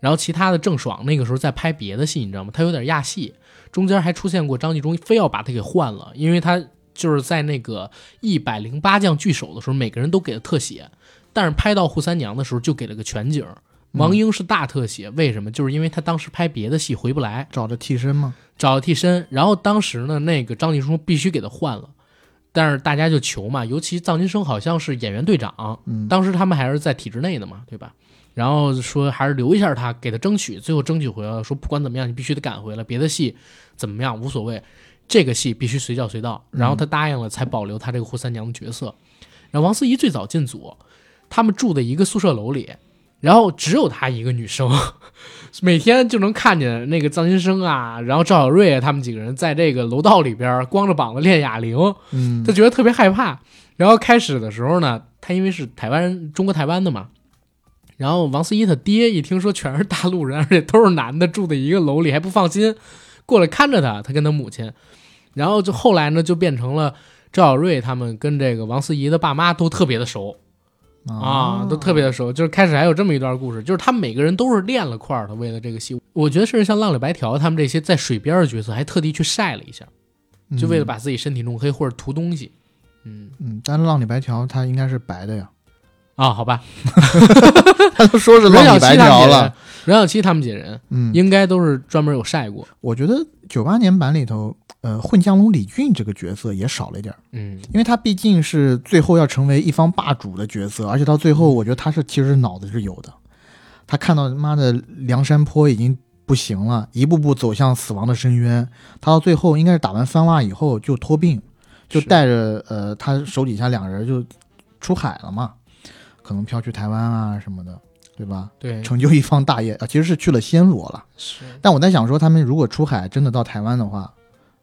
然后其他的郑爽那个时候在拍别的戏，你知道吗？她有点亚戏，中间还出现过张纪中非要把她给换了，因为她就是在那个一百零八将聚首的时候，每个人都给了特写，但是拍到扈三娘的时候就给了个全景。王英是大特写，为什么？就是因为他当时拍别的戏回不来，找的替身吗？找了替身，然后当时呢，那个张晋生必须给他换了，但是大家就求嘛，尤其臧金生好像是演员队长，嗯当时他们还是在体制内的嘛，对吧？然后说还是留一下他，给他争取，最后争取回来了，说不管怎么样，你必须得赶回来，别的戏怎么样无所谓，这个戏必须随叫随到。然后他答应了，才保留他这个扈三娘的角色。然后王思怡最早进组，他们住的一个宿舍楼里，然后只有她一个女生，每天就能看见那个臧金生啊，然后赵小瑞啊，他们几个人在这个楼道里边光着膀子练哑铃，嗯。他觉得特别害怕。然后开始的时候呢，她因为是台湾人，中国台湾的嘛，然后王思怡他爹一听说全是大陆人，而且都是男的，住在一个楼里还不放心，过来看着她，她跟她母亲，然后就后来呢就变成了赵小瑞他们跟这个王思怡的爸妈都特别的熟，啊，都特别的熟。就是开始还有这么一段故事，就是他们每个人都是练了块儿的，为了这个戏。我觉得甚至像浪里白条他们这些在水边的角色，还特地去晒了一下，就为了嗯把自己身体弄黑或者涂东西。嗯嗯，但是浪里白条他应该是白的呀，啊，好吧，他都说是浪里白条了 几人。，任小七他们几人嗯，应该都是专门有晒过。我觉得九八年版里头，呃，混江龙李俊这个角色也少了一点儿，嗯因为他毕竟是最后要成为一方霸主的角色，而且到最后，我觉得他是其实脑子是有的。他看到妈的梁山坡已经不行了，一步步走向死亡的深渊，他到最后应该是打完番袜以后就托病，就带着呃他手底下两个人就出海了嘛，可能飘去台湾啊什么的，对吧？对，成就一方大业啊，其实是去了暹罗了。是但我在想说，他们如果出海真的到台湾的话，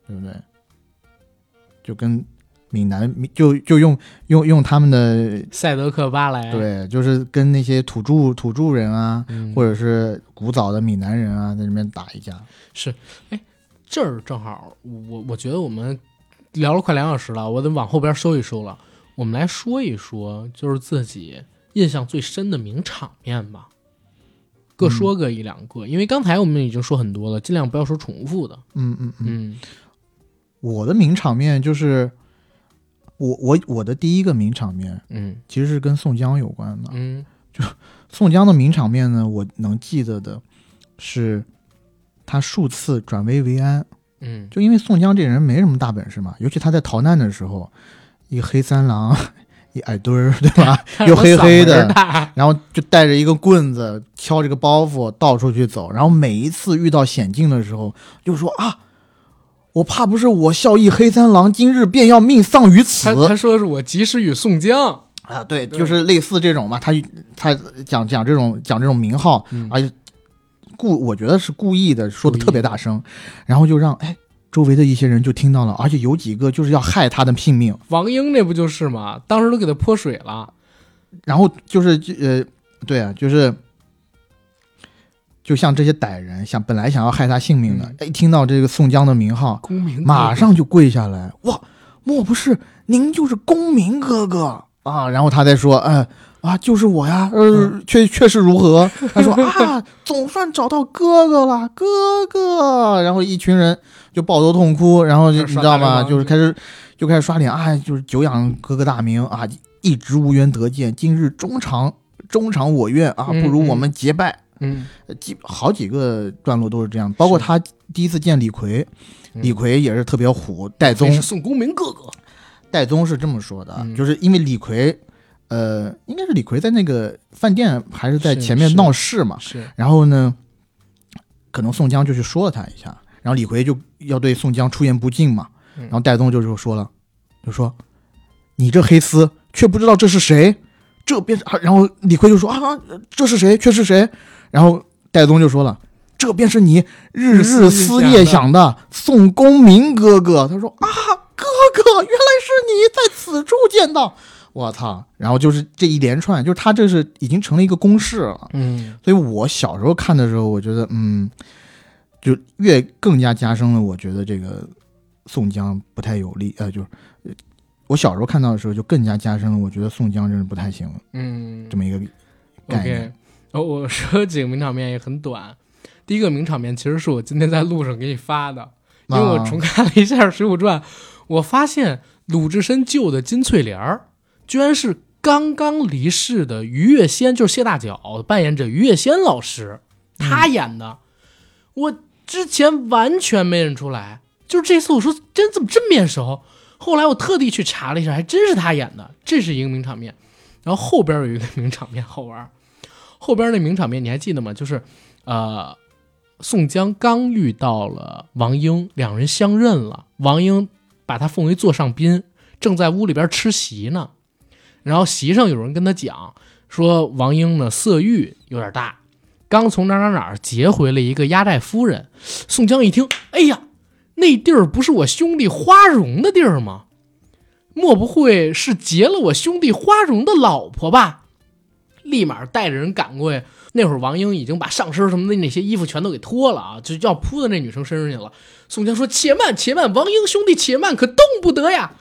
对不对？就跟闽南就就用用用他们的赛德克巴莱，，对，就是跟那些土著土著人啊，嗯、或者是古早的闽南人啊，在那边打一架。是，哎，这儿正好，我我觉得我们聊了快两小时了，我得往后边收一收了。我们来说一说，就是自己印象最深的名场面吧，各说个一两个，因为刚才我们已经说很多了，尽量不要说重复的。嗯嗯嗯，嗯我的名场面就是我我我的第一个名场面嗯其实是跟宋江有关的。嗯就宋江的名场面呢，我能记得的是他数次转危为安。嗯，就因为宋江这人没什么大本事嘛，尤其他在逃难的时候，一个黑三郎，一矮墩儿，对吧？又黑黑的然后就带着一个棍子，挑着个包袱到处去走，然后每一次遇到险境的时候，就说啊，我怕不是我孝义黑三郎今日便要命丧于此他他说的是我及时雨宋江，啊！对，对就是类似这种嘛，他他讲讲这种讲这种名号，嗯而且故我觉得是故意的，说的特别大声，然后就让哎周围的一些人就听到了，而且有几个就是要害他的性命，王英那不就是吗？当时都给他泼水了。然后就是呃，对啊，就是就像这些歹人想本来想要害他性命的，嗯一听到这个宋江的名号，公明马上就跪下来，哇，莫不是您就是公明哥哥啊？然后他再说，哎、啊，就是我呀，呃，确确实如何？他说啊，总算找到哥哥了，哥哥。然后一群人就抱头痛哭，然后就你知道吗？就是开始就开始刷脸，啊，就是久仰哥哥大名啊，一直无缘得见，今日终偿终偿我愿啊，嗯不如我们结拜。嗯，呃几好几个段落都是这样，包括他第一次见李逵，嗯李逵也是特别虎，戴宗这是宋公明哥哥。戴宗是这么说的，嗯就是因为李逵，呃，应该是李逵在那个饭店还是在前面闹事嘛，是，然后呢，可能宋江就去说了他一下，然后李逵就要对宋江出言不敬嘛，嗯然后戴宗就说了，就说你这黑厮却不知道这是谁，这便是，啊然后李逵就说啊，这是谁？却是谁？然后戴宗就说了。这便是你日日思夜想的宋公明哥哥。他说啊，哥哥，原来是你在此处见到。我操！然后就是这一连串，就是他这是已经成了一个公式了。嗯所以我小时候看的时候，我觉得，嗯，就越更加加深了，我觉得这个宋江不太有利，呃，就是呃我小时候看到的时候，就更加加深了，我觉得宋江真是不太行了，嗯这么一个概念。我说几个名场面也很短。第一个名场面其实是我今天在路上给你发的，因为我啊重看了一下《水浒传》，我发现鲁智深救的金翠莲儿，居然是刚刚离世的于月仙，就是谢大脚扮演者于月仙老师，他演的。我之前完全没认出来，就是这次我说真怎么这么面熟？后来我特地去查了一下，还真是他演的，这是一个名场面。然后后边有一个名场面好玩，后边那名场面你还记得吗？就是呃，宋江刚遇到了王英，两人相认了。王英把他奉为座上宾，正在屋里边吃席呢。然后席上有人跟他讲说，王英呢色欲有点大，刚从哪哪哪儿劫回了一个压寨夫人。宋江一听，哎呀，那地儿不是我兄弟花荣的地儿吗？莫不会是劫了我兄弟花荣的老婆吧？立马带着人赶过去。那会儿王英已经把上身什么的那些衣服全都给脱了啊，就要扑到那女生身上去了。宋江说：“且慢，且慢，王英兄弟，且慢，可动不得呀！”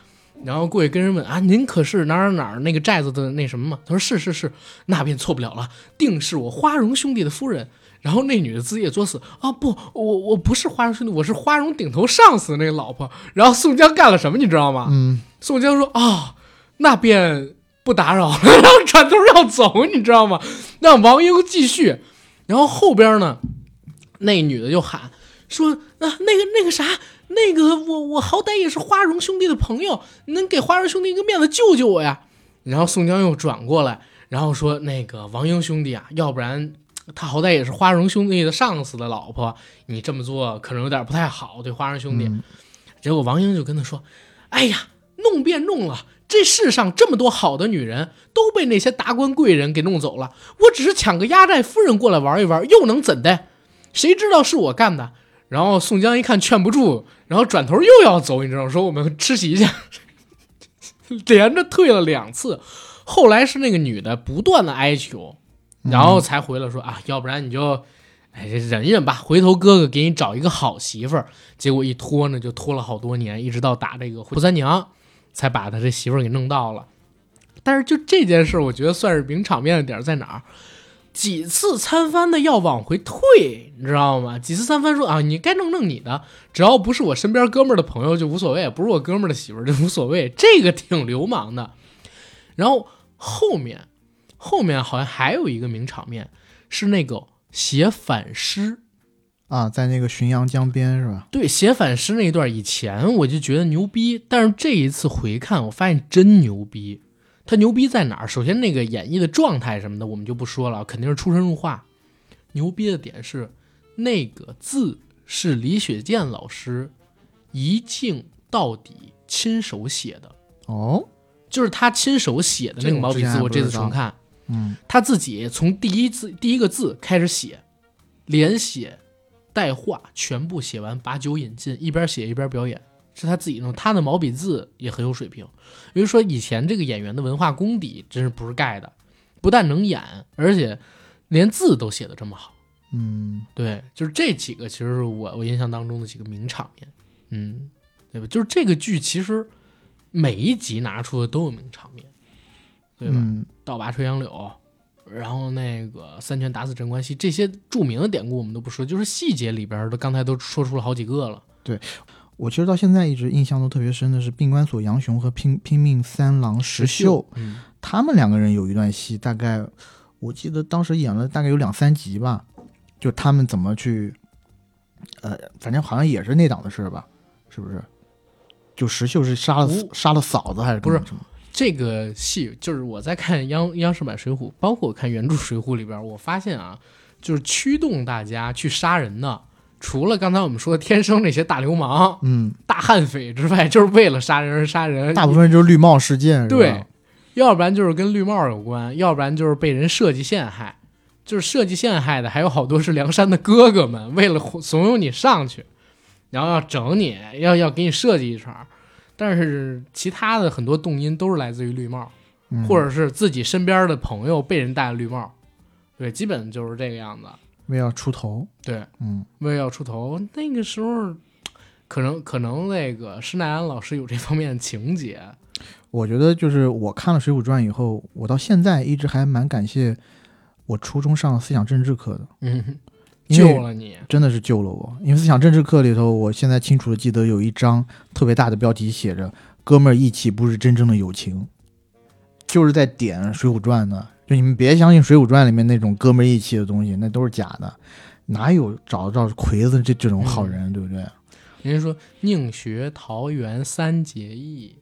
然后过去跟人问啊，您可是哪儿哪儿那个寨子的那什么吗？他说是是是，那便错不了了，定是我花荣兄弟的夫人。然后那女的自己也作死啊，不，我我不是花荣兄弟，我是花荣顶头上司那个老婆。然后宋江干了什么，你知道吗？嗯，宋江说啊，那便不打扰了，然后转头要走，你知道吗？让王英继续。然后后边呢，那女的就喊说啊，那个那个啥。那个我我好歹也是花荣兄弟的朋友，能给花荣兄弟一个面子救救我呀？然后宋江又转过来，然后说：“那个王英兄弟啊，要不然他好歹也是花荣兄弟的上司的老婆，你这么做可能有点不太好，对花荣兄弟。”结果王英就跟他说：“哎呀，弄便弄了，这世上这么多好的女人都被那些达官贵人给弄走了，我只是抢个压寨夫人过来玩一玩，又能怎的？谁知道是我干的？”然后宋江一看劝不住，然后转头又要走，你知道，说我们吃席去，连着退了两次。后来是那个女的不断的哀求，然后才回来说啊，要不然你就哎忍忍吧，回头哥哥给你找一个好媳妇儿。结果一拖呢，就拖了好多年，一直到打这个扈三娘，才把他这媳妇儿给弄到了。但是就这件事，我觉得算是名场面的点在哪儿？几次三番的要往回退，你知道吗？几次三番说啊，你该弄弄你的，只要不是我身边哥们儿的朋友就无所谓，不是我哥们儿的媳妇儿就无所谓，这个挺流氓的。然后后面，后面好像还有一个名场面，是那个写反诗啊，在那个浔阳江边是吧？对，写反诗那一段，以前我就觉得牛逼，但是这一次回看，我发现真牛逼。他牛逼在哪儿？首先，那个演绎的状态什么的，我们就不说了，肯定是出神入化。牛逼的点是，那个字是李雪健老师一镜到底亲手写的哦，就是他亲手写的那个毛笔字。我这次重看，嗯，他自己从第一字第一个字开始写，连写带画，全部写完，把酒饮尽，一边写一边表演。是他自己弄，他的毛笔字也很有水平。比如说，以前这个演员的文化功底真是不是盖的，不但能演，而且连字都写的这么好。嗯，对，就是这几个，其实是我我印象当中的几个名场面。嗯，对吧？就是这个剧其实每一集拿出的都有名场面，对吧？倒拔垂杨柳，然后那个三拳打死镇关西这些著名的典故我们都不说，就是细节里边的，刚才都说出了好几个了。对。我其实到现在一直印象都特别深的是病关索杨雄和拼拼命三郎石秀，他们两个人有一段戏，大概我记得当时演了大概有两三集吧，就他们怎么去，呃，反正好像也是那档的事吧，是不是？就石秀是杀了杀了嫂子还是不是？这个戏就是我在看央央视版水浒，包括看原著水浒里边，我发现啊，就是驱动大家去杀人的。除了刚才我们说的天生那些大流氓、嗯，大悍匪之外，就是为了杀人而杀人。大部分就是绿帽事件，对，要不然就是跟绿帽有关，要不然就是被人设计陷害。就是设计陷害的，还有好多是梁山的哥哥们，为了怂恿你上去，然后要整你，要要给你设计一茬。但是其他的很多动因都是来自于绿帽，或者是自己身边的朋友被人戴了绿帽。对，基本就是这个样子。为要出头，对，嗯，为要出头，那个时候，可能可能那个施耐庵老师有这方面的情节。我觉得就是我看了《水浒传》以后，我到现在一直还蛮感谢我初中上思想政治课的，嗯，救了你，真的是救了我。因为思想政治课里头，我现在清楚的记得有一章特别大的标题写着“哥们儿义气不是真正的友情”，就是在点《水浒传》呢。就你们别相信《水浒传》里面那种哥们义气的东西，那都是假的，哪有找到魁子这这种好人，对不对？人家说宁学桃园三结义，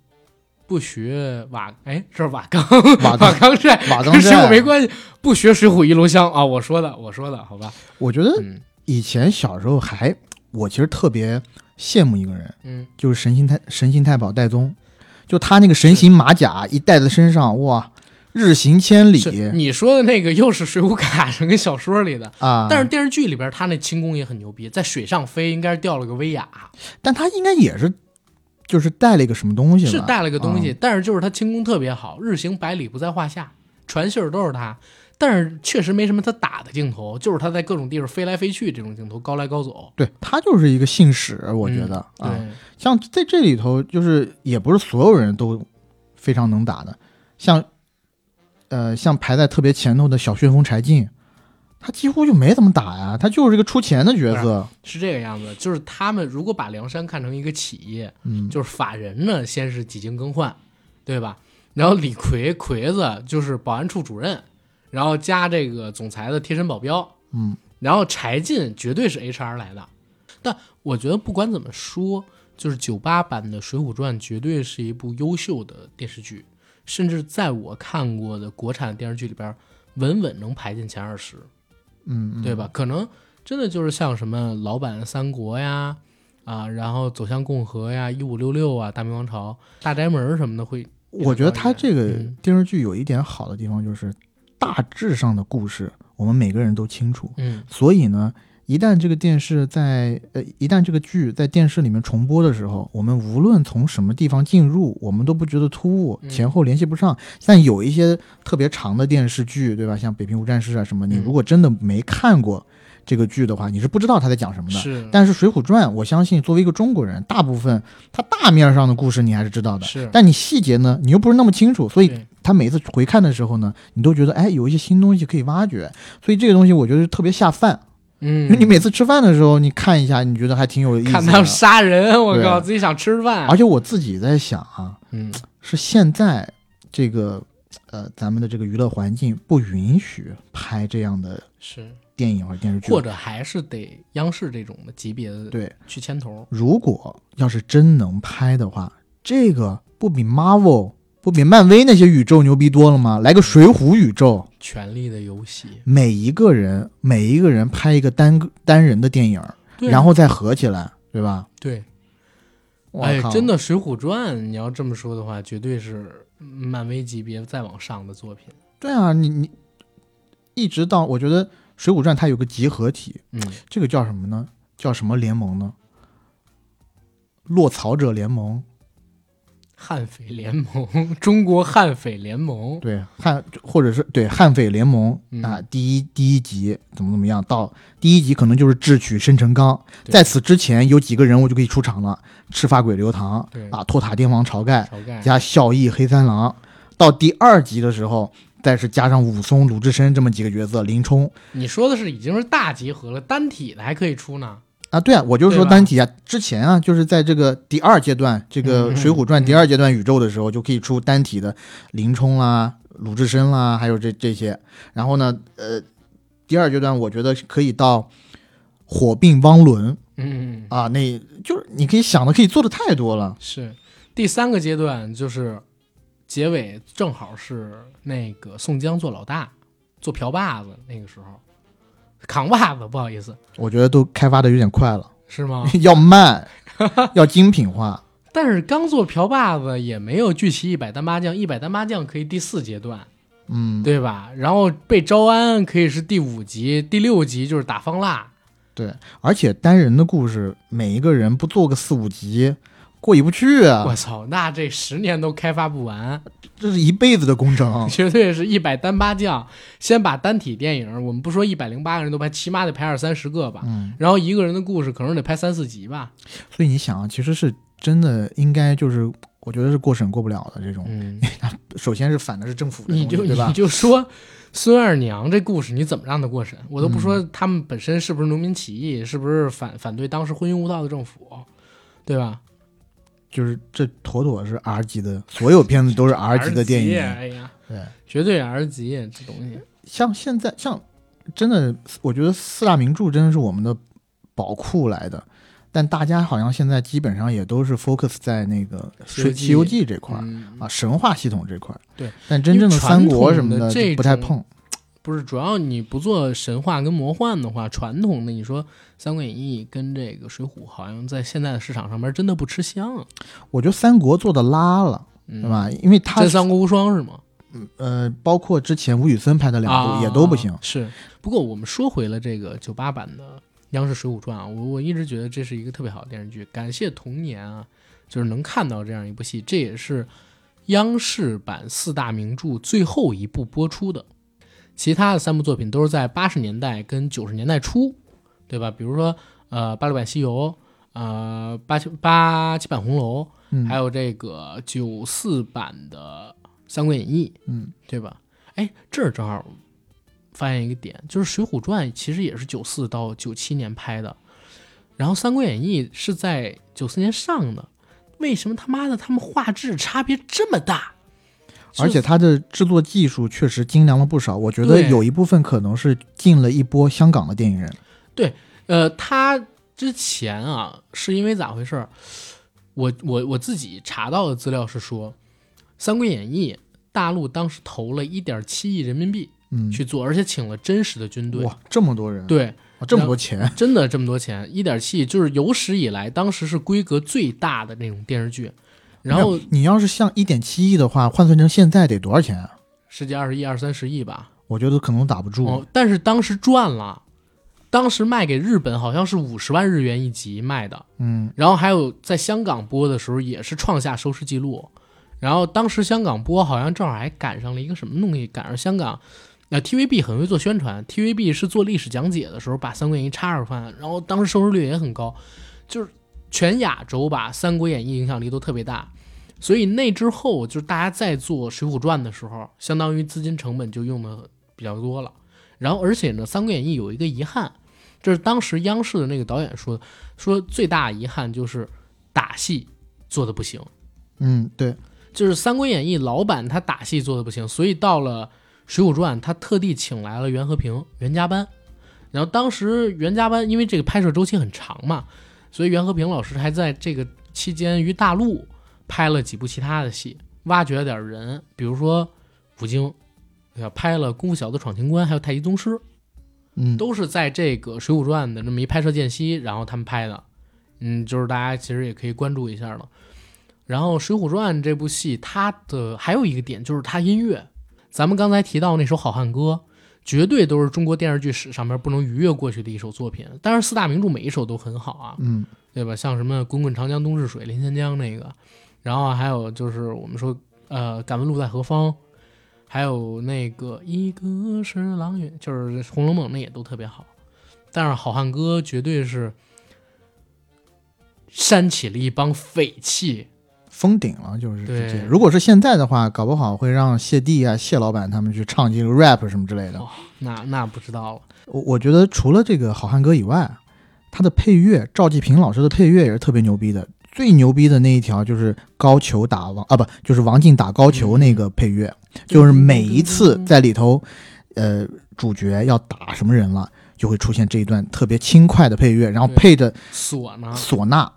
不学瓦哎，这是瓦岗瓦岗寨，瓦岗寨跟我没关系。不学水浒一炉香啊，我说的，我说的好吧？我觉得以前小时候还，我其实特别羡慕一个人，嗯，就是神行太神行太保戴宗，就他那个神行马甲一戴在身上，哇！日行千里，你说的那个又是《水浒卡》上跟小说里的。啊，但是电视剧里边他那轻功也很牛逼，在水上飞应该是掉了个威亚，但他应该也是，就是带了一个什么东西，是带了个东西，但是就是他轻功特别好，日行百里不在话下，传信儿都是他。但是确实没什么他打的镜头，就是他在各种地方飞来飞去这种镜头，高来高走。对他就是一个信使，我觉得、嗯啊，像在这里头，就是也不是所有人都非常能打的，像呃像排在特别前头的小旋风柴进，他几乎就没怎么打呀，他就是一个出钱的角色，对，是这个样子。就是他们如果把梁山看成一个企业，嗯，就是法人呢，先是几经更换，对吧？然后李逵魁子就是保安处主任，然后加这个总裁的贴身保镖，嗯，然后柴进绝对是 HR 来的。但我觉得不管怎么说，就是九八版的《水浒传》绝对是一部优秀的电视剧，甚至在我看过的国产电视剧里边，稳稳能排进前二十。嗯，嗯对吧？可能真的就是像什么老版三国呀，啊，然后走向共和呀，一五六六啊，大明王朝、大宅门什么的会。我觉得他这个嗯电视剧有一点好的地方就是大致上的故事我们每个人都清楚，嗯所以呢，一旦这个电视在呃，一旦这个剧在电视里面重播的时候，我们无论从什么地方进入，我们都不觉得突兀，嗯前后联系不上。但有一些特别长的电视剧，对吧？像《北平无战事》啊什么，你嗯如果真的没看过这个剧的话，你是不知道他在讲什么的。是，但是《水浒传》，我相信作为一个中国人，大部分他大面上的故事你还是知道的，是，但你细节呢，你又不是那么清楚，所以他每次回看的时候呢，你都觉得哎有一些新东西可以挖掘，所以这个东西我觉得是特别下饭。嗯，因为你每次吃饭的时候，你看一下，你觉得还挺有意思的。看他杀人，我靠，自己想吃饭。而且我自己在想啊，嗯，是现在这个呃咱们的这个娱乐环境不允许拍这样的是，电影或者电视剧，或者还是得央视这种的级别的对，去牵头。如果要是真能拍的话，这个不比 Marvel 不比漫威那些宇宙牛逼多了吗？来个水浒宇宙，权力的游戏，每一个人每一个人拍一个单个单人的电影，然后再合起来，对吧？对，哎真的《水浒传》，你要这么说的话，绝对是漫威级别再往上的作品。对啊，你你一直到我觉得《水浒传》它有个集合体，嗯，这个叫什么呢？叫什么联盟呢？落草者联盟，悍匪联盟，中国悍匪联盟，对悍或者是对悍匪联盟嗯啊，第一第一集怎么怎么样，到第一集可能就是智取生辰纲，在此之前有几个人物就可以出场了，赤发鬼刘唐对啊，托塔天王晁盖晁盖，加孝义黑三郎，到第二集的时候。再是加上武松、鲁智深这么几个角色，林冲你说的是已经是大集合了，单体的还可以出呢。啊，对啊，我就是说单体啊。之前啊，就是在这个第二阶段，这个嗯《水浒传》嗯第二阶段宇宙的时候，就可以出单体的林冲啦、鲁智深啦，还有这这些。然后呢，呃，第二阶段我觉得可以到火并汪伦嗯，啊，那就是你可以想的可以做的太多了。是第三个阶段，就是结尾正好是那个宋江做老大，做瓢把子那个时候，扛把子，不好意思，我觉得都开发的有点快了，是吗？要慢，要精品化。但是刚做瓢把子也没有聚齐一百单八将，一百单八将可以第四阶段，嗯，对吧？然后被招安可以是第五集，第六集就是打方腊，对，而且单人的故事，每一个人不做个四五集，过意不去啊我，操，那这十年都开发不完，这是一辈子的工程。绝对是一百单八将。先把单体电影，我们不说一百零八个人都拍，起码得拍二三十个吧。嗯，然后一个人的故事可能得拍三四集吧。所以你想啊，其实是真的应该就是，我觉得是过审过不了的这种。嗯，首先是反的是政府的你就对吧你？就说孙二娘这故事你怎么让他过审？我都不嗯说他们本身是不是农民起义，是不是反反对当时昏庸无道的政府，对吧就是这妥妥是 R 级的，所有片子都是 R 级的电影。哎呀，对，绝对 R 级这东西。像现在像真的，我觉得四大名著真的是我们的宝库来的。但大家好像现在基本上也都是 focus 在那个《西游记水西游记》这块儿、嗯啊，神话系统这块儿。对，但真正的三国什么的就不太碰。不是，主要你不做神话跟魔幻的话，传统的你说《三国演义》跟这个《水浒》，好像在现在的市场上面真的不吃香，我觉得三国做的拉了，嗯、对吧？因为它真三国无双是吗？呃，包括之前吴宇森拍的两部啊也都不行。是，不过我们说回了这个九八版的央视《水浒传》啊，我我一直觉得这是一个特别好的电视剧，感谢童年啊，就是能看到这样一部戏，这也是央视版四大名著最后一部播出的。其他的三部作品都是在八十年代跟九十年代初，对吧？比如说呃《八六版西游》，呃八七八七版红楼，嗯，还有这个九四版的《三国演义》，嗯，对吧？哎，这儿正好发现一个点，就是《水浒传》其实也是九四到九七年拍的，然后《三国演义》是在九四年上的，为什么他妈的他们画质差别这么大？而且它的制作技术确实精良了不少，我觉得有一部分可能是进了一波香港的电影人。对呃，他之前啊，是因为咋回事儿？我我我自己查到的资料是说，《三国演义》大陆当时投了一点七亿人民币嗯，去做，而且请了真实的军队，哇，这么多人，对，哇，这么多钱，真的这么多钱，一点七亿就是有史以来当时是规格最大的那种电视剧。然后你要是像一点七亿的话，换算成现在得多少钱啊？十几二十亿、二三十亿吧，我觉得可能打不住。哦，但是当时赚了，当时卖给日本好像是五十万日元一集卖的，嗯，然后还有在香港播的时候也是创下收视记录，然后当时香港播好像正好还赶上了一个什么东西，赶上香港，呃 TVB 很会做宣传，TVB 是做历史讲解的时候把《三国演义》插着放，然后当时收视率也很高，就是全亚洲吧，《三国演义》影响力都特别大。所以那之后，就是大家在做《水浒传》的时候，相当于资金成本就用的比较多了。然后，而且呢，《三国演义》有一个遗憾，这是当时央视的那个导演说的，说最大遗憾就是打戏做的不行，嗯，对，就是《三国演义》老版他打戏做的不行，所以到了《水浒传》，他特地请来了袁和平、袁家班。然后当时袁家班因为这个拍摄周期很长嘛，所以袁和平老师还在这个期间于大陆拍了几部其他的戏，挖掘了点人，比如说吴京，对吧？拍了《功夫小子闯情关》，还有《太极宗师》。嗯，都是在这个《水浒传》的这么一拍摄间隙，然后他们拍的，嗯，就是大家其实也可以关注一下了。然后《水浒传》这部戏，它的还有一个点就是它音乐，咱们刚才提到那首《好汉歌》，绝对都是中国电视剧史上面不能逾越过去的一首作品。当然，四大名著每一首都很好啊，嗯，对吧？像什么“滚滚长江东逝水，连千江”那个，然后还有就是我们说，呃，“敢问路在何方”，还有那个“一个是郎月”，就是《红楼梦》那也都特别好。但是《好汉歌》绝对是煽起了一帮匪气，封顶了，就是直接。如果是现在的话，搞不好会让谢帝啊、谢老板他们去唱这个 rap 什么之类的。哦那那不知道了。我我觉得除了这个《好汉歌》以外，他的配乐，赵季平老师的配乐也是特别牛逼的。最牛逼的那一条就是高俅打王啊，不就是王进打高俅那个配乐，就是每一次在里头，呃，主角要打什么人了，就会出现这一段特别轻快的配乐，然后配着唢呐，唢呐，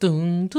噔噔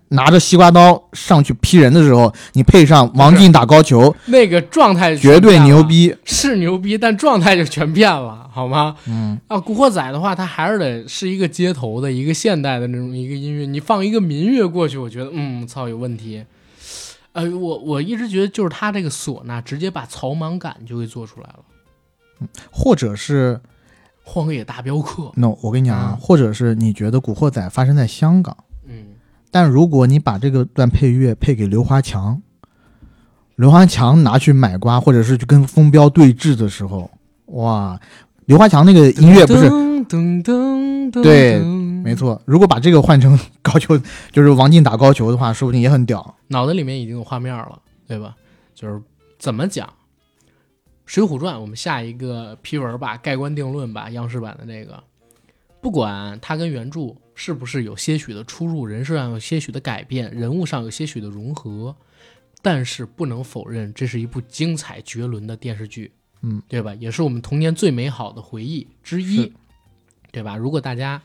拿着西瓜刀上去劈人的时候，你配上王进打高球，那个状态绝对牛，逼。是牛逼，但状态就全变了，好吗？嗯，啊，古惑仔的话，它还是得是一个街头的一个现代的那种一个音乐，你放一个民乐过去，我觉得，嗯，操，有问题。呃，我我一直觉得就是他这个唢呐直接把草莽感就给做出来了，或者是《荒野大镖客》，no，我跟你讲啊啊，或者是你觉得《古惑仔》发生在香港。嗯，但如果你把这个段配乐配给刘华强，刘华强拿去买瓜，或者是去跟风标对峙的时候，哇，刘华强那个音乐不是噔噔噔噔，对没，错。如果把这个换成高球，就是王进打高球的话，说不定也很屌。脑子里面已经有画面了，对吧？就是怎么讲《水浒传》，我们下一个批文吧，盖棺定论吧，央视版的那个，不管它跟原著是不是有些许的出入，人设上有些许的改变，人物上有些许的融合，但是不能否认，这是一部精彩绝伦的电视剧，嗯，对吧？也是我们童年最美好的回忆之一，对吧？如果大家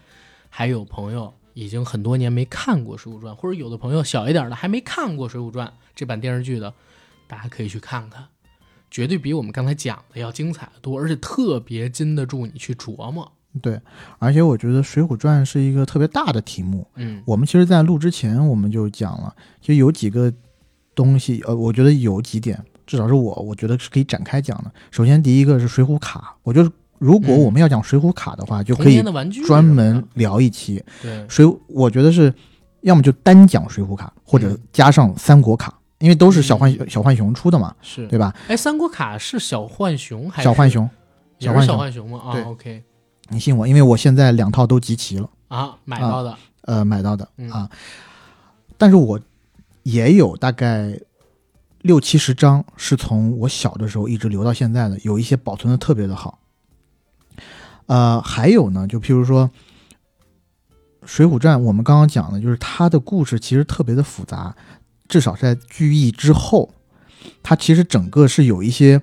还有朋友已经很多年没看过《水浒传》，或者有的朋友小一点的还没看过《水浒传》这版电视剧的，大家可以去看看，绝对比我们刚才讲的要精彩的多，而且特别经得住你去琢磨。对，而且我觉得《水浒传》是一个特别大的题目。嗯我们其实，在录之前我们就讲了，其实有几个东西，呃，我觉得有几点，至少是我我觉得是可以展开讲的。首先，第一个是水浒卡，我觉得如果嗯我们要讲水浒卡的话，就可以专门聊一期对水。我觉得是要么就单讲水浒卡，或者嗯加上三国卡，因为都是小浣、嗯小浣熊出的嘛，是对吧？哎，三国卡是小浣熊还是小浣熊，小小浣熊浣熊吗？啊对，OK 你信我，因为我现在两套都集齐了。啊，买到的，呃买到的嗯啊，但是我也有大概六七十张是从我小的时候一直留到现在的，有一些保存的特别的好。呃，还有呢，就譬如说《水浒传》，我们刚刚讲的就是它的故事其实特别的复杂，至少在聚义之后，它其实整个是有一些，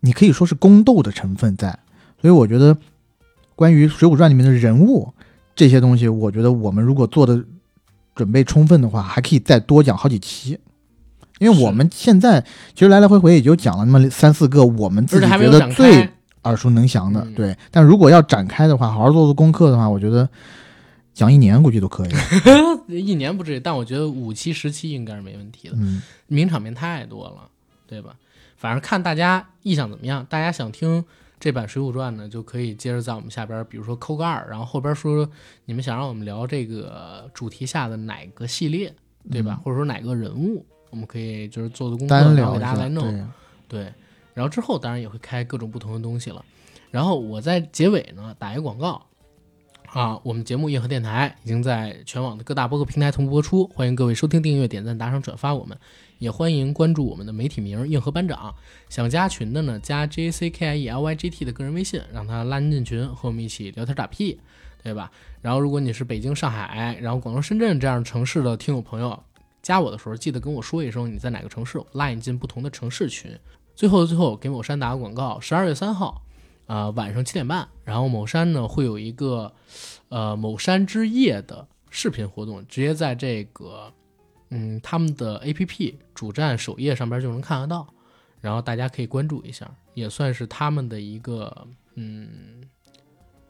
你可以说是宫斗的成分在，所以我觉得关于《水浒传》里面的人物这些东西，我觉得我们如果做的准备充分的话，还可以再多讲好几期。因为我们现在其实来来回回也就讲了那么三四个我们自己觉得最。耳熟能详的，嗯对。但如果要展开的话，好好做做功课的话，我觉得讲一年估计都可以。一年不至于，但我觉得五期十期应该是没问题的。嗯，名场面太多了，对吧？反正看大家意向怎么样，大家想听这版《水浒传》呢，就可以接着在我们下边，比如说扣个二，然后后边说你们想让我们聊这个主题下的哪个系列，对吧？或者说哪个人物，我们可以就是做做功课，单然后给大家来弄。对，对，然后之后当然也会开各种不同的东西了。然后我在结尾呢打一个广告啊，我们节目硬核电台已经在全网的各大播客平台同步播出，欢迎各位收听、订阅、点赞、打赏、转发我们，也欢迎关注我们的媒体名硬核班长。想加群的呢，加 J A C K I E L Y G T 的个人微信，让他拉您进群，和我们一起聊天打屁，对吧？然后如果你是北京、上海，然后广州、深圳这样城市的听友朋友，加我的时候记得跟我说一声你在哪个城市，拉你进不同的城市群。最后最后，给某山打个广告，十二月三号，啊、晚上七点半，然后某山呢会有一个，呃，某山之夜的视频活动，直接在这个，嗯，他们的 APP 主站首页上边就能看得到，然后大家可以关注一下，也算是他们的一个，嗯，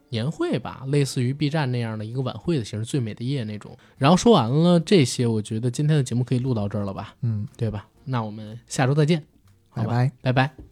年会吧，类似于 B 站那样的一个晚会的形式，最美的夜那种。然后说完了这些，我觉得今天的节目可以录到这儿了吧，嗯，对吧？那我们下周再见。好吧拜拜。拜拜。